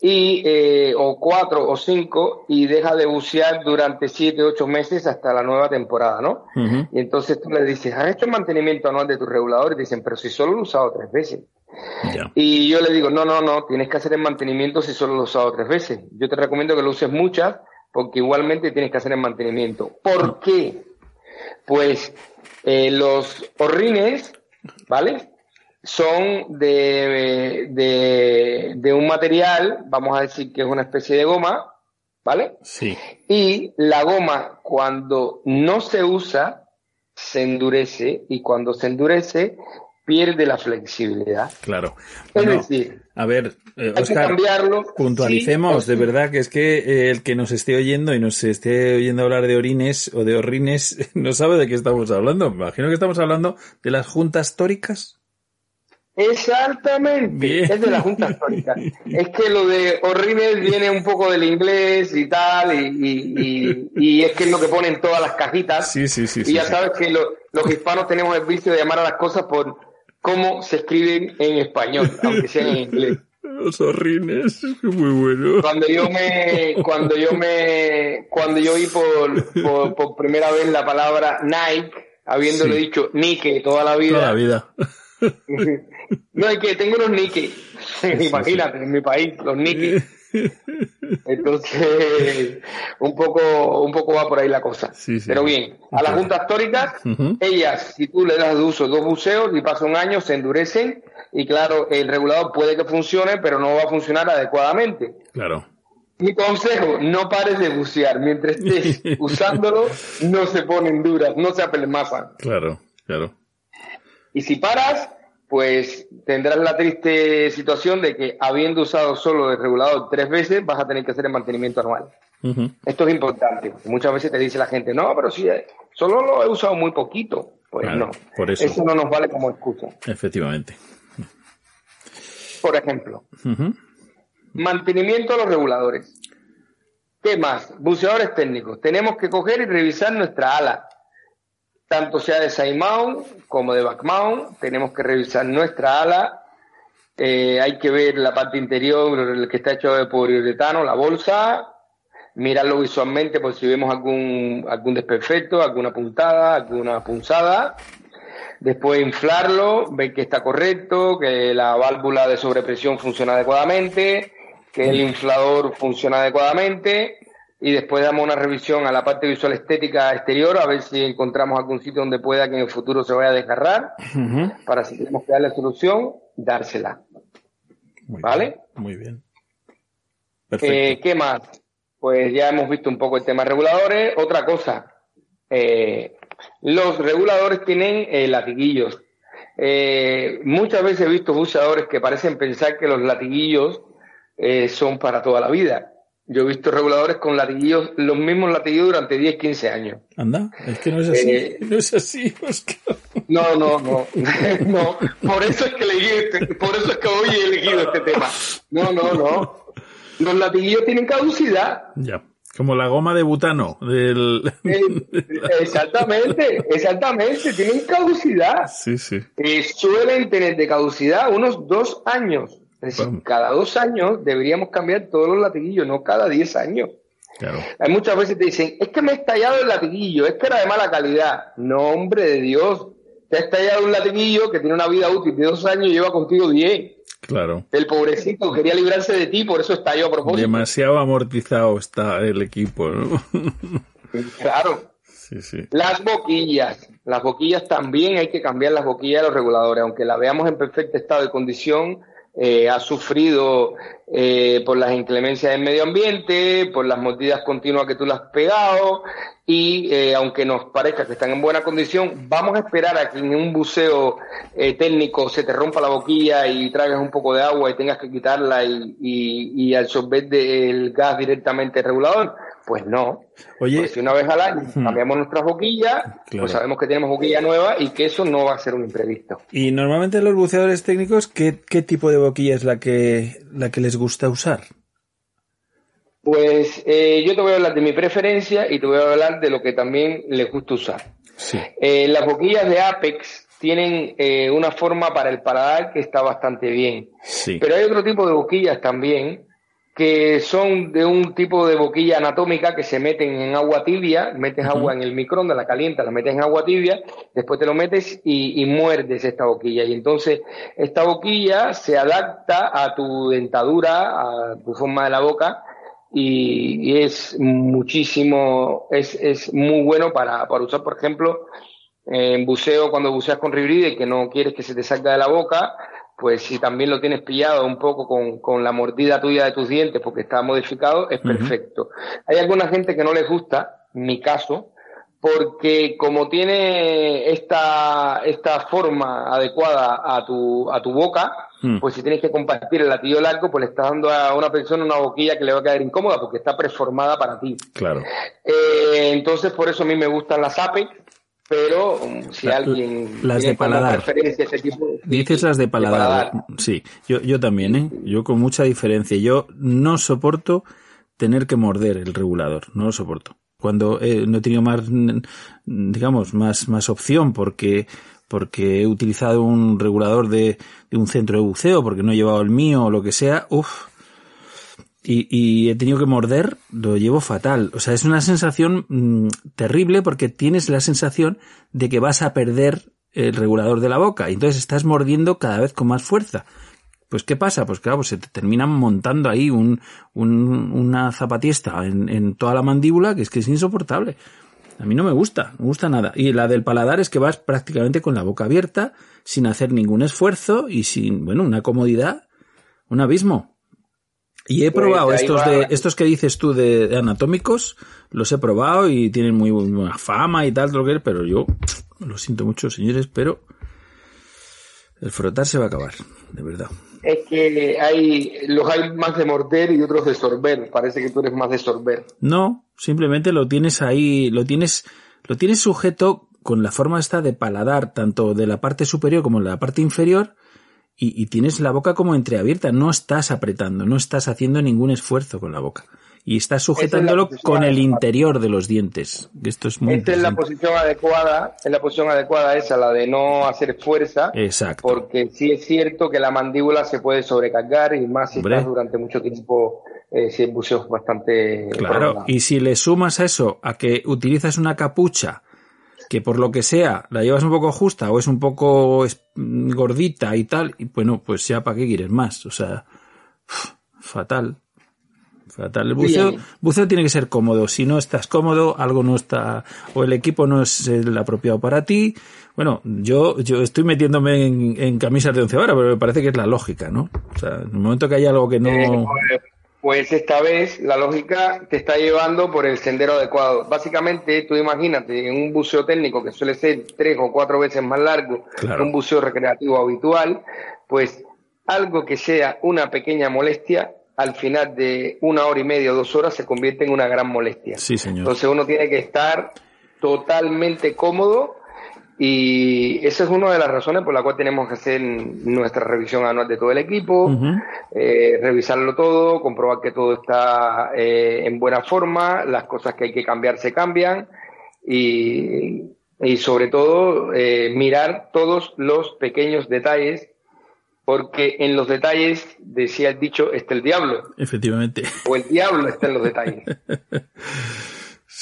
y eh, o cuatro o cinco y deja de bucear durante siete ocho meses hasta la nueva temporada, ¿no? Y entonces tú le dices, ¿has hecho el mantenimiento anual de tu regulador? Y dicen, pero si solo lo he usado tres veces. Y yo le digo, no, no, no, tienes que hacer el mantenimiento si solo lo he usado tres veces. Yo te recomiendo que lo uses muchas porque igualmente tienes que hacer el mantenimiento. ¿Por qué? Pues eh, los horrines, ¿vale? Son de, de, de, un material, vamos a decir que es una especie de goma, ¿vale? Sí. Y la goma, cuando no se usa, se endurece y cuando se endurece, pierde la flexibilidad. Claro. Es decir, a ver, eh, Oscar, puntualicemos, de verdad que es que eh, el que nos esté oyendo y nos esté oyendo hablar de orines o de orrines no sabe de qué estamos hablando. Me imagino que estamos hablando de las juntas tóricas. Exactamente, es de la Junta Histórica. es que lo de horrible viene un poco del inglés y tal, y, y, es que es lo que ponen todas las cajitas. Sí, sí, sí. Y ya sabes que los hispanos tenemos el vicio de llamar a las cosas por cómo se escriben en español, aunque sea en inglés. Los horrines, muy bueno. Cuando yo me, cuando yo me, cuando yo oí por, por, primera vez la palabra Nike, habiéndole dicho Nike toda la vida. Toda la vida. No, es que tengo unos Nike. Imagínate, en mi país, los Nike. Entonces, un poco, un poco va por ahí la cosa. Pero bien, a las juntas históricas, ellas, si tú le das de uso dos buceos y pasa un año, se endurecen y claro, el regulador puede que funcione, pero no va a funcionar adecuadamente. Claro. Mi consejo, no pares de bucear. Mientras estés usándolo, no se ponen duras, no se apelmazan. Claro, claro. Y si paras, pues tendrás la triste situación de que habiendo usado solo el regulador tres veces, vas a tener que hacer el mantenimiento anual. Esto es importante. Muchas veces te dice la gente, no, pero si solo lo he usado muy poquito. Pues no, por eso. eso. no nos vale como excusa. Efectivamente. Por ejemplo, mantenimiento de los reguladores. ¿Qué más? Buceadores técnicos. Tenemos que coger y revisar nuestra ala tanto sea de mount como de back mount. Tenemos que revisar nuestra ala. Eh, hay que ver la parte interior, el que está hecho de poliuretano, la bolsa, mirarlo visualmente por si vemos algún, algún desperfecto, alguna puntada, alguna punzada. Después inflarlo, ver que está correcto, que la válvula de sobrepresión funciona adecuadamente, que el inflador funciona adecuadamente y después damos una revisión a la parte visual estética exterior a ver si encontramos algún sitio donde pueda que en el futuro se vaya a desgarrar para si tenemos que darle solución, dársela. ¿Vale? muy bien. Eh, ¿Qué más? Pues ya hemos visto un poco el tema de reguladores. Otra cosa, eh, los reguladores tienen eh, latiguillos. muchas veces he visto buceadores que parecen pensar que los latiguillos son para toda la vida yo he visto reguladores con latiguillos, los mismos latiguillos durante 10, 15 años. Anda, es que no es así. Eh, no es así, Oscar. No, no, no. no. Por eso es que elegí este, por eso es que hoy he elegido este tema. No, no, no. Los latiguillos tienen caducidad. Ya. Como la goma de butano del... Eh, exactamente, exactamente, tienen caducidad. Sí, sí. Eh, suelen tener de caducidad unos dos años. Es decir, cada dos años deberíamos cambiar todos los latiguillos, no cada diez años. Claro. Hay muchas veces te dicen, es que me he estallado el latiguillo, es que era de mala calidad. No, hombre de Dios, te ha estallado un latiguillo que tiene una vida útil de dos años y lleva contigo diez. Claro. El pobrecito quería librarse de ti, por eso estalló a propósito. Demasiado amortizado está el equipo, ¿no? Claro. Sí, sí. Las boquillas. Las boquillas también hay que cambiar las boquillas de los reguladores. Aunque la veamos en perfecto estado de condición, eh, ha sufrido eh, por las inclemencias del medio ambiente, por las mordidas continuas que tú le has pegado y eh, aunque nos parezca que están en buena condición, vamos a esperar a que en un buceo eh, técnico se te rompa la boquilla y traigas un poco de agua y tengas que quitarla y, y, y absorber el gas directamente el regulador. Pues no. Oye, Porque si una vez al año Hmm. cambiamos nuestras boquillas, Claro. pues sabemos que tenemos boquilla nueva y que eso no va a ser un imprevisto. Y normalmente los buceadores técnicos, ¿qué, qué tipo de boquilla es la que, la que les gusta usar? Pues eh, yo te voy a hablar de mi preferencia y te voy a hablar de lo que también les gusta usar. Sí. Eh, las boquillas de Apex tienen eh, una forma para el paladar que está bastante bien. Sí. Pero hay otro tipo de boquillas también que son de un tipo de boquilla anatómica que se meten en agua tibia, metes agua en el microondas, la calientas, la metes en agua tibia, después te lo metes y, y muerdes esta boquilla. Y entonces esta boquilla se adapta a tu dentadura, a tu forma de la boca y, y es muchísimo, es, es muy bueno para, para usar, por ejemplo, en buceo, cuando buceas con ribride que no quieres que se te salga de la boca, pues si también lo tienes pillado un poco con, con la mordida tuya de tus dientes porque está modificado, es perfecto. Hay alguna gente que no les gusta, mi caso, porque como tiene esta, esta forma adecuada a tu, a tu boca, Hmm. pues si tienes que compartir el latillo largo, pues le estás dando a una persona una boquilla que le va a quedar incómoda porque está preformada para ti. Claro. Eh, entonces, por eso a mí me gustan las Apex, pero um, si La- alguien las de paladar. preferencia ese tipo Dices las de paladar. paladar. Sí, yo, yo también, ¿eh? Yo con mucha diferencia. Yo no soporto tener que morder el regulador, no lo soporto. Cuando eh, no he tenido más, digamos, más, más opción porque, porque he utilizado un regulador de, de un centro de buceo, porque no he llevado el mío o lo que sea, uff, y, y he tenido que morder, lo llevo fatal. O sea, es una sensación mm, terrible porque tienes la sensación de que vas a perder el regulador de la boca y entonces estás mordiendo cada vez con más fuerza. Pues ¿qué pasa? Pues claro, pues se te terminan montando ahí un, un- una zapatiesta en, en toda la mandíbula que es que es insoportable. A mí no me gusta, no me gusta nada. Y la del paladar es que vas prácticamente con la boca abierta, sin hacer ningún esfuerzo y sin, bueno, una comodidad, un abismo. Y he Pues probado estos de, estos que dices tú de, de anatómicos, los he probado y tienen muy buena fama y tal, todo lo que es, pero yo lo siento mucho, señores, pero el frotar se va a acabar, de verdad. Es que hay, los hay más de morder y otros de sorber. Parece que tú eres más de sorber. No, simplemente lo tienes ahí, lo tienes, lo tienes sujeto con la forma esta de paladar, tanto de la parte superior como de la parte inferior, y, y tienes la boca como entreabierta, no estás apretando, no estás haciendo ningún esfuerzo con la boca. Y estás sujetándolo con el interior de los dientes. Esto es muy Esta es la posición adecuada, es la posición adecuada esa, la de no hacer fuerza, Exacto. porque sí es cierto que la mandíbula se puede sobrecargar y más si Hombre. estás durante mucho tiempo, eh, si el buceo es bastante Claro, prolongado. y si le sumas a eso a que utilizas una capucha que por lo que sea la llevas un poco justa o es un poco mm, gordita y tal, y bueno, pues ya para qué quieres más, o sea, fatal. Fatal. El buceo, buceo tiene que ser cómodo. Si no estás cómodo, algo no está, o el equipo no es el apropiado para ti. Bueno, yo, yo estoy metiéndome en, en camisas de once horas, pero me parece que es la lógica, ¿no? O sea, en el momento que hay algo que no. Eh, pues, esta vez la lógica te está llevando por el sendero adecuado. Básicamente, tú imagínate, en un buceo técnico que suele ser tres o cuatro veces más largo Claro. que un buceo recreativo habitual, pues algo que sea una pequeña molestia, al final de una hora y media o dos horas se convierte en una gran molestia. Sí, señor. Entonces uno tiene que estar totalmente cómodo Y esa es una de las razones por la cual tenemos que hacer nuestra revisión anual de todo el equipo, eh, revisarlo todo, comprobar que todo está eh, en buena forma, las cosas que hay que cambiar se cambian y, y sobre todo eh, mirar todos los pequeños detalles porque en los detalles, decía el dicho, está el diablo. Efectivamente. O el diablo está en los detalles.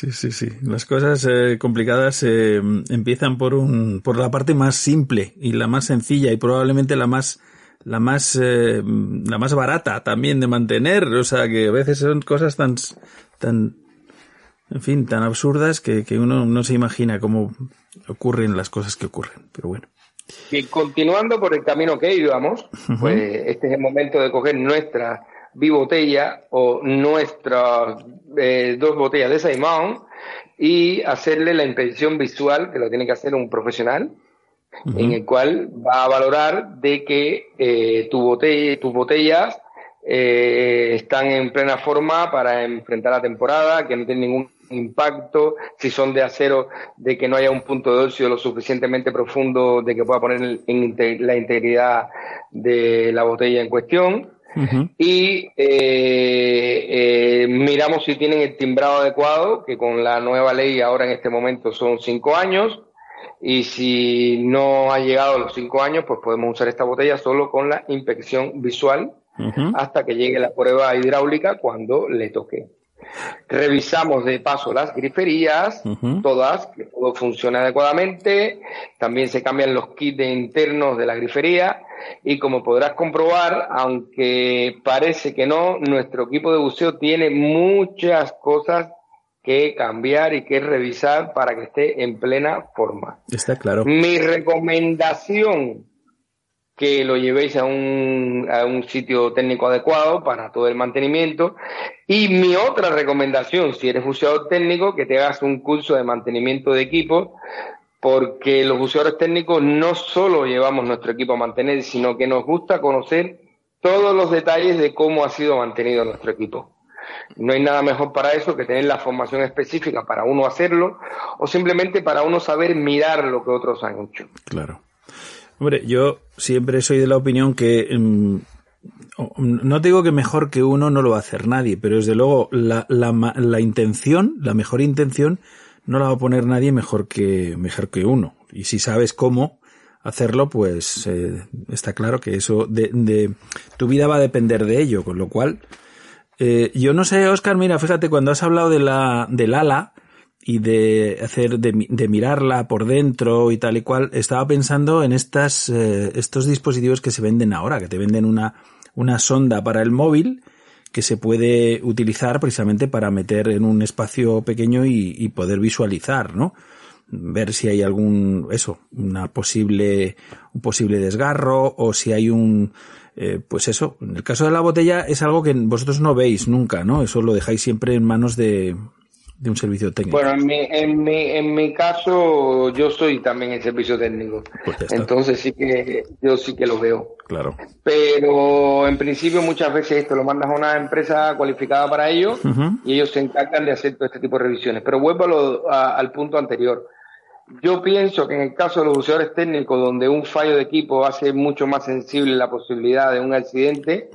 Sí, sí, sí. Las cosas eh, complicadas eh, empiezan por un, por la parte más simple y la más sencilla y probablemente la más, la más, eh, la más barata también de mantener. O sea, que a veces son cosas tan, tan, en fin, tan absurdas que, que uno no se imagina cómo ocurren las cosas que ocurren. Pero bueno. Y continuando por el camino que íbamos, pues este es el momento de coger nuestra bibotella o nuestras eh, dos botellas de Saimón y hacerle la inspección visual, que lo tiene que hacer un profesional, en el cual va a valorar de que eh, tu botella, tus botellas eh, están en plena forma para enfrentar la temporada, que no tienen ningún impacto, si son de acero, de que no haya un punto de óxido lo suficientemente profundo de que pueda poner en la integridad de la botella en cuestión. Y eh, eh, miramos si tienen el timbrado adecuado, que con la nueva ley ahora en este momento son cinco años. Y si no ha llegado a los cinco años, pues podemos usar esta botella solo con la inspección visual hasta que llegue la prueba hidráulica cuando le toque. Revisamos de paso las griferías, todas, que todo funcione adecuadamente. También se cambian los kits internos de la grifería. Y como podrás comprobar, aunque parece que no, nuestro equipo de buceo tiene muchas cosas que cambiar y que revisar para que esté en plena forma. Está claro. Mi recomendación que lo llevéis a un, sitio técnico adecuado para todo el mantenimiento. Y mi otra recomendación, si eres buceador técnico, que te hagas un curso de mantenimiento de equipo, porque los buceadores técnicos no solo llevamos nuestro equipo a mantener, sino que nos gusta conocer todos los detalles de cómo ha sido mantenido nuestro equipo. No hay nada mejor para eso que tener la formación específica para uno hacerlo o simplemente para uno saber mirar lo que otros han hecho. Claro. Hombre, yo siempre soy de la opinión que mm, no digo que mejor que uno no lo va a hacer nadie, pero desde luego la, la, la, intención, la mejor intención, no la va a poner nadie mejor que, mejor que uno. Y si sabes cómo hacerlo, pues eh, está claro que eso de, de, tu vida va a depender de ello, con lo cual eh, yo no sé, Oscar, mira, fíjate, cuando has hablado de la, del ala, y de hacer, de, de, mirarla por dentro y tal y cual, estaba pensando en estas, eh, estos dispositivos que se venden ahora, que te venden una, una sonda para el móvil que se puede utilizar precisamente para meter en un espacio pequeño y, poder visualizar, ¿no? Ver si hay algún, eso, una posible, un posible desgarro o si hay un, eh, pues eso, en el caso de la botella es algo que vosotros no veis nunca, ¿no? Eso lo dejáis siempre en manos de, de un servicio técnico. Bueno, en mi, en mi, en mi caso, yo soy también el servicio técnico. Pues Entonces sí que yo sí que lo veo. Claro. Pero en principio muchas veces esto lo mandas a una empresa cualificada para ello y ellos se encargan de hacer todo este tipo de revisiones. Pero vuelvo al punto anterior. Yo pienso que en el caso de los buceadores técnicos, donde un fallo de equipo hace mucho más sensible la posibilidad de un accidente,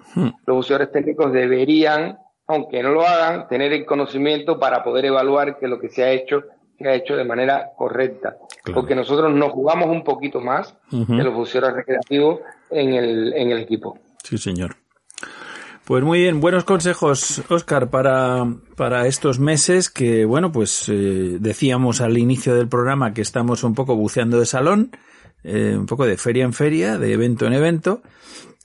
los buceadores técnicos deberían aunque no lo hagan, tener el conocimiento para poder evaluar que lo que se ha hecho se ha hecho de manera correcta. Porque nosotros nos jugamos un poquito más de los recreativos en el, en el equipo. Sí, señor. Pues muy bien, buenos consejos, Oscar, para, para estos meses que, bueno, pues eh, decíamos al inicio del programa que estamos un poco buceando de salón, eh, un poco de feria en feria, de evento en evento,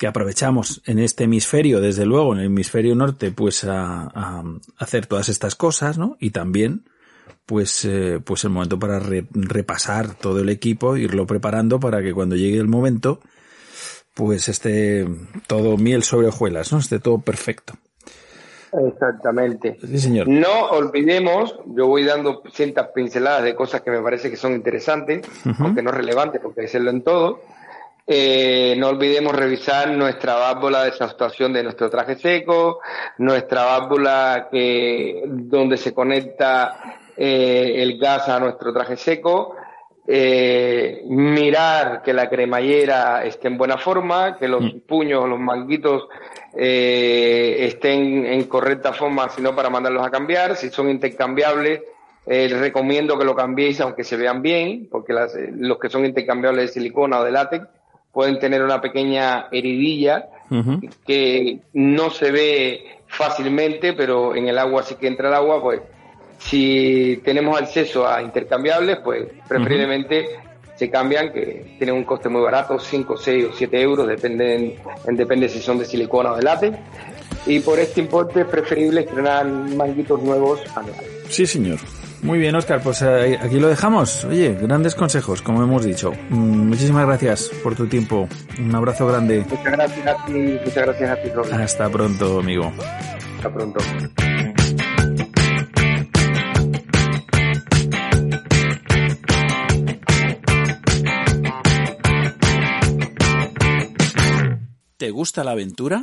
que aprovechamos en este hemisferio, desde luego, en el hemisferio norte, pues a, a hacer todas estas cosas, ¿no? Y también, pues, eh, pues el momento para re, repasar todo el equipo, irlo preparando para que cuando llegue el momento, pues esté todo miel sobre hojuelas, ¿no? Esté todo perfecto. Exactamente. Sí, señor. No olvidemos, yo voy dando ciertas pinceladas de cosas que me parece que son interesantes, uh -huh. aunque no relevantes, porque hay que hacerlo en todo. Eh, no olvidemos revisar nuestra válvula de saturación de nuestro traje seco, nuestra válvula que, donde se conecta eh, el gas a nuestro traje seco. eh, mirar que la cremallera esté en buena forma, que los Mm. puños, los manguitos eh, estén en correcta forma, sino para mandarlos a cambiar. Si son intercambiables, eh, les recomiendo que lo cambiéis aunque se vean bien, porque las- eh, los que son intercambiables de silicona o de látex pueden tener una pequeña heridilla que no se ve fácilmente, pero en el agua sí que entra el agua, pues si tenemos acceso a intercambiables, pues preferiblemente se cambian, que tienen un coste muy barato, 5, 6 o 7 euros, depende, en, depende si son de silicona o de látex. Y por este importe es preferible estrenar manguitos nuevos anuales. Sí, señor. Muy bien, Oscar, pues eh, aquí lo dejamos. Oye, grandes consejos, como hemos dicho. Mm, Muchísimas gracias por tu tiempo. Un abrazo grande. Muchas gracias a ti, muchas gracias a ti, Robin. Hasta pronto, amigo. Hasta pronto. ¿Te gusta la aventura?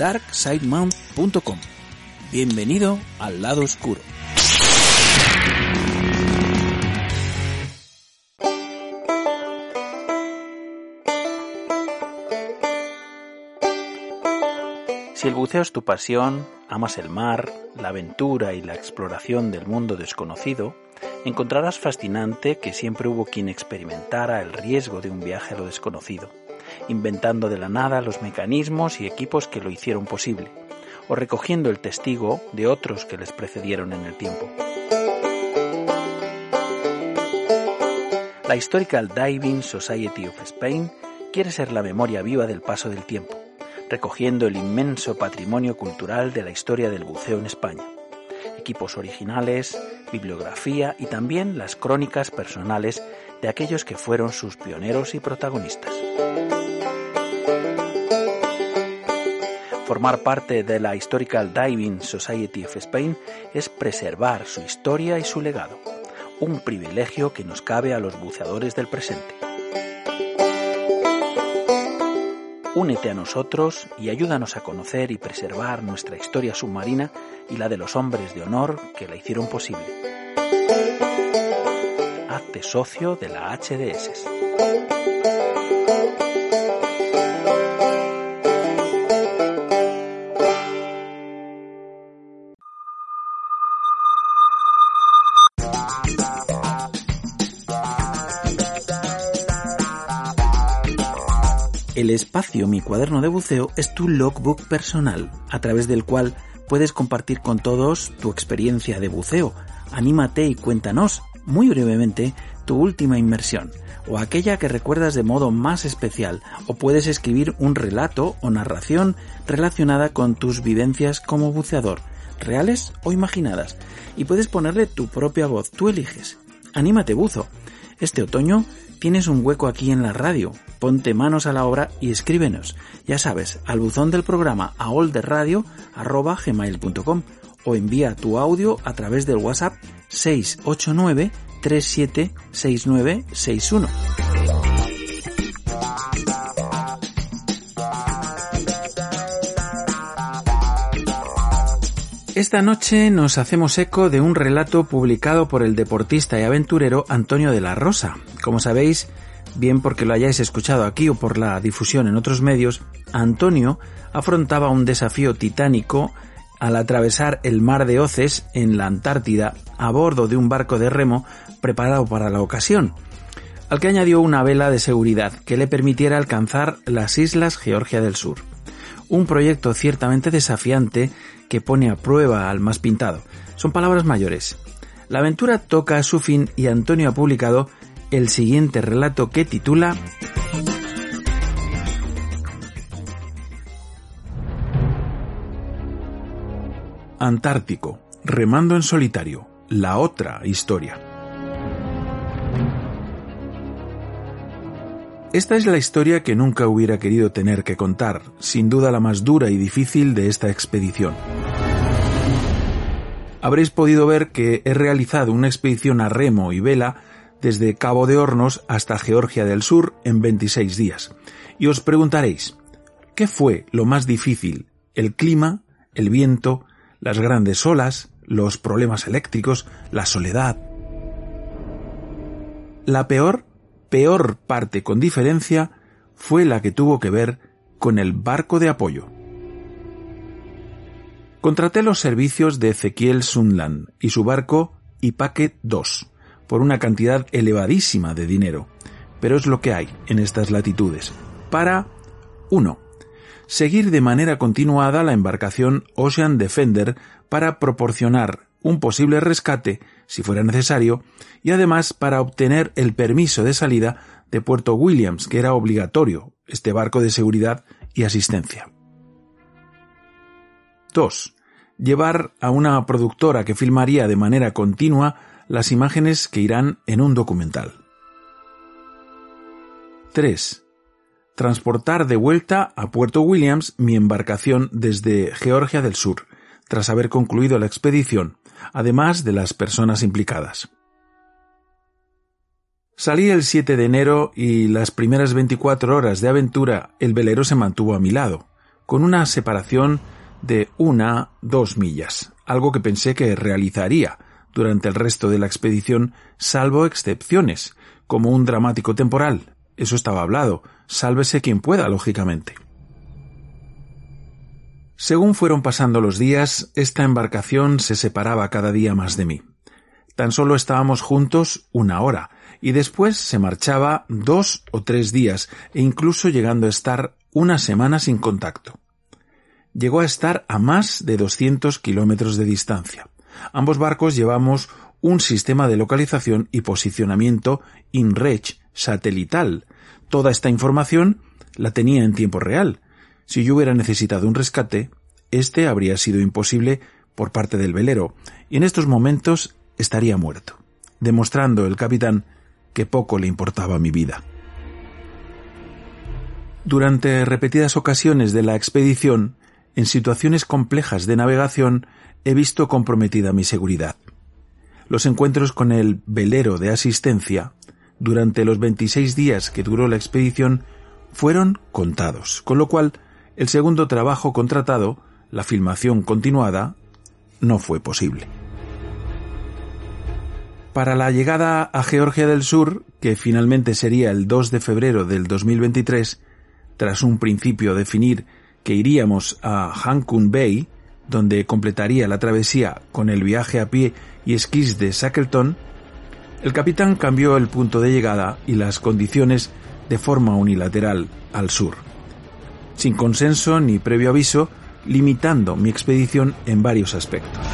darksidemount.com. Bienvenido al lado oscuro. Si el buceo es tu pasión, amas el mar, la aventura y la exploración del mundo desconocido, encontrarás fascinante que siempre hubo quien experimentara el riesgo de un viaje a lo desconocido, inventando de la nada los mecanismos y equipos que lo hicieron posible, o recogiendo el testigo de otros que les precedieron en el tiempo. La Historical Diving Society of Spain quiere ser la memoria viva del paso del tiempo, recogiendo el inmenso patrimonio cultural de la historia del buceo en España. Equipos originales, bibliografía y también las crónicas personales de aquellos que fueron sus pioneros y protagonistas. Formar parte de la Historical Diving Society of Spain es preservar su historia y su legado, un privilegio que nos cabe a los buceadores del presente. Únete a nosotros y ayúdanos a conocer y preservar nuestra historia submarina y la de los hombres de honor que la hicieron posible. Hazte socio de la HDS. Espacio Mi cuaderno de buceo es tu logbook personal, a través del cual puedes compartir con todos tu experiencia de buceo. Anímate y cuéntanos, muy brevemente, tu última inmersión, o aquella que recuerdas de modo más especial, o puedes escribir un relato o narración relacionada con tus vivencias como buceador, reales o imaginadas, y puedes ponerle tu propia voz, tú eliges. Anímate, buzo. Este otoño tienes un hueco aquí en la radio. Ponte manos a la obra y escríbenos. Ya sabes, al buzón del programa aolderradio.gmail.com o envía tu audio a través del WhatsApp 689 376961. Esta noche nos hacemos eco de un relato publicado por el deportista y aventurero Antonio de la Rosa. Como sabéis, bien porque lo hayáis escuchado aquí o por la difusión en otros medios, Antonio afrontaba un desafío titánico al atravesar el mar de Oces en la Antártida a bordo de un barco de remo preparado para la ocasión, al que añadió una vela de seguridad que le permitiera alcanzar las islas Georgia del Sur. Un proyecto ciertamente desafiante que pone a prueba al más pintado. Son palabras mayores. La aventura toca a su fin y Antonio ha publicado el siguiente relato que titula Antártico, remando en solitario, la otra historia. Esta es la historia que nunca hubiera querido tener que contar, sin duda la más dura y difícil de esta expedición. Habréis podido ver que he realizado una expedición a remo y vela desde Cabo de Hornos hasta Georgia del Sur en 26 días. Y os preguntaréis, ¿qué fue lo más difícil? ¿El clima? ¿El viento? ¿Las grandes olas? ¿Los problemas eléctricos? ¿La soledad? La peor peor parte con diferencia fue la que tuvo que ver con el barco de apoyo. Contraté los servicios de Ezequiel Sunland y su barco Ipaque 2 por una cantidad elevadísima de dinero, pero es lo que hay en estas latitudes. Para 1. Seguir de manera continuada la embarcación Ocean Defender para proporcionar un posible rescate si fuera necesario, y además para obtener el permiso de salida de Puerto Williams, que era obligatorio, este barco de seguridad y asistencia. 2. Llevar a una productora que filmaría de manera continua las imágenes que irán en un documental. 3. Transportar de vuelta a Puerto Williams mi embarcación desde Georgia del Sur, tras haber concluido la expedición, además de las personas implicadas. Salí el 7 de enero y las primeras 24 horas de aventura el velero se mantuvo a mi lado, con una separación de una dos millas, algo que pensé que realizaría durante el resto de la expedición, salvo excepciones, como un dramático temporal. Eso estaba hablado, sálvese quien pueda, lógicamente. Según fueron pasando los días, esta embarcación se separaba cada día más de mí. Tan solo estábamos juntos una hora, y después se marchaba dos o tres días, e incluso llegando a estar una semana sin contacto. Llegó a estar a más de 200 kilómetros de distancia. Ambos barcos llevamos un sistema de localización y posicionamiento InReach satelital. Toda esta información la tenía en tiempo real, si yo hubiera necesitado un rescate, este habría sido imposible por parte del velero, y en estos momentos estaría muerto, demostrando el capitán que poco le importaba mi vida. Durante repetidas ocasiones de la expedición, en situaciones complejas de navegación, he visto comprometida mi seguridad. Los encuentros con el velero de asistencia, durante los 26 días que duró la expedición, fueron contados, con lo cual el segundo trabajo contratado, la filmación continuada, no fue posible. Para la llegada a Georgia del Sur, que finalmente sería el 2 de febrero del 2023, tras un principio definir que iríamos a Hankun Bay, donde completaría la travesía con el viaje a pie y esquís de Shackleton, el capitán cambió el punto de llegada y las condiciones de forma unilateral al sur sin consenso ni previo aviso, limitando mi expedición en varios aspectos.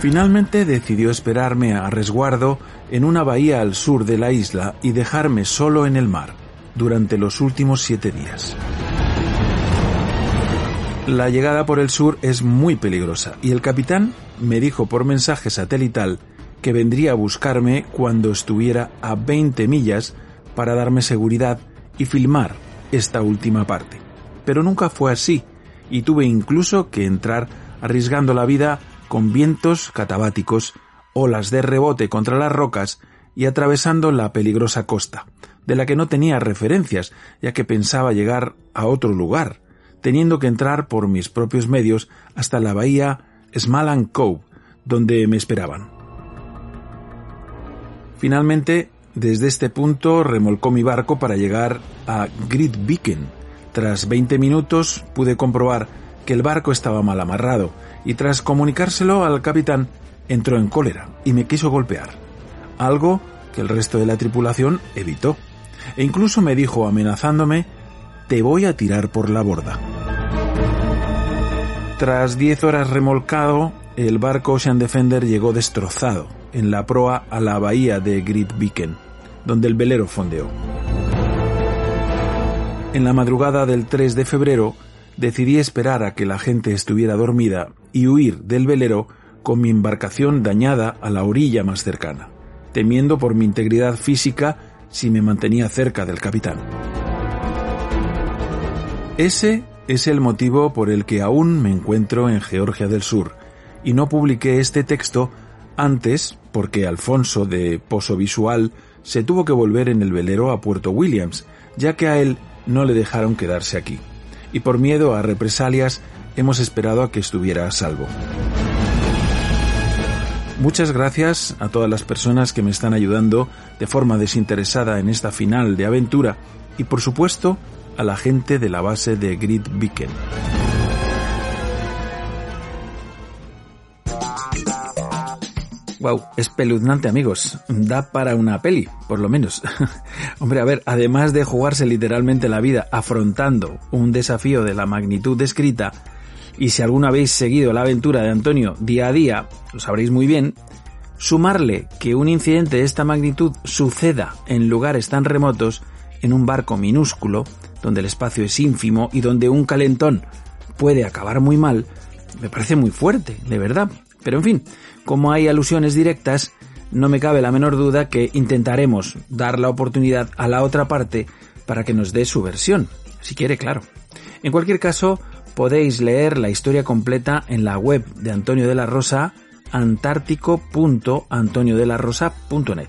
Finalmente decidió esperarme a resguardo en una bahía al sur de la isla y dejarme solo en el mar durante los últimos siete días. La llegada por el sur es muy peligrosa y el capitán me dijo por mensaje satelital que vendría a buscarme cuando estuviera a 20 millas para darme seguridad y filmar esta última parte. Pero nunca fue así, y tuve incluso que entrar arriesgando la vida con vientos catabáticos, olas de rebote contra las rocas y atravesando la peligrosa costa, de la que no tenía referencias, ya que pensaba llegar a otro lugar, teniendo que entrar por mis propios medios hasta la bahía Smalan Cove, donde me esperaban. Finalmente desde este punto remolcó mi barco para llegar a Gridviken. Tras 20 minutos pude comprobar que el barco estaba mal amarrado y tras comunicárselo al capitán entró en cólera y me quiso golpear, algo que el resto de la tripulación evitó. E incluso me dijo amenazándome, te voy a tirar por la borda. Tras 10 horas remolcado, el barco Ocean Defender llegó destrozado en la proa a la bahía de Gridviken donde el velero fondeó. En la madrugada del 3 de febrero decidí esperar a que la gente estuviera dormida y huir del velero con mi embarcación dañada a la orilla más cercana, temiendo por mi integridad física si me mantenía cerca del capitán. Ese es el motivo por el que aún me encuentro en Georgia del Sur y no publiqué este texto antes porque Alfonso de Pozo Visual se tuvo que volver en el velero a Puerto Williams, ya que a él no le dejaron quedarse aquí. Y por miedo a represalias hemos esperado a que estuviera a salvo. Muchas gracias a todas las personas que me están ayudando de forma desinteresada en esta final de aventura y por supuesto a la gente de la base de Grid Beacon. Wow, espeluznante amigos. Da para una peli, por lo menos. Hombre, a ver, además de jugarse literalmente la vida afrontando un desafío de la magnitud descrita, y si alguna habéis seguido la aventura de Antonio día a día, lo sabréis muy bien, sumarle que un incidente de esta magnitud suceda en lugares tan remotos, en un barco minúsculo, donde el espacio es ínfimo y donde un calentón puede acabar muy mal, me parece muy fuerte, de verdad. Pero en fin, como hay alusiones directas, no me cabe la menor duda que intentaremos dar la oportunidad a la otra parte para que nos dé su versión, si quiere, claro. En cualquier caso, podéis leer la historia completa en la web de Antonio de la Rosa, antártico.antoniodelarosa.net.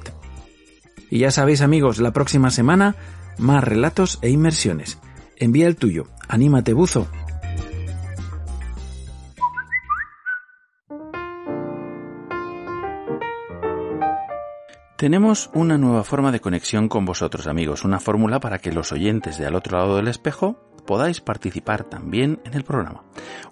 Y ya sabéis amigos, la próxima semana más relatos e inmersiones. Envía el tuyo. Anímate, buzo. Tenemos una nueva forma de conexión con vosotros amigos, una fórmula para que los oyentes de al otro lado del espejo podáis participar también en el programa.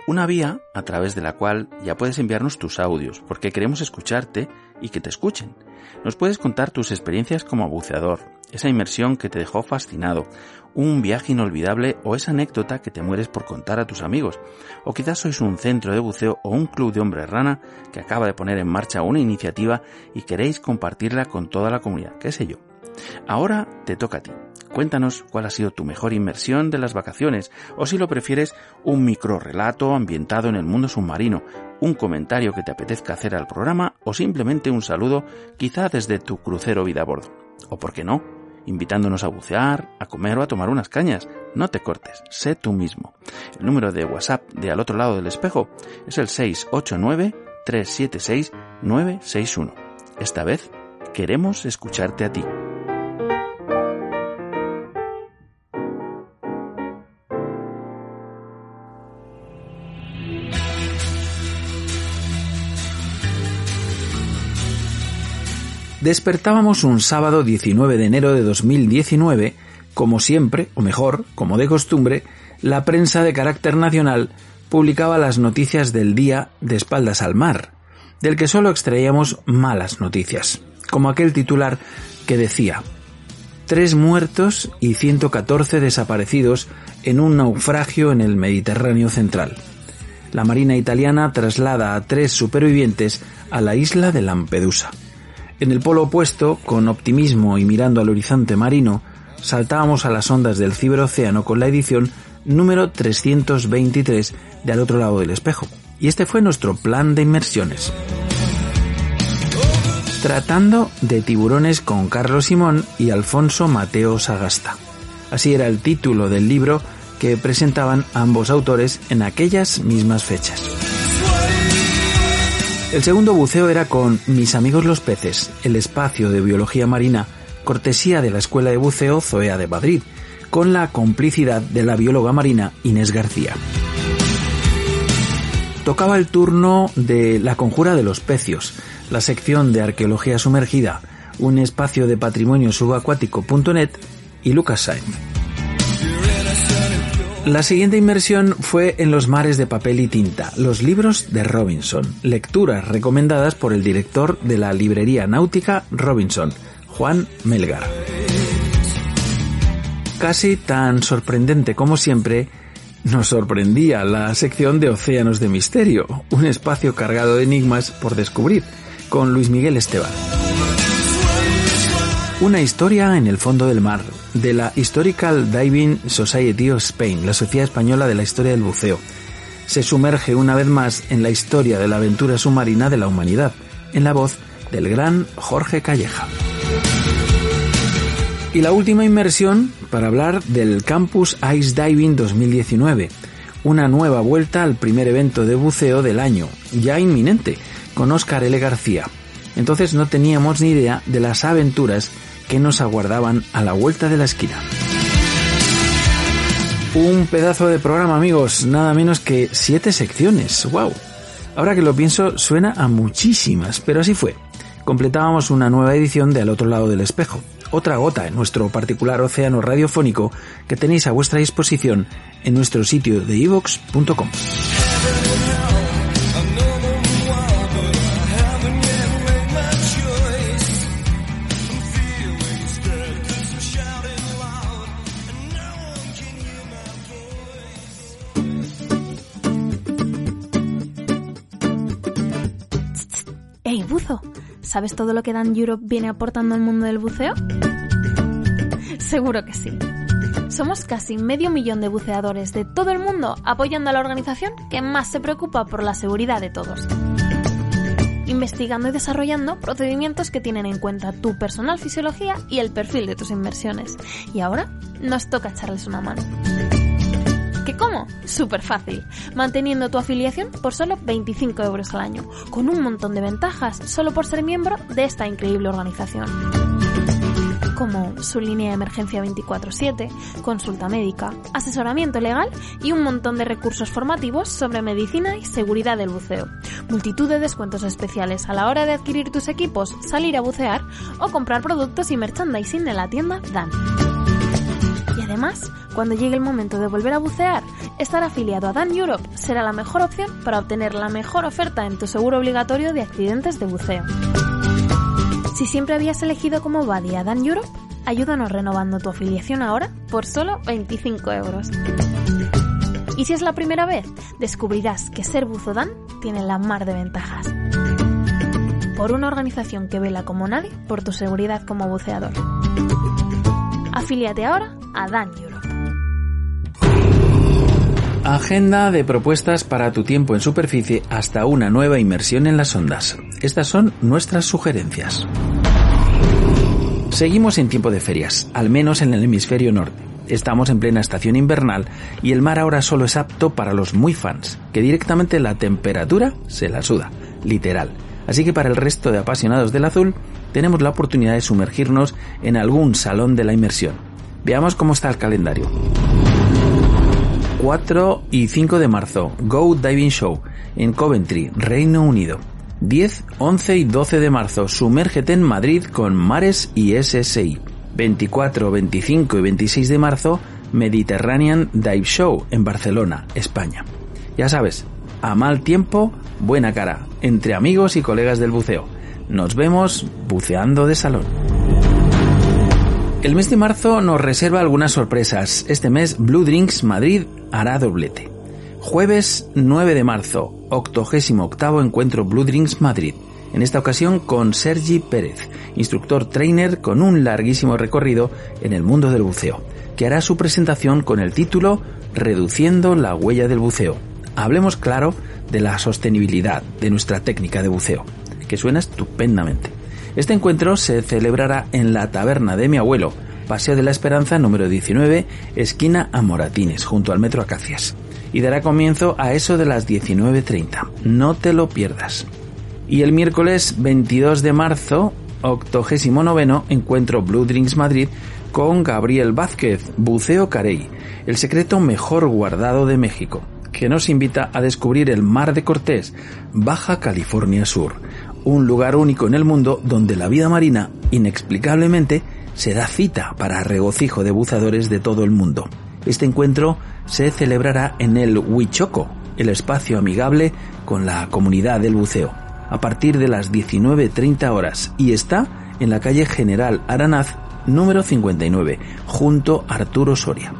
Una vía a través de la cual ya puedes enviarnos tus audios, porque queremos escucharte y que te escuchen. Nos puedes contar tus experiencias como buceador, esa inmersión que te dejó fascinado, un viaje inolvidable o esa anécdota que te mueres por contar a tus amigos. O quizás sois un centro de buceo o un club de hombres rana que acaba de poner en marcha una iniciativa y queréis compartirla con toda la comunidad, qué sé yo. Ahora te toca a ti. Cuéntanos cuál ha sido tu mejor inmersión de las vacaciones, o si lo prefieres, un micro relato ambientado en el mundo submarino, un comentario que te apetezca hacer al programa, o simplemente un saludo, quizá desde tu crucero vida a bordo. O por qué no, invitándonos a bucear, a comer o a tomar unas cañas. No te cortes, sé tú mismo. El número de WhatsApp de al otro lado del espejo es el 689-376-961. Esta vez queremos escucharte a ti. Despertábamos un sábado 19 de enero de 2019, como siempre, o mejor, como de costumbre, la prensa de carácter nacional publicaba las noticias del día de espaldas al mar, del que solo extraíamos malas noticias, como aquel titular que decía Tres muertos y 114 desaparecidos en un naufragio en el Mediterráneo central. La Marina italiana traslada a tres supervivientes a la isla de Lampedusa. En el polo opuesto, con optimismo y mirando al horizonte marino, saltábamos a las ondas del ciberocéano con la edición número 323 de Al otro lado del espejo. Y este fue nuestro plan de inmersiones. Tratando de tiburones con Carlos Simón y Alfonso Mateo Sagasta. Así era el título del libro que presentaban ambos autores en aquellas mismas fechas. El segundo buceo era con Mis amigos los peces, el espacio de biología marina, cortesía de la Escuela de Buceo Zoea de Madrid, con la complicidad de la bióloga marina Inés García. Tocaba el turno de La Conjura de los Pecios, la sección de Arqueología Sumergida, un espacio de patrimonio subacuático.net y Lucas Sainz. La siguiente inmersión fue en los mares de papel y tinta, los libros de Robinson, lecturas recomendadas por el director de la librería náutica Robinson, Juan Melgar. Casi tan sorprendente como siempre, nos sorprendía la sección de Océanos de Misterio, un espacio cargado de enigmas por descubrir, con Luis Miguel Esteban. Una historia en el fondo del mar, de la Historical Diving Society of Spain, la Sociedad Española de la Historia del Buceo. se sumerge una vez más en la historia de la aventura submarina de la humanidad, en la voz del gran Jorge Calleja. Y la última inmersión para hablar del Campus Ice Diving 2019, una nueva vuelta al primer evento de buceo del año, ya inminente, con Óscar L. García. Entonces no teníamos ni idea de las aventuras que nos aguardaban a la vuelta de la esquina. Un pedazo de programa, amigos, nada menos que siete secciones. ¡Wow! Ahora que lo pienso, suena a muchísimas, pero así fue. Completábamos una nueva edición de Al otro lado del espejo, otra gota en nuestro particular océano radiofónico que tenéis a vuestra disposición en nuestro sitio de ivox.com. ¿Sabes todo lo que Dan Europe viene aportando al mundo del buceo? Seguro que sí. Somos casi medio millón de buceadores de todo el mundo apoyando a la organización que más se preocupa por la seguridad de todos. Investigando y desarrollando procedimientos que tienen en cuenta tu personal fisiología y el perfil de tus inversiones. Y ahora nos toca echarles una mano. ¿Qué cómo? Súper fácil, manteniendo tu afiliación por solo 25 euros al año, con un montón de ventajas solo por ser miembro de esta increíble organización como su línea de emergencia 24/7, consulta médica, asesoramiento legal y un montón de recursos formativos sobre medicina y seguridad del buceo. Multitud de descuentos especiales a la hora de adquirir tus equipos, salir a bucear o comprar productos y merchandising en la tienda Dan. Además, cuando llegue el momento de volver a bucear, estar afiliado a Dan Europe será la mejor opción para obtener la mejor oferta en tu seguro obligatorio de accidentes de buceo. Si siempre habías elegido como buddy a Dan Europe, ayúdanos renovando tu afiliación ahora por solo 25 euros. Y si es la primera vez, descubrirás que ser buzo Dan tiene la mar de ventajas. Por una organización que vela como nadie por tu seguridad como buceador. Afíliate ahora a Dan Europe. Agenda de propuestas para tu tiempo en superficie hasta una nueva inmersión en las ondas. Estas son nuestras sugerencias. Seguimos en tiempo de ferias, al menos en el hemisferio norte. Estamos en plena estación invernal y el mar ahora solo es apto para los muy fans, que directamente la temperatura se la suda, literal. Así que para el resto de apasionados del azul, tenemos la oportunidad de sumergirnos en algún salón de la inmersión. Veamos cómo está el calendario. 4 y 5 de marzo, Go Diving Show en Coventry, Reino Unido. 10, 11 y 12 de marzo, sumérgete en Madrid con Mares y SSI. 24, 25 y 26 de marzo, Mediterranean Dive Show en Barcelona, España. Ya sabes, a mal tiempo, buena cara, entre amigos y colegas del buceo. Nos vemos buceando de salón. El mes de marzo nos reserva algunas sorpresas. Este mes Blue Drinks Madrid hará doblete. Jueves 9 de marzo, 88 encuentro Blue Drinks Madrid. En esta ocasión con Sergi Pérez, instructor trainer con un larguísimo recorrido en el mundo del buceo, que hará su presentación con el título Reduciendo la huella del buceo. Hablemos claro de la sostenibilidad de nuestra técnica de buceo, que suena estupendamente. Este encuentro se celebrará en la taberna de mi abuelo, Paseo de la Esperanza número 19, esquina a Moratines, junto al Metro Acacias. Y dará comienzo a eso de las 19.30. No te lo pierdas. Y el miércoles 22 de marzo, 89 encuentro Blue Drinks Madrid con Gabriel Vázquez, Buceo Carey, el secreto mejor guardado de México, que nos invita a descubrir el Mar de Cortés, Baja California Sur, un lugar único en el mundo donde la vida marina, inexplicablemente, se da cita para regocijo de buceadores de todo el mundo. Este encuentro se celebrará en el Huichoco, el espacio amigable con la comunidad del buceo, a partir de las 19.30 horas y está en la calle General Aranaz número 59, junto a Arturo Soria.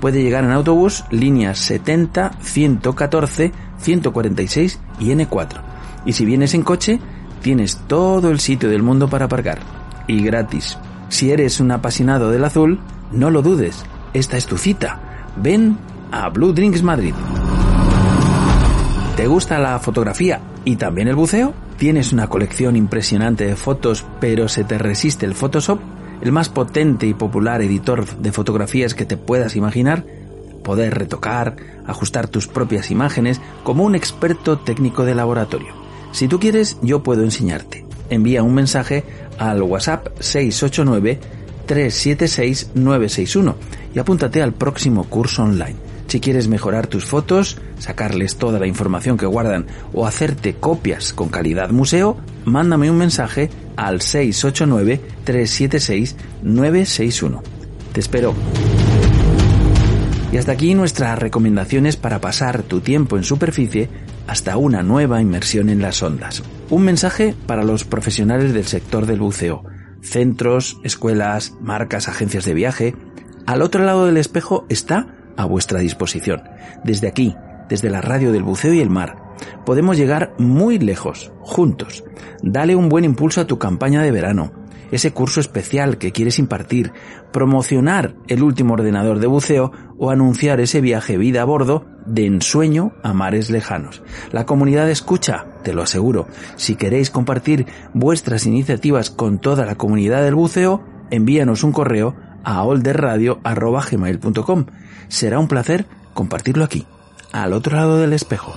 Puede llegar en autobús líneas 70, 114, 146 y N4. Y si vienes en coche, tienes todo el sitio del mundo para aparcar. Y gratis. Si eres un apasionado del azul, no lo dudes. Esta es tu cita. Ven a Blue Drinks Madrid. ¿Te gusta la fotografía y también el buceo? ¿Tienes una colección impresionante de fotos pero se te resiste el Photoshop? El más potente y popular editor de fotografías que te puedas imaginar. Poder retocar, ajustar tus propias imágenes como un experto técnico de laboratorio. Si tú quieres, yo puedo enseñarte. Envía un mensaje al WhatsApp 689 376 961 y apúntate al próximo curso online. Si quieres mejorar tus fotos, sacarles toda la información que guardan o hacerte copias con calidad museo, mándame un mensaje al 689-376-961. Te espero. Y hasta aquí nuestras recomendaciones para pasar tu tiempo en superficie hasta una nueva inmersión en las ondas. Un mensaje para los profesionales del sector del buceo, centros, escuelas, marcas, agencias de viaje. Al otro lado del espejo está a vuestra disposición. Desde aquí, desde la radio del buceo y el mar, podemos llegar muy lejos, juntos. Dale un buen impulso a tu campaña de verano, ese curso especial que quieres impartir, promocionar el último ordenador de buceo o anunciar ese viaje vida a bordo de ensueño a mares lejanos. La comunidad escucha, te lo aseguro. Si queréis compartir vuestras iniciativas con toda la comunidad del buceo, envíanos un correo a olderradio.gmail.com será un placer compartirlo aquí, al otro lado del espejo.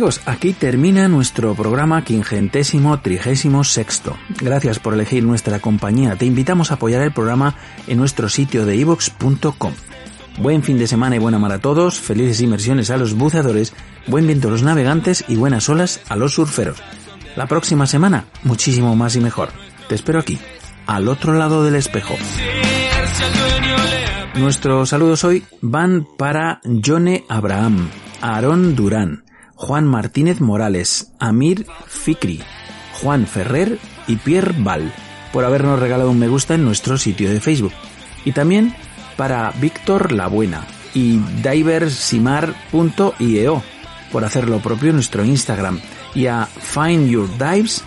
Amigos, aquí termina nuestro programa quingentésimo trigésimo sexto. Gracias por elegir nuestra compañía. Te invitamos a apoyar el programa en nuestro sitio de ivox.com. Buen fin de semana y buena mar a todos, felices inmersiones a los buceadores, buen viento a los navegantes y buenas olas a los surferos. La próxima semana, muchísimo más y mejor. Te espero aquí, al otro lado del espejo. Nuestros saludos hoy van para Jone Abraham, Aarón Durán, Juan Martínez Morales, Amir Fikri, Juan Ferrer y Pierre Val por habernos regalado un me gusta en nuestro sitio de Facebook. Y también para Víctor La Buena y diversimar.io por hacer lo propio en nuestro Instagram y a Find Your Dives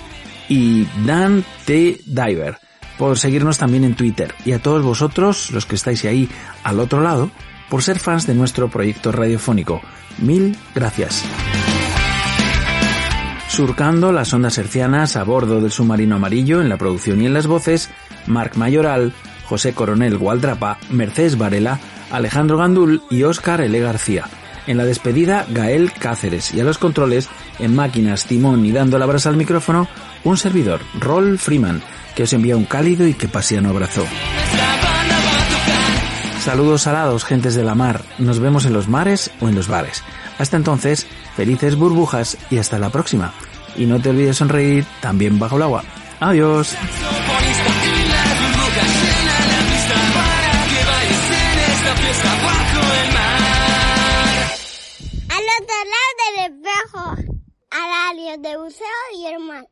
y Dan T. Diver por seguirnos también en Twitter y a todos vosotros, los que estáis ahí al otro lado, por ser fans de nuestro proyecto radiofónico. Mil gracias. Surcando las ondas hercianas a bordo del submarino amarillo en la producción y en las voces, Marc Mayoral, José Coronel Gualdrapa, Mercedes Varela, Alejandro Gandul y Óscar L. García. En la despedida, Gael Cáceres y a los controles, en máquinas, timón y dando la brasa al micrófono, un servidor, Roll Freeman, que os envía un cálido y que pasiano abrazo. Saludos salados, gentes de la mar. Nos vemos en los mares o en los bares. Hasta entonces, felices burbujas y hasta la próxima. Y no te olvides sonreír también bajo el agua. Adiós. Al otro lado del espejo, al área de buceo y hermano.